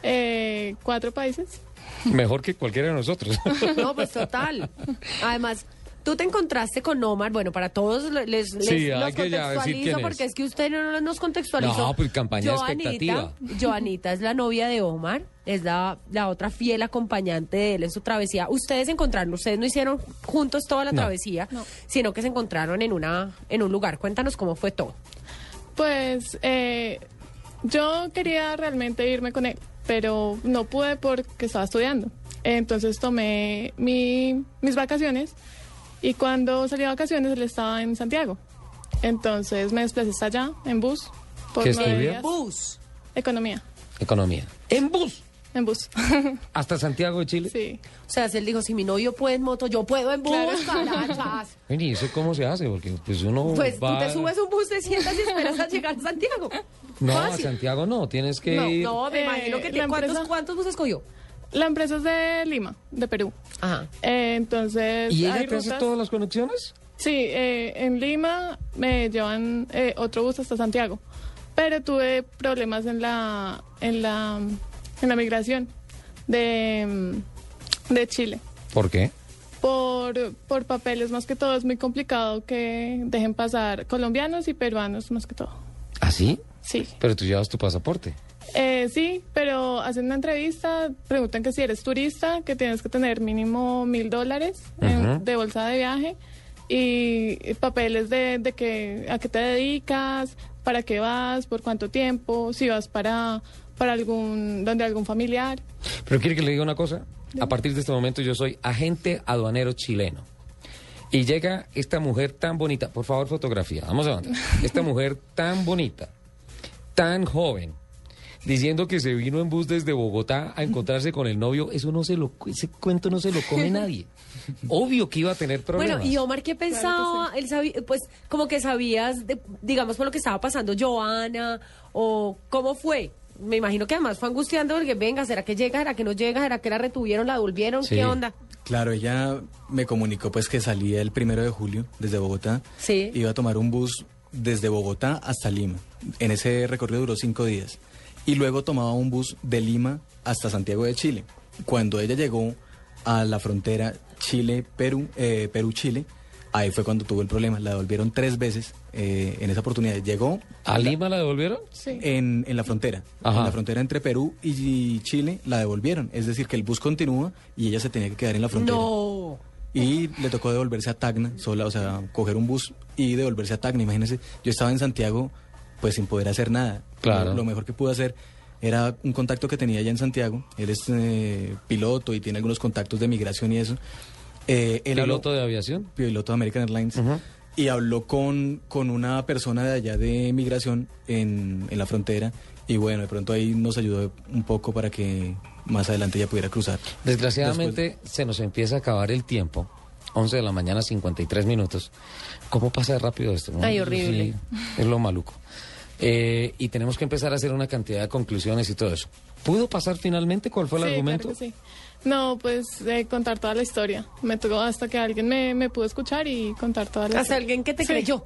Eh, cuatro países. Mejor que cualquiera de nosotros. *laughs* No, pues total. *laughs* Además, tú te encontraste con Omar. Bueno, para todos le- les, les Sí, hay los que ya decir contextualizo es. porque es que usted no nos contextualizó. No, pues campaña de Joanita, expectativa. Joanita es la novia de Omar, es la, la otra fiel acompañante de él en su travesía. Ustedes encontraron, ustedes no hicieron juntos toda la No. travesía, sino que se encontraron en una en un lugar. Cuéntanos cómo fue todo. Pues eh, yo quería realmente irme con él, pero no pude porque estaba estudiando. Entonces tomé mi- mis vacaciones y cuando salí de vacaciones él estaba en Santiago. Entonces me desplacé hasta allá en bus. Por ¿Qué nueve estudia? días. Bus. Economía. Economía. ¿En bus? En bus. *laughs* ¿Hasta Santiago de Chile? Sí. O sea, si él dijo, si mi novio puede en moto, yo puedo en bus, Claro. *laughs* ¿Y eso cómo se hace? Porque pues uno Pues tú te subes un bus, te sientas y esperas a llegar a Santiago. No, a. Santiago no, tienes que No, ir... no, me Eh, imagino que tiene, ¿cuántos, empresa- ¿cuántos buses cogió? La empresa es de Lima, de Perú. Ajá. Eh, entonces. ¿Y ella te hace todas las conexiones? Sí, eh, en Lima me llevan eh, otro bus hasta Santiago, pero tuve problemas en la en la en la migración de, de Chile. ¿Por qué? Por, por papeles más que todo es muy complicado que dejen pasar colombianos y peruanos más que todo. ¿Así? Sí. Pero tú llevas tu pasaporte. Eh, sí, pero hacen una entrevista, preguntan que si eres turista, que tienes que tener mínimo mil dólares Ujú. de bolsa de viaje y y papeles de, de que a qué te dedicas, para qué vas, por cuánto tiempo, si vas para para algún donde algún familiar. Pero quiere que le diga una cosa. A partir de este momento yo soy agente aduanero chileno. Y llega esta mujer tan bonita, por favor fotografía, vamos a avanzar. *laughs* Esta mujer tan bonita, tan joven, diciendo que se vino en bus desde Bogotá a encontrarse con el novio, eso no se lo, ese cuento no se lo come *laughs* nadie. Obvio que iba a tener problemas. Bueno, y Omar, ¿qué pensaba? Él sabía, pues, como que sabías, de- digamos, por lo que estaba pasando Joana, o cómo fue. Me imagino que además fue angustiando porque, venga, ¿será que llega? ¿Será que no llega? ¿Será que la retuvieron, la devolvieron? Sí. ¿Qué onda? Claro, ella me comunicó pues que salía el primero de julio desde Bogotá. Sí. Iba a tomar un bus desde Bogotá hasta Lima. En ese recorrido duró cinco días. Y luego tomaba un bus de Lima hasta Santiago de Chile. Cuando ella llegó a la frontera Chile-Perú, eh, Perú-Chile, Ahí fue cuando tuvo el problema. La devolvieron tres veces eh, en esa oportunidad. Llegó. ¿A Lima la devolvieron? Sí. En, en la frontera. Ajá. En la frontera entre Perú y Chile la devolvieron. Es decir, que el bus continúa y ella se tenía que quedar en la frontera. No. Y le tocó devolverse a Tacna, sola, o sea, coger un bus y devolverse a Tacna. Imagínense, yo estaba en Santiago, pues sin poder hacer nada. Claro. Lo, lo mejor que pude hacer era un contacto que tenía allá en Santiago. Él es eh, piloto y tiene algunos contactos de migración y eso. Eh, él habló- ¿Piloto de aviación? piloto de American Airlines, y habló con, con una persona de allá de migración en, en la frontera. Y bueno, de pronto ahí nos ayudó un poco para que más adelante ya pudiera cruzar. Desgraciadamente se nos empieza a acabar el tiempo. 11 de la mañana, 53 minutos. ¿Cómo pasa de rápido esto? no? Ay, horrible. Sí, es lo maluco. Eh, y tenemos que empezar a hacer una cantidad de conclusiones y todo eso. ¿Pudo pasar finalmente? ¿Cuál fue el Sí, argumento? claro que sí. No, pues eh, contar toda la historia. Me tocó hasta que alguien me, me pudo escuchar y contar toda la Hasta historia. alguien que te Sí. creyó.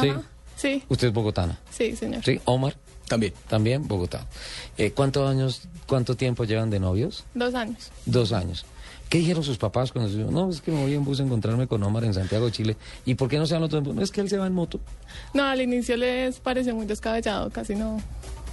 Sí. Ajá, sí, Usted es bogotana. sí, señor. ¿Sí? Omar. También. También Bogotá. Eh, ¿Cuántos años, cuánto tiempo llevan de novios? Dos años. Dos años. ¿Qué dijeron sus papás cuando se No, es que me voy en bus a encontrarme con Omar en Santiago de Chile. ¿Y por qué no se van los dos en bus? No, es que él se va en moto. No, al inicio les pareció muy descabellado, casi no,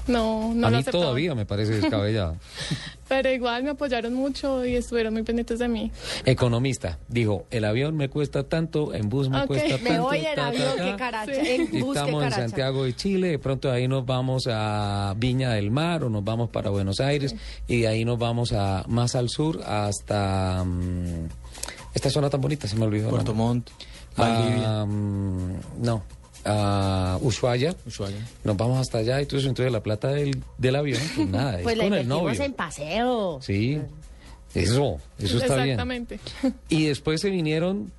no, no a lo mí aceptaban. todavía me parece descabellado. *laughs* Pero igual me apoyaron mucho y estuvieron muy pendientes de mí. Economista, dijo, el avión me cuesta tanto, en bus me cuesta tanto. Me voy en avión, ta. qué caracha. Sí. En qué estamos en. Santiago de Chile, de pronto de ahí nos vamos a Viña del Mar o nos vamos para Buenos Aires y de ahí nos vamos a más al sur hasta mm, esta zona tan bonita, se me olvidó. Puerto. Montt. Ah, mm, no, a Ushuaia. Ushuaia. Nos vamos hasta allá y todo eso, entonces la plata del, del avión, pues *laughs* nada, Pues es la con el novio. en paseo. Sí, eso, eso está bien. Exactamente. *laughs* Y después se vinieron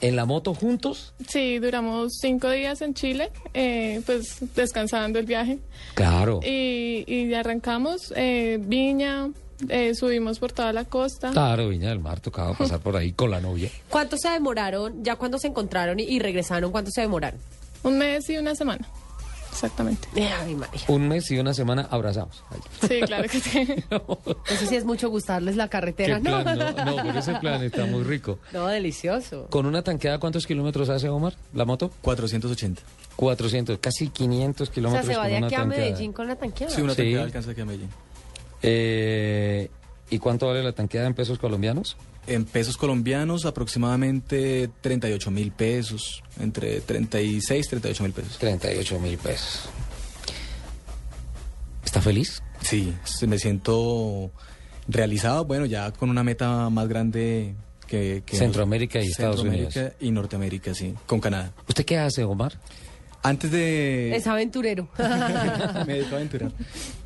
en la moto juntos. Sí, duramos cinco días en Chile, eh, pues descansando el viaje. Claro. Y, y arrancamos eh, Viña, eh, subimos por toda la costa. Claro, Viña del Mar tocaba pasar *laughs* por ahí con la novia. ¿Cuánto se demoraron? Ya cuando se encontraron y, y regresaron, ¿cuánto se demoraron? Un mes y una semana. Exactamente. Ay, María. Un mes y una semana abrazados. Ay, Sí, claro que sí. *laughs* Eso sí es mucho gustarles la carretera, ¿no? plan, no, no, pero ese plan está muy rico. No, delicioso. ¿Con una tanqueada cuántos kilómetros hace Omar, la moto? 480. 400, casi 500 O sea, kilómetros se va de aquí a. Medellín con la tanqueada. Sí, una Sí. tanqueada alcanza aquí a Medellín. Eh, ¿Y cuánto vale la tanqueada en pesos colombianos? En pesos colombianos, aproximadamente 38 mil pesos. Entre 36 y 38 mil pesos. 38 mil pesos. ¿Está feliz? Sí, me siento realizado, bueno, ya con una meta más grande que... que Centroamérica y Estados Centroamérica y Norteamérica, sí, con Canadá. ¿Usted qué hace, Omar? Antes de... Es aventurero. *laughs* me dedico a aventurar.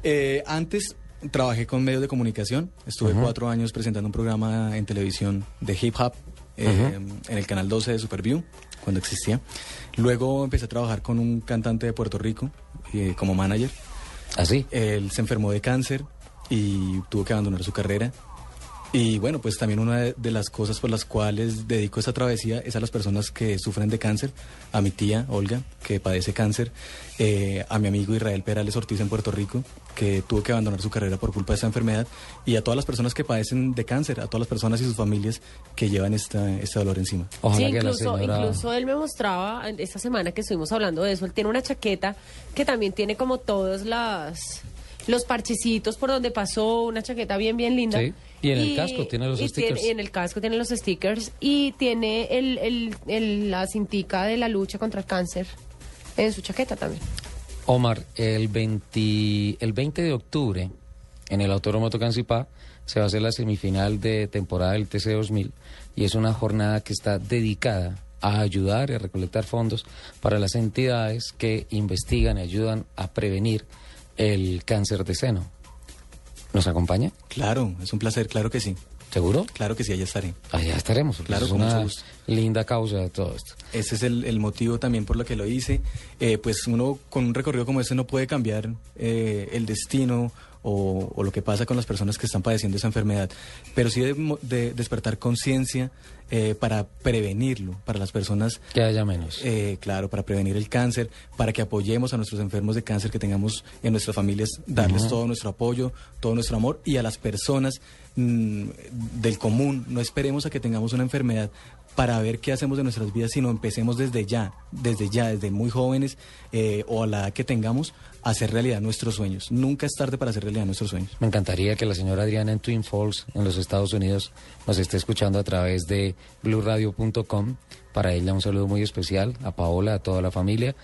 Eh, antes trabajé con medios de comunicación. Estuve cuatro años presentando un programa en televisión de hip hop eh, en el canal 12 de Superview, cuando existía. Luego empecé a trabajar con un cantante de Puerto Rico eh, como manager. ¿Así? Él se enfermó de cáncer y tuvo que abandonar su carrera. Y bueno, pues también una de, de las cosas por las cuales dedico esta travesía es a las personas que sufren de cáncer, a mi tía Olga, que padece cáncer, eh, a mi amigo Israel Perales Ortiz en Puerto Rico, que tuvo que abandonar su carrera por culpa de esta enfermedad, y a todas las personas que padecen de cáncer, a todas las personas y sus familias que llevan esta, este dolor encima. sí, incluso, incluso él me mostraba esta semana que estuvimos hablando de eso. Él tiene una chaqueta que también tiene como todos las los parchecitos por donde pasó, una chaqueta bien, bien linda. Sí, y en el casco tiene los y stickers. tiene- y en el casco tiene los stickers y tiene el, el- el- la cintica de la lucha contra el cáncer en su chaqueta también. Omar, el 20, el 20 de octubre, en el Autódromo Tocancipá, se va a hacer la semifinal de temporada del TC 2000 y es una jornada que está dedicada a ayudar y a recolectar fondos para las entidades que investigan y ayudan a prevenir el cáncer de seno. ¿Nos acompaña? Claro, es un placer, claro que sí. ¿Seguro? Claro que sí, allá estaré. Allá estaremos. Claro, es con una gusto. linda causa de todo esto. Ese es el, el motivo también por lo que lo hice. Eh, pues uno con un recorrido como este no puede cambiar eh, el destino o, o lo que pasa con las personas que están padeciendo esa enfermedad, pero sí de, de despertar conciencia eh, para prevenirlo, para las personas... Que haya menos. Eh, claro, para prevenir el cáncer, para que apoyemos a nuestros enfermos de cáncer que tengamos en nuestras familias, darles todo nuestro apoyo, todo nuestro amor y a las personas mm, del común, no esperemos a que tengamos una enfermedad para ver qué hacemos de nuestras vidas, sino empecemos desde ya, desde ya, desde muy jóvenes eh, o a la edad que tengamos, a hacer realidad nuestros sueños. Nunca es tarde para hacer realidad nuestros sueños. Me encantaría que la señora Adriana en Twin Falls, en los Estados Unidos, nos esté escuchando a través de blueradio.com. Para ella un saludo muy especial, a Paola, a toda la familia.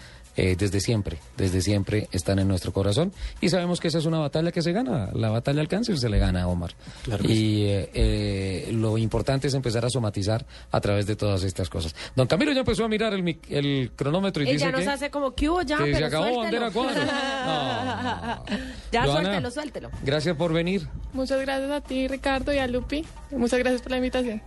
Eh, desde siempre, desde siempre están en nuestro corazón y sabemos que esa es una batalla que se gana, la batalla al cáncer se le gana a Omar. Claro que y eh, eh, lo importante es empezar a somatizar a través de todas estas cosas. Don Camilo ya empezó a mirar el, mic- el cronómetro y Ella dice nos que, hace como que hubo ya, que se pero acabó suéltelo. bandera cuadro. *laughs* ya suéltelo, suéltelo. Gracias por venir. Muchas gracias a ti, Ricardo, y a Lupi. Muchas gracias por la invitación.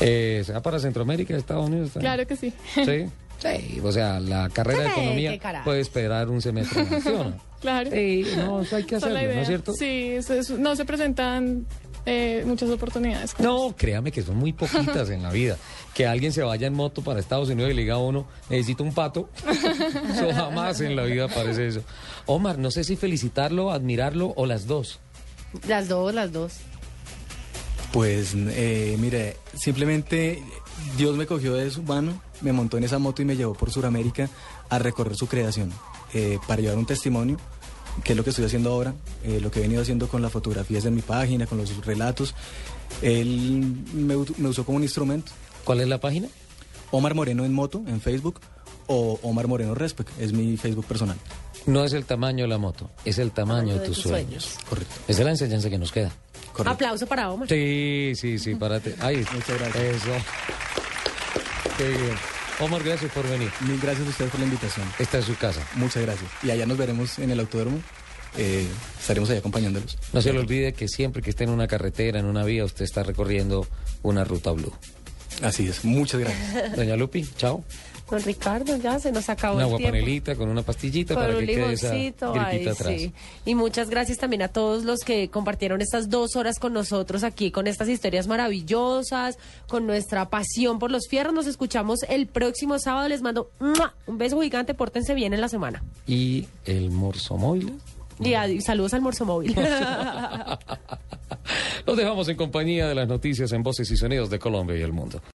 Eh, ¿Se va para Centroamérica, Estados Unidos? Claro que sí. Sí. *laughs* Sí, o sea, la carrera de economía puede esperar un semestre más, ¿sí o no? *laughs* Claro. Sí, no, eso hay que hacerlo, ¿no es cierto? Sí, eso es- no se presentan eh, muchas oportunidades. No, créame que son muy poquitas en la vida. Que alguien se vaya en moto para Estados Unidos y le diga a uno, necesito un pato. *laughs* Eso jamás en la vida aparece eso. Omar, no sé si felicitarlo, admirarlo o las dos. Las dos, las dos. Pues eh, mire, simplemente Dios me cogió de su mano, me montó en esa moto y me llevó por Sudamérica a recorrer su creación, eh, para llevar un testimonio, que es lo que estoy haciendo ahora, eh, lo que he venido haciendo con las fotografías de mi página, con los relatos. Él me, usó como un instrumento. ¿Cuál es la página? Omar Moreno en moto, en Facebook, o Omar Moreno Respect, es mi Facebook personal. No es el tamaño de la moto, es el tamaño de tus sueños. Correcto. Esa es la enseñanza que nos queda. Aplauso para Omar. Sí, sí, sí, párate. Ahí. *laughs* Muchas gracias. Eso. Qué bien. Omar, gracias por venir. Mil gracias a ustedes por la invitación. Esta es su casa. Muchas gracias. Y allá nos veremos en el autódromo. Eh, estaremos ahí acompañándolos. No se le olvide que siempre que esté en una carretera, en una vía, usted está recorriendo una ruta blue. Así es. Muchas gracias. Doña Lupi, chao. Don Ricardo, ya se nos acabó Una el tiempo. panelita con una pastillita Con para un que quede esa ay, atrás. sí. Y muchas gracias también a todos los que compartieron estas dos horas con nosotros aquí, con estas historias maravillosas, con nuestra pasión por los fierros. Nos escuchamos el próximo sábado. Les mando un beso gigante. Pórtense bien en la semana. Y el morso móvil. Y saludos al Morso Móvil. *laughs* Los dejamos en compañía de las noticias en voces y sonidos de Colombia y el mundo.